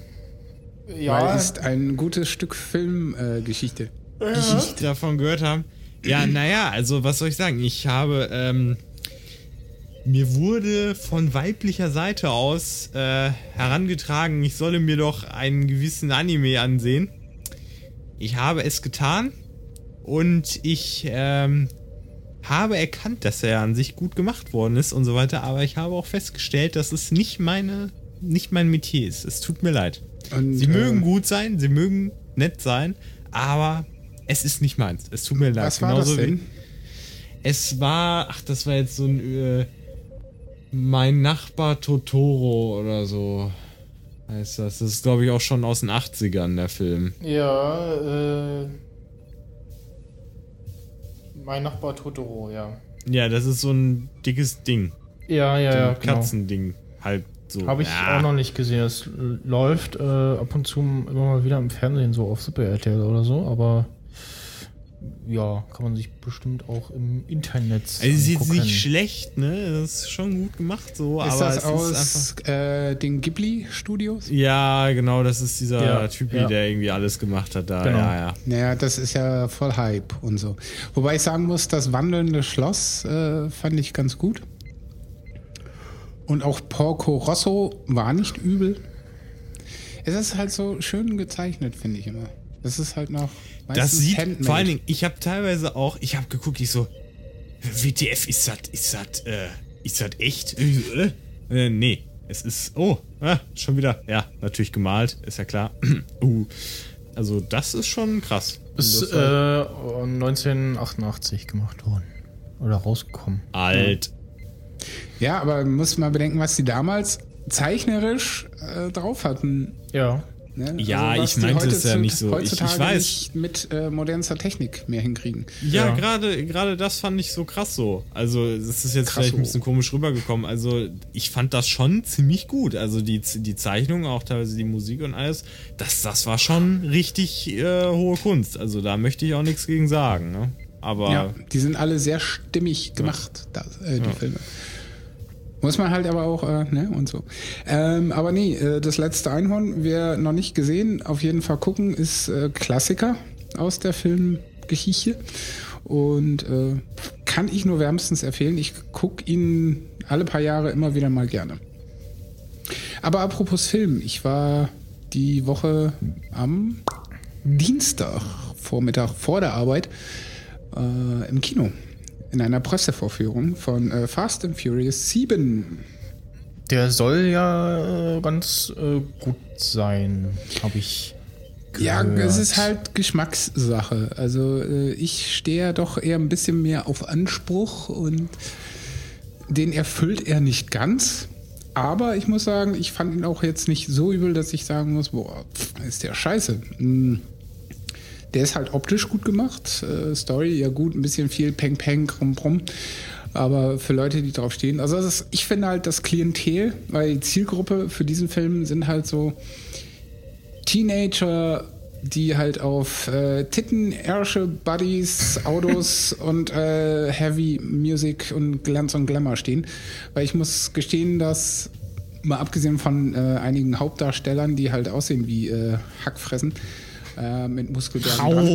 [SPEAKER 2] Ja,
[SPEAKER 6] Weil ist ein gutes Stück Filmgeschichte. Äh, Geschichte.
[SPEAKER 1] Geschichte davon gehört haben. Ja, naja, also was soll ich sagen? Ich habe, ähm, mir wurde von weiblicher Seite aus äh, herangetragen, ich solle mir doch einen gewissen Anime ansehen. Ich habe es getan und ich ähm, habe erkannt, dass er an sich gut gemacht worden ist und so weiter, aber ich habe auch festgestellt, dass es nicht meine, nicht mein Metier ist. Es tut mir leid.
[SPEAKER 6] Und,
[SPEAKER 1] Sie
[SPEAKER 6] äh,
[SPEAKER 1] mögen gut sein, sie mögen nett sein, aber es ist nicht meins. Es tut mir leid.
[SPEAKER 6] Was war das
[SPEAKER 1] Genauso wie-
[SPEAKER 6] denn?
[SPEAKER 1] Es war, ach, das war jetzt so ein äh, mein Nachbar Totoro oder so. Heißt das. Das ist, glaube ich, auch schon aus den 80ern, der Film.
[SPEAKER 2] ja, äh, mein Nachbar Totoro, ja.
[SPEAKER 1] Ja, das ist so ein dickes Ding.
[SPEAKER 2] Ja, ja,
[SPEAKER 1] So
[SPEAKER 2] ja,
[SPEAKER 1] ein
[SPEAKER 2] genau.
[SPEAKER 1] Katzending. So.
[SPEAKER 2] Habe ich
[SPEAKER 1] ja.
[SPEAKER 2] auch noch nicht gesehen. Es läuft äh, ab und zu immer mal wieder im Fernsehen, so auf Super RTL oder so, aber ja, kann man sich bestimmt auch im Internet
[SPEAKER 1] Also, es ist jetzt nicht schlecht, ne? Das ist schon gut gemacht so,
[SPEAKER 6] Ist
[SPEAKER 1] aber
[SPEAKER 6] das
[SPEAKER 1] es
[SPEAKER 6] aus
[SPEAKER 1] ist
[SPEAKER 6] äh, den Ghibli-Studios?
[SPEAKER 1] Ja, genau, das ist dieser
[SPEAKER 2] Ja,
[SPEAKER 1] Typi,
[SPEAKER 2] ja.
[SPEAKER 1] der irgendwie alles gemacht hat da.
[SPEAKER 2] Genau.
[SPEAKER 1] Ja, ja.
[SPEAKER 6] Naja, das ist ja voll Hype und so. Wobei ich sagen muss, das wandelnde Schloss äh, fand ich ganz gut. Und auch Porco Rosso war nicht übel. Es ist halt so schön gezeichnet, finde ich immer. Das ist halt noch.
[SPEAKER 1] Das sieht,
[SPEAKER 6] handmade.
[SPEAKER 1] vor allen Dingen, ich habe teilweise auch, ich habe geguckt, ich so, WTF, ist das, ist das, äh, ist das echt? Äh, äh, nee, es ist, oh, ah, schon wieder, ja, natürlich gemalt, ist ja klar. uh, also das ist schon krass.
[SPEAKER 2] Ist äh, 1988 gemacht worden. Oder rausgekommen.
[SPEAKER 1] alt.
[SPEAKER 6] Ja, aber man muss mal bedenken, was die damals zeichnerisch äh, drauf hatten.
[SPEAKER 2] Ja.
[SPEAKER 6] Ne?
[SPEAKER 1] Ja,
[SPEAKER 6] was
[SPEAKER 1] ich meinte es ja nicht so. Ich- ich
[SPEAKER 6] Heutzutage
[SPEAKER 1] weiß.
[SPEAKER 6] nicht mit äh, modernster Technik mehr hinkriegen.
[SPEAKER 1] Ja,
[SPEAKER 2] Ja.
[SPEAKER 1] gerade gerade das fand ich so krass so. Also, es ist jetzt
[SPEAKER 6] Krass
[SPEAKER 1] vielleicht ein
[SPEAKER 6] so.
[SPEAKER 1] bisschen komisch rübergekommen. Also, ich fand das schon ziemlich gut. Also, die, die Zeichnung, auch teilweise die Musik und alles, das, das war schon richtig äh, hohe Kunst. Also, da möchte ich auch nichts gegen sagen. Ne? Aber
[SPEAKER 6] Ja, die sind alle sehr stimmig gemacht, da, äh, die Filme. Muss man halt aber auch, äh, ne, und so. Ähm, aber nee, äh, das letzte Einhorn, wer noch nicht gesehen, auf jeden Fall gucken, ist äh, Klassiker aus der Filmgeschichte. Und äh, kann ich nur wärmstens empfehlen. Ich gucke ihn alle paar Jahre immer wieder mal gerne. Aber apropos Film, ich war die Woche am Dienstag Vormittag vor der Arbeit äh, im Kino in einer Pressevorführung von äh, Fast and Furious 7.
[SPEAKER 2] Der soll ja äh, ganz äh, gut sein, habe ich
[SPEAKER 6] Ja,
[SPEAKER 2] gehört.
[SPEAKER 6] es ist halt Geschmackssache. Also äh, ich stehe ja doch eher ein bisschen mehr auf Anspruch und den erfüllt er nicht ganz. Aber ich muss sagen, ich fand ihn auch jetzt nicht so übel, dass ich sagen muss, boah, ist der scheiße. Hm. Der ist halt optisch gut gemacht. Äh, Story, ja gut, ein bisschen viel Peng Peng, Krumm Brumm. Aber für Leute, die drauf stehen, also ist, ich finde halt das Klientel, weil die Zielgruppe für diesen Film sind halt so Teenager, die halt auf äh, Titten, Ärsche, Buddies, Autos und äh, Heavy Music und Glanz und Glamour stehen. Weil ich muss gestehen, dass mal abgesehen von äh, einigen Hauptdarstellern, die halt aussehen wie äh, Hackfressen äh, mit Muskelbergen dran.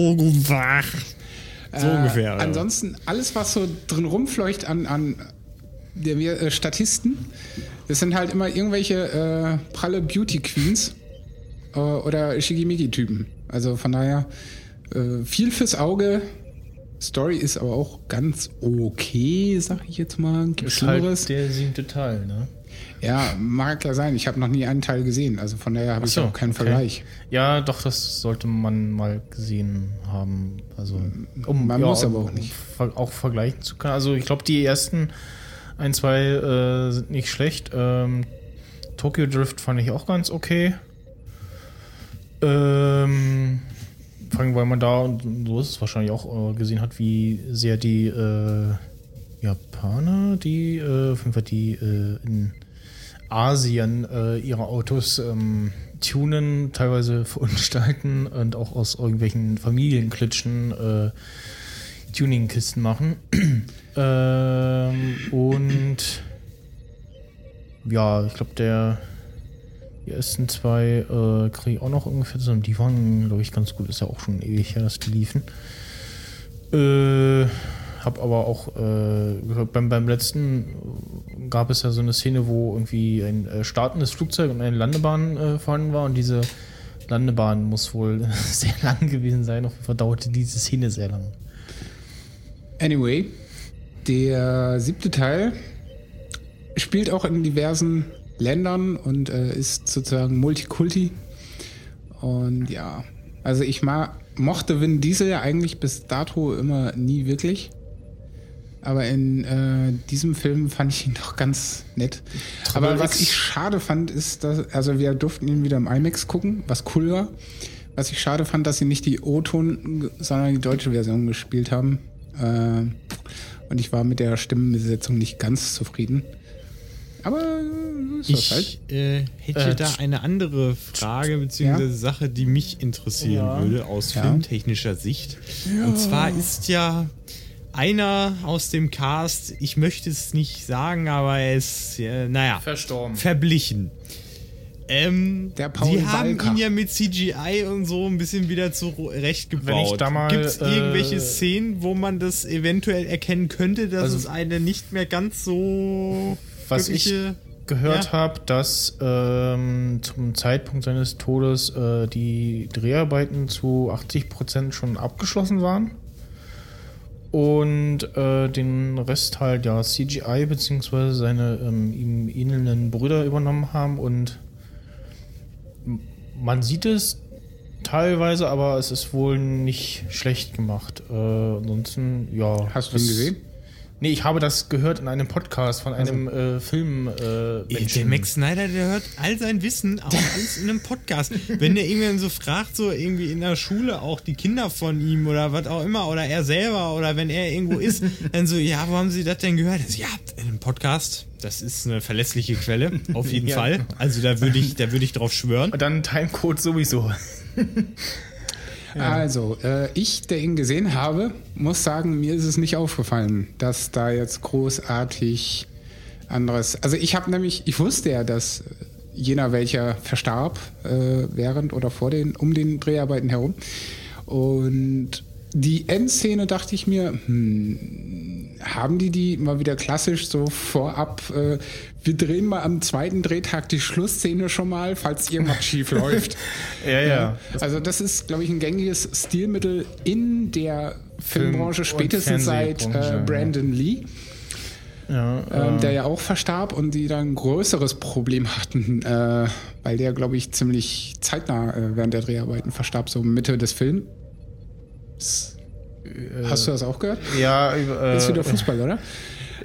[SPEAKER 1] so ungefähr. ja.
[SPEAKER 6] Ansonsten alles, was so drin rumfleucht an, an der, wir, äh, Statisten, das sind halt immer irgendwelche äh, pralle Beauty Queens äh, oder Shigimigi-Typen. Also von daher äh, viel fürs Auge. Story ist aber auch ganz okay, sag ich jetzt mal. Gibt
[SPEAKER 2] ist halt der siebte Teil, ne?
[SPEAKER 6] Ja, mag ja sein. Ich habe noch nie einen Teil gesehen. Also von daher habe ich
[SPEAKER 2] so,
[SPEAKER 6] auch keinen
[SPEAKER 2] okay.
[SPEAKER 6] Vergleich.
[SPEAKER 2] Ja, doch, das sollte man mal gesehen haben. Also, um,
[SPEAKER 6] Man
[SPEAKER 2] ja,
[SPEAKER 6] muss aber auch nicht.
[SPEAKER 2] auch vergleichen zu können. Also, ich glaube, die ersten ein, zwei äh, sind nicht schlecht. Ähm, Tokyo Drift fand ich auch ganz okay. Ähm, vor allem, weil man da, und so ist es wahrscheinlich auch, äh, gesehen hat, wie sehr die äh, Japaner, die, äh, auf jeden Fall die äh, in Asien äh, ihre Autos ähm, tunen, teilweise verunstalten und auch aus irgendwelchen Familienklitschen äh, Tuningkisten machen. ähm, und ja, ich glaube, der die ersten zwei äh, kriege ich auch noch ungefähr zusammen. Die waren, glaube ich, ganz gut. Ist ja auch schon ewig her, dass die liefen. Äh, hab aber auch äh, beim, beim letzten gab es ja so eine Szene, wo irgendwie ein äh, startendes Flugzeug und eine Landebahn äh, vorhanden war und diese Landebahn muss wohl sehr lang gewesen sein. Auf jeden dauerte diese Szene sehr lang.
[SPEAKER 6] Anyway, der siebte Teil spielt auch in diversen Ländern und äh, ist sozusagen Multikulti. Und ja, also ich ma mochte Vin Diesel ja eigentlich bis dato immer nie wirklich. Aber in äh, diesem Film fand ich ihn doch ganz nett. Aber was ich schade fand, ist, dass, also wir durften ihn wieder im IMAX gucken, was cool war. Was ich schade fand, dass sie nicht die O-Ton, sondern die deutsche Version gespielt haben. Äh, und ich war mit der Stimmenbesetzung nicht ganz zufrieden. Aber so ist das
[SPEAKER 1] Ich
[SPEAKER 6] halt.
[SPEAKER 1] äh, hätte
[SPEAKER 2] Äh,
[SPEAKER 1] da eine andere Frage bzw. Sache, die mich interessieren
[SPEAKER 2] Ja.
[SPEAKER 1] würde aus
[SPEAKER 6] Ja.
[SPEAKER 1] filmtechnischer Sicht. Und zwar ist ja einer aus dem Cast, ich möchte es nicht sagen, aber er ist, äh, naja,
[SPEAKER 2] Verstorben.
[SPEAKER 1] verblichen. Ähm,
[SPEAKER 6] Der Paul
[SPEAKER 1] Sie haben
[SPEAKER 6] Walker.
[SPEAKER 1] ihn ja mit CGI und so ein bisschen wieder zurechtgebaut. Gibt es
[SPEAKER 2] äh,
[SPEAKER 1] irgendwelche Szenen, wo man das eventuell erkennen könnte, dass
[SPEAKER 2] Also-
[SPEAKER 1] es eine nicht mehr ganz so
[SPEAKER 2] Was ich
[SPEAKER 1] wirkliche-
[SPEAKER 2] gehört
[SPEAKER 1] Ja.
[SPEAKER 2] habe, dass ähm, zum Zeitpunkt seines Todes äh, die Dreharbeiten zu 80% schon abgeschlossen waren. Und äh, den Rest halt ja CGI beziehungsweise seine ähm, ihm ähnelnden Brüder übernommen haben und man sieht es teilweise, aber es ist wohl nicht schlecht gemacht. Äh, ansonsten, ja.
[SPEAKER 6] Hast du ihn gesehen?
[SPEAKER 2] Nee, ich habe das gehört in einem Podcast von einem äh, Film. Äh,
[SPEAKER 1] Der. Max Snyder, der hört all sein Wissen auch alles in einem Podcast. Wenn der irgendwann so fragt, so irgendwie in der Schule auch die Kinder von ihm oder was auch immer oder er selber oder wenn er irgendwo ist, dann so, ja, wo haben Sie das denn gehört? So, ja, in einem Podcast. Das ist eine verlässliche Quelle, auf jeden
[SPEAKER 2] Ja.
[SPEAKER 1] Fall. Also da würde ich, da würde ich drauf schwören.
[SPEAKER 2] Und dann Timecode sowieso.
[SPEAKER 6] Also, äh, ich, der ihn gesehen habe, muss sagen, mir ist es nicht aufgefallen, dass da jetzt großartig anderes. Also ich habe nämlich, ich wusste ja, dass jener welcher verstarb äh, während oder vor den, um den Dreharbeiten herum. Und die Endszene dachte ich mir, hm, haben die die mal wieder klassisch so vorab, äh, wir drehen mal am zweiten Drehtag die Schlussszene schon mal, falls irgendwas schief läuft.
[SPEAKER 2] Ja, ja.
[SPEAKER 6] Also das ist, glaube ich, ein gängiges Stilmittel in der Filmbranche,
[SPEAKER 2] und
[SPEAKER 6] spätestens seit äh,
[SPEAKER 2] Fernsehbranche, ja.
[SPEAKER 6] Brandon Lee,
[SPEAKER 2] ja
[SPEAKER 6] ähm,
[SPEAKER 2] äh,
[SPEAKER 6] der ja auch verstarb und die dann ein größeres Problem hatten, äh, weil der, glaube ich, ziemlich zeitnah äh, während der Dreharbeiten verstarb, so Mitte des Films. Hast du das auch gehört?
[SPEAKER 2] ja, äh,
[SPEAKER 6] ist wieder Fußball, oder?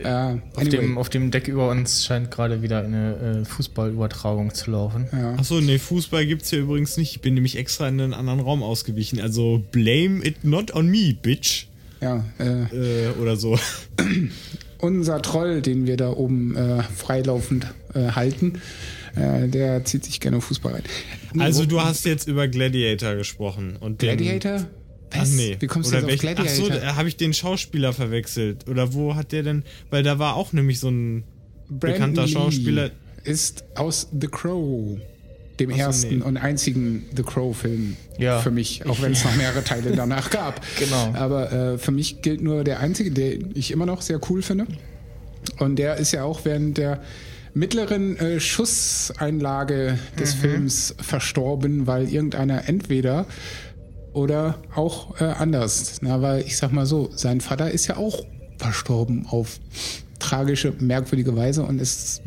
[SPEAKER 6] Äh,
[SPEAKER 2] auf,
[SPEAKER 6] anyway.
[SPEAKER 2] dem, auf dem Deck über uns scheint gerade wieder eine äh, Fußballübertragung zu laufen.
[SPEAKER 6] ja.
[SPEAKER 1] Achso, nee, Fußball gibt's hier übrigens nicht. Ich bin nämlich extra in einen anderen Raum ausgewichen. Also blame it not on me, bitch.
[SPEAKER 6] ja, äh,
[SPEAKER 1] Äh, oder so.
[SPEAKER 6] unser Troll, den wir da oben äh, freilaufend äh, halten, äh, der zieht sich gerne Fußball rein.
[SPEAKER 1] Also du hast jetzt über Gladiator gesprochen. Und den-
[SPEAKER 6] Gladiator?
[SPEAKER 1] Ach
[SPEAKER 6] Was?
[SPEAKER 1] nee.
[SPEAKER 6] Wie kommst du
[SPEAKER 1] Oder
[SPEAKER 6] jetzt auf
[SPEAKER 1] welch- Ach so,
[SPEAKER 6] Gladiator?
[SPEAKER 1] da habe ich den Schauspieler verwechselt. Oder wo hat der denn? Weil da war auch nämlich so ein bekannter
[SPEAKER 6] Lee
[SPEAKER 1] Schauspieler.
[SPEAKER 6] ist aus The Crow, dem
[SPEAKER 1] Ach so,
[SPEAKER 6] ersten
[SPEAKER 1] nee.
[SPEAKER 6] und einzigen The Crow-Film
[SPEAKER 2] Ja.
[SPEAKER 6] für mich, auch wenn es noch mehrere Teile danach gab.
[SPEAKER 2] Genau.
[SPEAKER 6] Aber äh, für mich gilt nur der einzige, den ich immer noch sehr cool finde. Und der ist ja auch während der mittleren äh, Schusseinlage des
[SPEAKER 2] Mhm.
[SPEAKER 6] Films verstorben, weil irgendeiner entweder oder auch äh, anders. Na, weil ich sag mal so, sein Vater ist ja auch verstorben auf tragische, merkwürdige Weise und es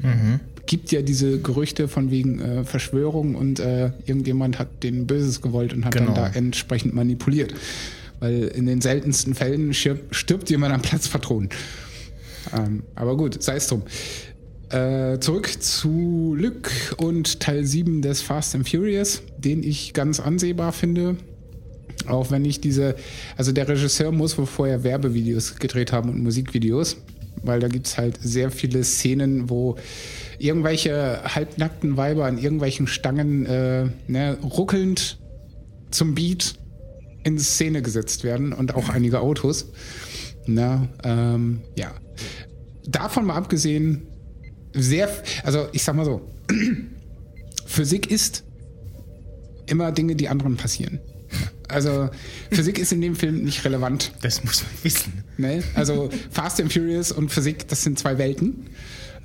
[SPEAKER 6] gibt ja diese Gerüchte von wegen äh, Verschwörung und äh, irgendjemand hat den Böses gewollt und hat
[SPEAKER 2] Genau.
[SPEAKER 6] dann da entsprechend manipuliert. Weil in den seltensten Fällen stirbt, stirbt jemand am Platzpatronen. Ähm, aber gut, sei es drum. Äh, zurück zu Luke und Teil 7 des Fast and Furious, den ich ganz ansehbar finde. Auch wenn ich diese, also der Regisseur muss wohl vorher Werbevideos gedreht haben und Musikvideos, weil da gibt es halt sehr viele Szenen, wo irgendwelche halbnackten Weiber an irgendwelchen Stangen äh, ne, ruckelnd zum Beat in Szene gesetzt werden und auch einige Autos. Na, ähm, ja. Davon mal abgesehen, sehr, also ich sag mal so, Physik ist immer Dinge, die anderen passieren. Also Physik ist in dem Film nicht relevant.
[SPEAKER 2] Das muss man wissen.
[SPEAKER 6] Ne? Also Fast and Furious und Physik, das sind zwei Welten,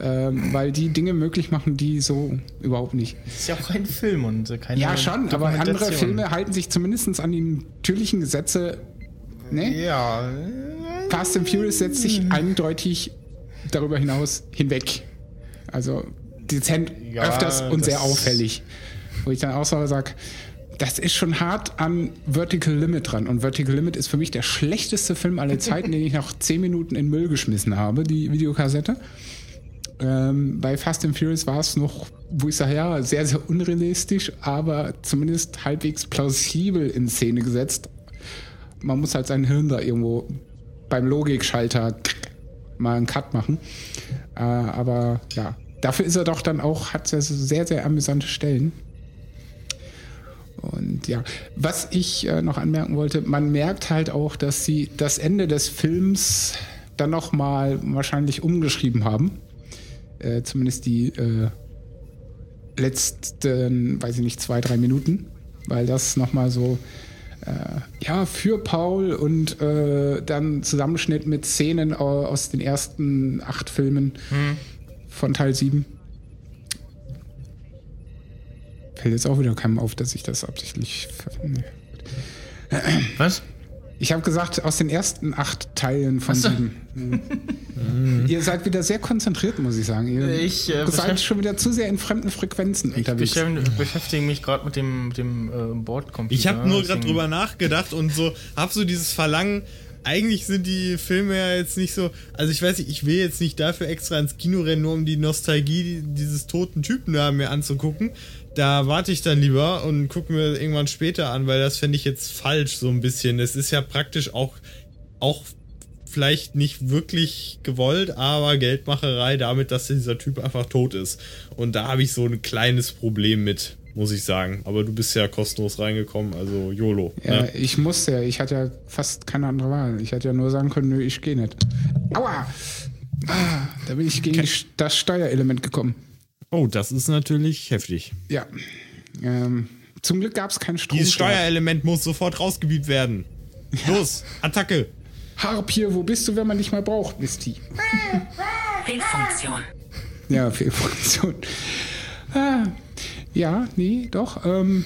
[SPEAKER 6] ähm, weil die Dinge möglich machen, die so überhaupt nicht.
[SPEAKER 2] Das ist ja auch ein Film und keine
[SPEAKER 6] Ja, schon, aber andere. Filme halten sich zumindest an die natürlichen Gesetze. Ne?
[SPEAKER 2] Ja.
[SPEAKER 6] Fast and Furious setzt sich eindeutig darüber hinaus hinweg. Also dezent
[SPEAKER 2] Ja,
[SPEAKER 6] öfters und sehr auffällig. Wo ich dann auch so sage, das ist schon hart an Vertical Limit dran. Und Vertical Limit ist für mich der schlechteste Film aller Zeiten, den ich nach 10 Minuten in Müll geschmissen habe, die Videokassette. Ähm, bei Fast and Furious war es noch, wo ich sage, ja, sehr, sehr unrealistisch, aber zumindest halbwegs plausibel in Szene gesetzt. Man muss halt sein Hirn da irgendwo beim Logikschalter mal einen Cut machen. Äh, aber ja, dafür ist er doch dann auch, hat er sehr, sehr amüsante Stellen. Und ja, was ich äh, noch anmerken wollte, man merkt halt auch, dass sie das Ende des Films dann noch mal wahrscheinlich umgeschrieben haben. Äh, zumindest die äh, letzten, weiß ich nicht, zwei, drei Minuten, weil das noch mal so äh, ja, für Paul und äh, dann Zusammenschnitt mit Szenen au- aus den ersten acht Filmen von Teil 7. Fällt jetzt auch wieder keinem auf, dass ich das absichtlich verwende.
[SPEAKER 2] Was?
[SPEAKER 6] Ich habe gesagt, aus den ersten acht Teilen von
[SPEAKER 2] so.
[SPEAKER 6] sieben. Mhm. Ihr seid wieder sehr konzentriert, muss ich sagen. Ihr
[SPEAKER 2] Ich, äh,
[SPEAKER 6] seid schon wieder zu sehr in fremden Frequenzen
[SPEAKER 2] Ich
[SPEAKER 6] unterwegs.
[SPEAKER 2] beschäftige, beschäftige mich gerade mit dem, dem äh, Bordcomputer.
[SPEAKER 1] Ich habe nur gerade drüber nachgedacht und so, hab so dieses Verlangen. Eigentlich sind die Filme ja jetzt nicht so. Also ich weiß nicht, ich will jetzt nicht dafür extra ins Kino rennen, nur um die Nostalgie dieses toten Typen da mir anzugucken. Da warte ich dann lieber und gucke mir irgendwann später an, weil das fände ich jetzt falsch so ein bisschen. Es ist ja praktisch auch, auch vielleicht nicht wirklich gewollt, aber Geldmacherei damit, dass dieser Typ einfach tot ist. Und da habe ich so ein kleines Problem mit, muss ich sagen. Aber du bist ja kostenlos reingekommen, also YOLO.
[SPEAKER 6] Ja,
[SPEAKER 1] ne?
[SPEAKER 6] ich musste ja. Ich hatte ja fast keine andere Wahl. Ich hätte ja nur sagen können, nö, ich gehe nicht. Aua! Ah, da bin ich gegen die, das Steuerelement gekommen.
[SPEAKER 1] Oh, das ist natürlich heftig.
[SPEAKER 6] Ja. Ähm, zum Glück gab es keinen Strom.
[SPEAKER 1] Dieses Steuerelement muss sofort rausgebiebt werden. Los, Attacke!
[SPEAKER 6] Harpier, wo bist du, wenn man dich mal braucht, Misty?
[SPEAKER 3] Fehlfunktion.
[SPEAKER 6] Ja, Fehlfunktion. Ah, ja, nee, doch. Ähm,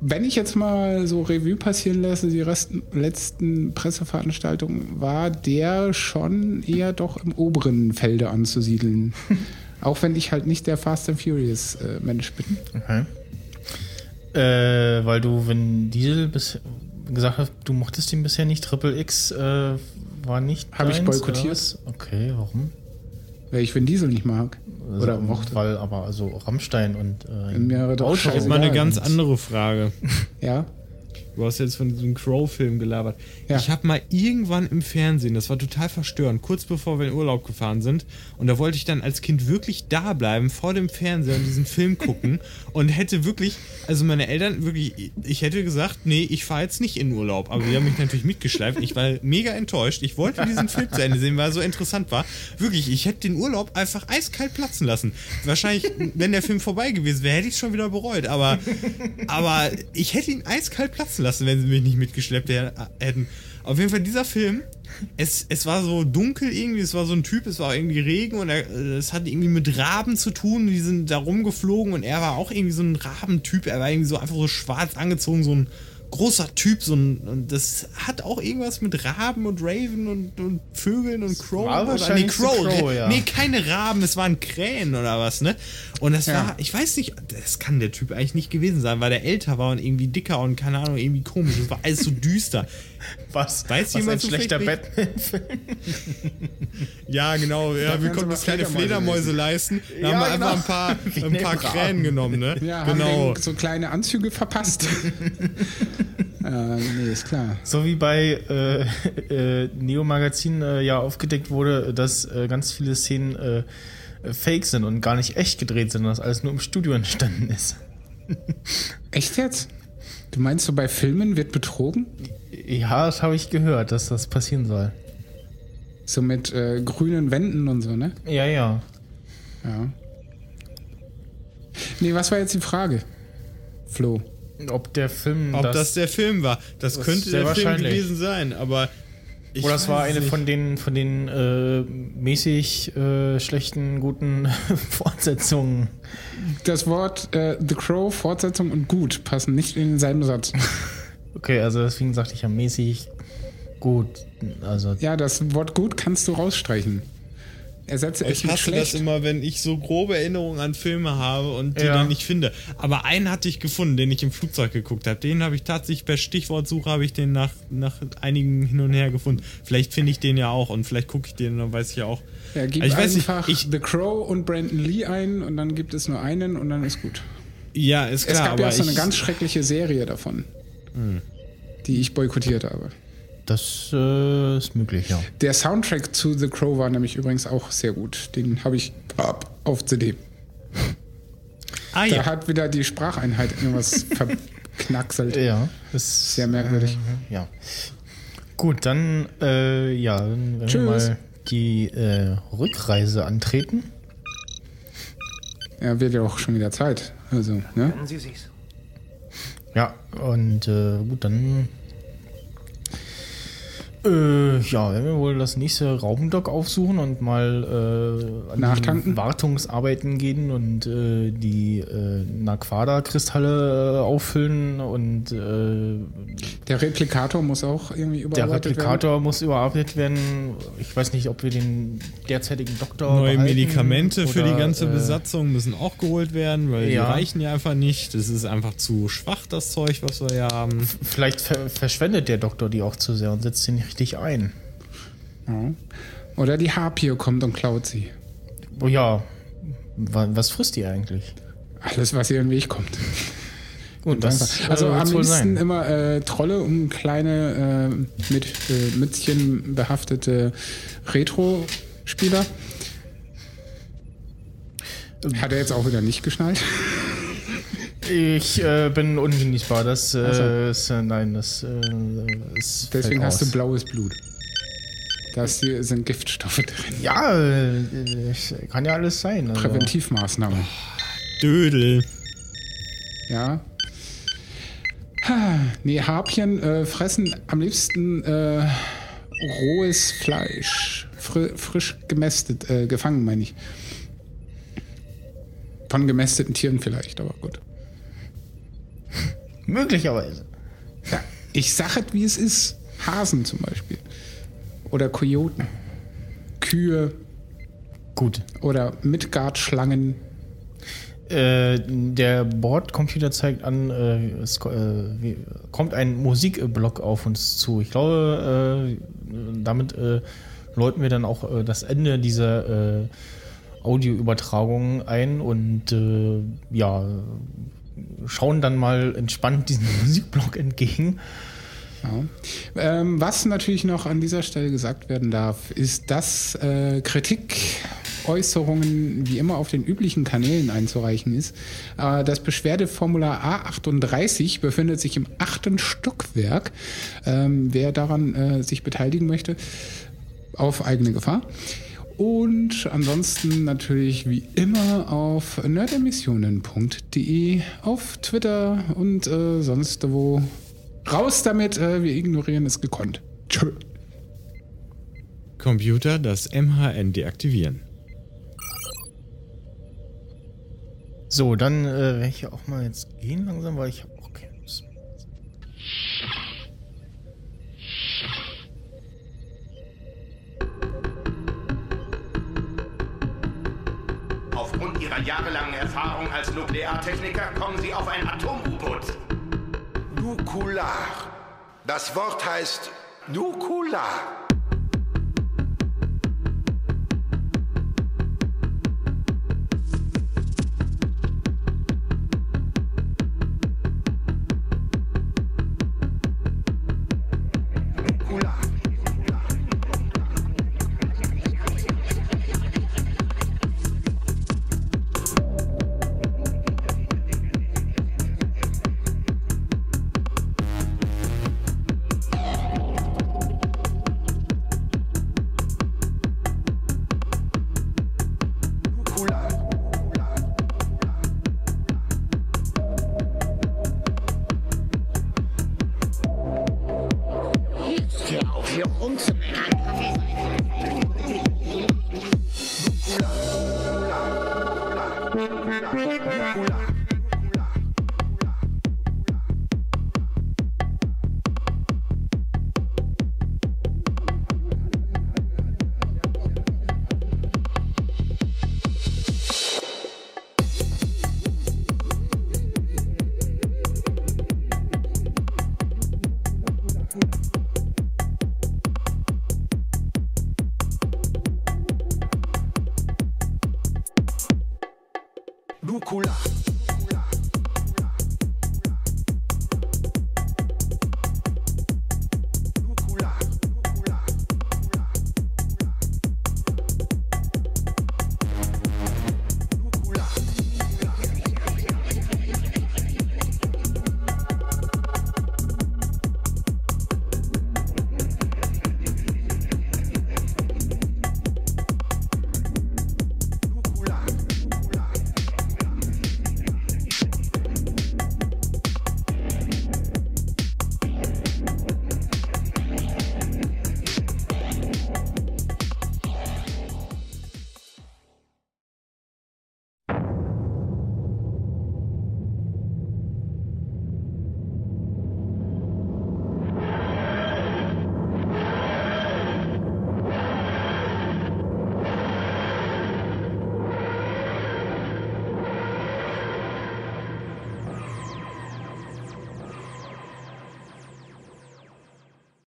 [SPEAKER 6] wenn ich jetzt mal so Revue passieren lasse, die resten, letzten Presseveranstaltungen, war der schon eher doch im oberen Felde anzusiedeln. Auch wenn ich halt nicht der Fast and Furious äh, Mensch bin.
[SPEAKER 2] Okay. Äh, weil du, wenn Diesel bis, gesagt hast, du mochtest ihn bisher nicht, Triple X äh, war nicht.
[SPEAKER 6] Hab ich boykottiert.
[SPEAKER 2] oder? Okay, warum?
[SPEAKER 6] Weil ich Vin Diesel nicht mag. Oder
[SPEAKER 2] Also,
[SPEAKER 6] mochte.
[SPEAKER 2] Weil aber also Rammstein und äh,
[SPEAKER 6] Mir doch
[SPEAKER 2] Auto-.
[SPEAKER 1] Jetzt mal eine ganz andere Frage.
[SPEAKER 6] Ja.
[SPEAKER 1] Du hast jetzt von diesem Crow-Film gelabert.
[SPEAKER 6] Ja.
[SPEAKER 1] Ich habe mal irgendwann im Fernsehen, das war total verstörend, kurz bevor wir in Urlaub gefahren sind. Und da wollte ich dann als Kind wirklich da bleiben, vor dem Fernseher und diesen Film gucken. und hätte wirklich, also meine Eltern wirklich, ich hätte gesagt, nee, ich fahre jetzt nicht in Urlaub. Aber die haben mich natürlich mitgeschleift. Ich war mega enttäuscht. Ich wollte diesen Film zu Ende sehen, weil er so interessant war. Wirklich, ich hätte den Urlaub einfach eiskalt platzen lassen. Wahrscheinlich, wenn der Film vorbei gewesen wäre, hätte ich es schon wieder bereut. Aber, aber ich hätte ihn eiskalt platzen lassen, wenn sie mich nicht mitgeschleppt hätten. Auf jeden Fall dieser Film, es, es war so dunkel irgendwie, es war so ein Typ, es war irgendwie Regen und er, es hat irgendwie mit Raben zu tun, die sind da rumgeflogen und er war auch irgendwie so ein Rabentyp, er war irgendwie so einfach so schwarz angezogen, so ein großer Typ, so ein, und das hat auch irgendwas mit Raben und Raven und, und Vögeln und Crow.
[SPEAKER 2] war
[SPEAKER 1] oder- nee, Crow,
[SPEAKER 2] Crow, ja.
[SPEAKER 1] Nee, keine Raben, es waren Krähen oder was, ne? Und das
[SPEAKER 6] Ja.
[SPEAKER 1] war, ich weiß nicht, das kann der Typ eigentlich nicht gewesen sein, weil der älter war und irgendwie dicker und keine Ahnung, irgendwie komisch. Das war alles so düster.
[SPEAKER 2] Was?
[SPEAKER 1] Weiß
[SPEAKER 2] was
[SPEAKER 1] jemand
[SPEAKER 2] ein schlechter Batman-Film?
[SPEAKER 1] Ja, genau. Ja, wir konnten uns keine
[SPEAKER 6] Fledermäuse
[SPEAKER 1] leisten. Da
[SPEAKER 2] Ja,
[SPEAKER 1] haben wir
[SPEAKER 2] genau.
[SPEAKER 1] einfach ein paar, ein paar Krähen genommen, ne?
[SPEAKER 6] Ja,
[SPEAKER 1] genau.
[SPEAKER 6] so kleine Anzüge verpasst. äh, nee, ist klar.
[SPEAKER 2] So wie bei äh, äh, Neo Magazin äh, ja aufgedeckt wurde, dass äh, ganz viele Szenen äh, äh, fake sind und gar nicht echt gedreht sind, dass alles nur im Studio entstanden ist.
[SPEAKER 6] Echt jetzt? Du meinst so bei Filmen wird betrogen?
[SPEAKER 2] Ja, das habe ich gehört, dass das passieren soll.
[SPEAKER 6] So mit äh, grünen Wänden und so, ne?
[SPEAKER 2] Ja, ja.
[SPEAKER 6] Ja. Nee, was war jetzt die Frage? Flo.
[SPEAKER 2] Ob der Film
[SPEAKER 1] Ob das,
[SPEAKER 2] das,
[SPEAKER 1] der Film war. Das,
[SPEAKER 2] Das
[SPEAKER 1] könnte der Film
[SPEAKER 2] wahrscheinlich.
[SPEAKER 1] gewesen sein, aber. Ich
[SPEAKER 2] oder das war eine
[SPEAKER 1] nicht.
[SPEAKER 2] von den von den äh, mäßig äh, schlechten guten Fortsetzungen.
[SPEAKER 6] Das Wort äh, The Crow, Fortsetzung und gut passen nicht in denselben Satz.
[SPEAKER 2] Okay, also deswegen sagte ich ja mäßig gut. Also
[SPEAKER 6] Ja, das Wort gut kannst du rausstreichen. Ersetze es
[SPEAKER 1] Ich hasse
[SPEAKER 6] schlecht.
[SPEAKER 1] das immer, wenn ich so grobe Erinnerungen an Filme habe und die
[SPEAKER 2] Ja.
[SPEAKER 1] dann nicht finde. Aber einen hatte ich gefunden, den ich im Flugzeug geguckt habe. Den habe ich tatsächlich per Stichwortsuche habe ich den nach, nach einigen hin und her gefunden. Vielleicht finde ich den ja auch und vielleicht gucke ich den und dann weiß ich ja auch.
[SPEAKER 6] ja, gib
[SPEAKER 1] Also ich weiß nicht,
[SPEAKER 6] einfach
[SPEAKER 1] ich-
[SPEAKER 6] The Crow und Brandon Lee ein und dann gibt es nur einen und dann ist gut.
[SPEAKER 1] Ja, ist
[SPEAKER 6] es
[SPEAKER 1] klar.
[SPEAKER 6] gab ja auch so eine ganz schreckliche Serie davon, die ich boykottiert habe.
[SPEAKER 2] Das äh, ist möglich, ja.
[SPEAKER 6] Der Soundtrack zu The Crow war nämlich übrigens auch sehr gut. Den habe ich auf CD.
[SPEAKER 1] ah,
[SPEAKER 6] Da
[SPEAKER 1] ja.
[SPEAKER 6] hat wieder die Spracheinheit irgendwas verknackselt.
[SPEAKER 2] Ja, das ist
[SPEAKER 6] Sehr merkwürdig.
[SPEAKER 2] Äh, ja. Gut, dann äh, ja, dann werden
[SPEAKER 6] Tschüss.
[SPEAKER 2] wir mal die äh, Rückreise antreten.
[SPEAKER 6] Ja, wird ja auch schon wieder Zeit. Also, ne?
[SPEAKER 9] Können Sie sich's?
[SPEAKER 2] Ja, und äh, gut, dann äh, ja, werden wir wohl das nächste Raumdock aufsuchen und mal äh, an
[SPEAKER 6] Nachtanken?
[SPEAKER 2] die Wartungsarbeiten gehen und äh, die äh, Naquada-Kristalle äh, auffüllen und äh,
[SPEAKER 6] Der Replikator muss auch irgendwie
[SPEAKER 2] der
[SPEAKER 6] überarbeitet
[SPEAKER 2] Replikator muss überarbeitet werden. Ich weiß nicht, ob wir den derzeitigen Doktor
[SPEAKER 1] Neue
[SPEAKER 2] behalten
[SPEAKER 1] Medikamente für die
[SPEAKER 2] oder,
[SPEAKER 1] ganze
[SPEAKER 2] äh,
[SPEAKER 1] Besatzung müssen auch geholt werden, weil die
[SPEAKER 2] Ja.
[SPEAKER 1] reichen ja einfach nicht. Das ist einfach zu schwach, das Zeug, was wir ja haben.
[SPEAKER 2] Vielleicht ver verschwendet der Doktor die auch zu sehr und setzt sie nicht richtig ein.
[SPEAKER 6] Ja. Oder die Harpie kommt und klaut sie.
[SPEAKER 2] Oh ja, wa- was frisst die eigentlich?
[SPEAKER 6] Alles, was ihr in den Weg kommt.
[SPEAKER 2] Gut, das
[SPEAKER 6] also
[SPEAKER 2] äh,
[SPEAKER 6] am liebsten
[SPEAKER 2] sein.
[SPEAKER 6] immer äh, Trolle und kleine äh, mit äh, Mützchen behaftete Retro-Spieler. Hat er jetzt auch wieder nicht geschnallt?
[SPEAKER 2] Ich äh, bin ungenießbar. Das äh,
[SPEAKER 6] Ach so.
[SPEAKER 2] ist, äh, nein, das äh, ist.
[SPEAKER 6] Deswegen
[SPEAKER 2] fällt
[SPEAKER 6] hast du blaues Blut. Da sind Giftstoffe drin.
[SPEAKER 2] Ja, äh, kann ja alles sein. Also.
[SPEAKER 6] Präventivmaßnahme.
[SPEAKER 1] Dödel.
[SPEAKER 6] Ja. Ha, Nee, Harpien äh, fressen am liebsten äh, rohes Fleisch. Fri frisch gemästet, äh, gefangen, meine ich. Von gemästeten Tieren vielleicht, aber gut.
[SPEAKER 2] Möglicherweise.
[SPEAKER 6] Ja, ich sag es, wie es ist. Hasen zum Beispiel. Oder Kojoten. Kühe
[SPEAKER 2] Gut.
[SPEAKER 6] oder Midgard-Schlangen.
[SPEAKER 2] Äh, der Bordcomputer zeigt an, äh, es äh, kommt ein Musikblock auf uns zu. Ich glaube, äh, damit äh, läuten wir dann auch äh, das Ende dieser äh, Audioübertragung ein und äh, ja, schauen dann mal entspannt diesem Musikblock entgegen.
[SPEAKER 6] Ja. Ähm, was natürlich noch an dieser Stelle gesagt werden darf, ist, dass äh, Kritikäußerungen wie immer auf den üblichen Kanälen einzureichen ist. Äh, das Beschwerdeformular A38 befindet sich im achten Stockwerk. Ähm, wer daran äh, sich beteiligen möchte, auf eigene Gefahr. Und ansonsten natürlich wie immer auf nerdemissionen.de, auf Twitter und äh, sonst wo. Raus damit, äh, wir ignorieren es gekonnt. Tschö.
[SPEAKER 1] Computer das MHN deaktivieren.
[SPEAKER 2] So, dann äh, werde ich auch mal jetzt gehen langsam, weil ich habe
[SPEAKER 9] Ihrer jahrelangen Erfahrung als Nukleartechniker kommen Sie auf ein Atom-U-Boot.
[SPEAKER 10] Nukular. Das Wort heißt Nukular.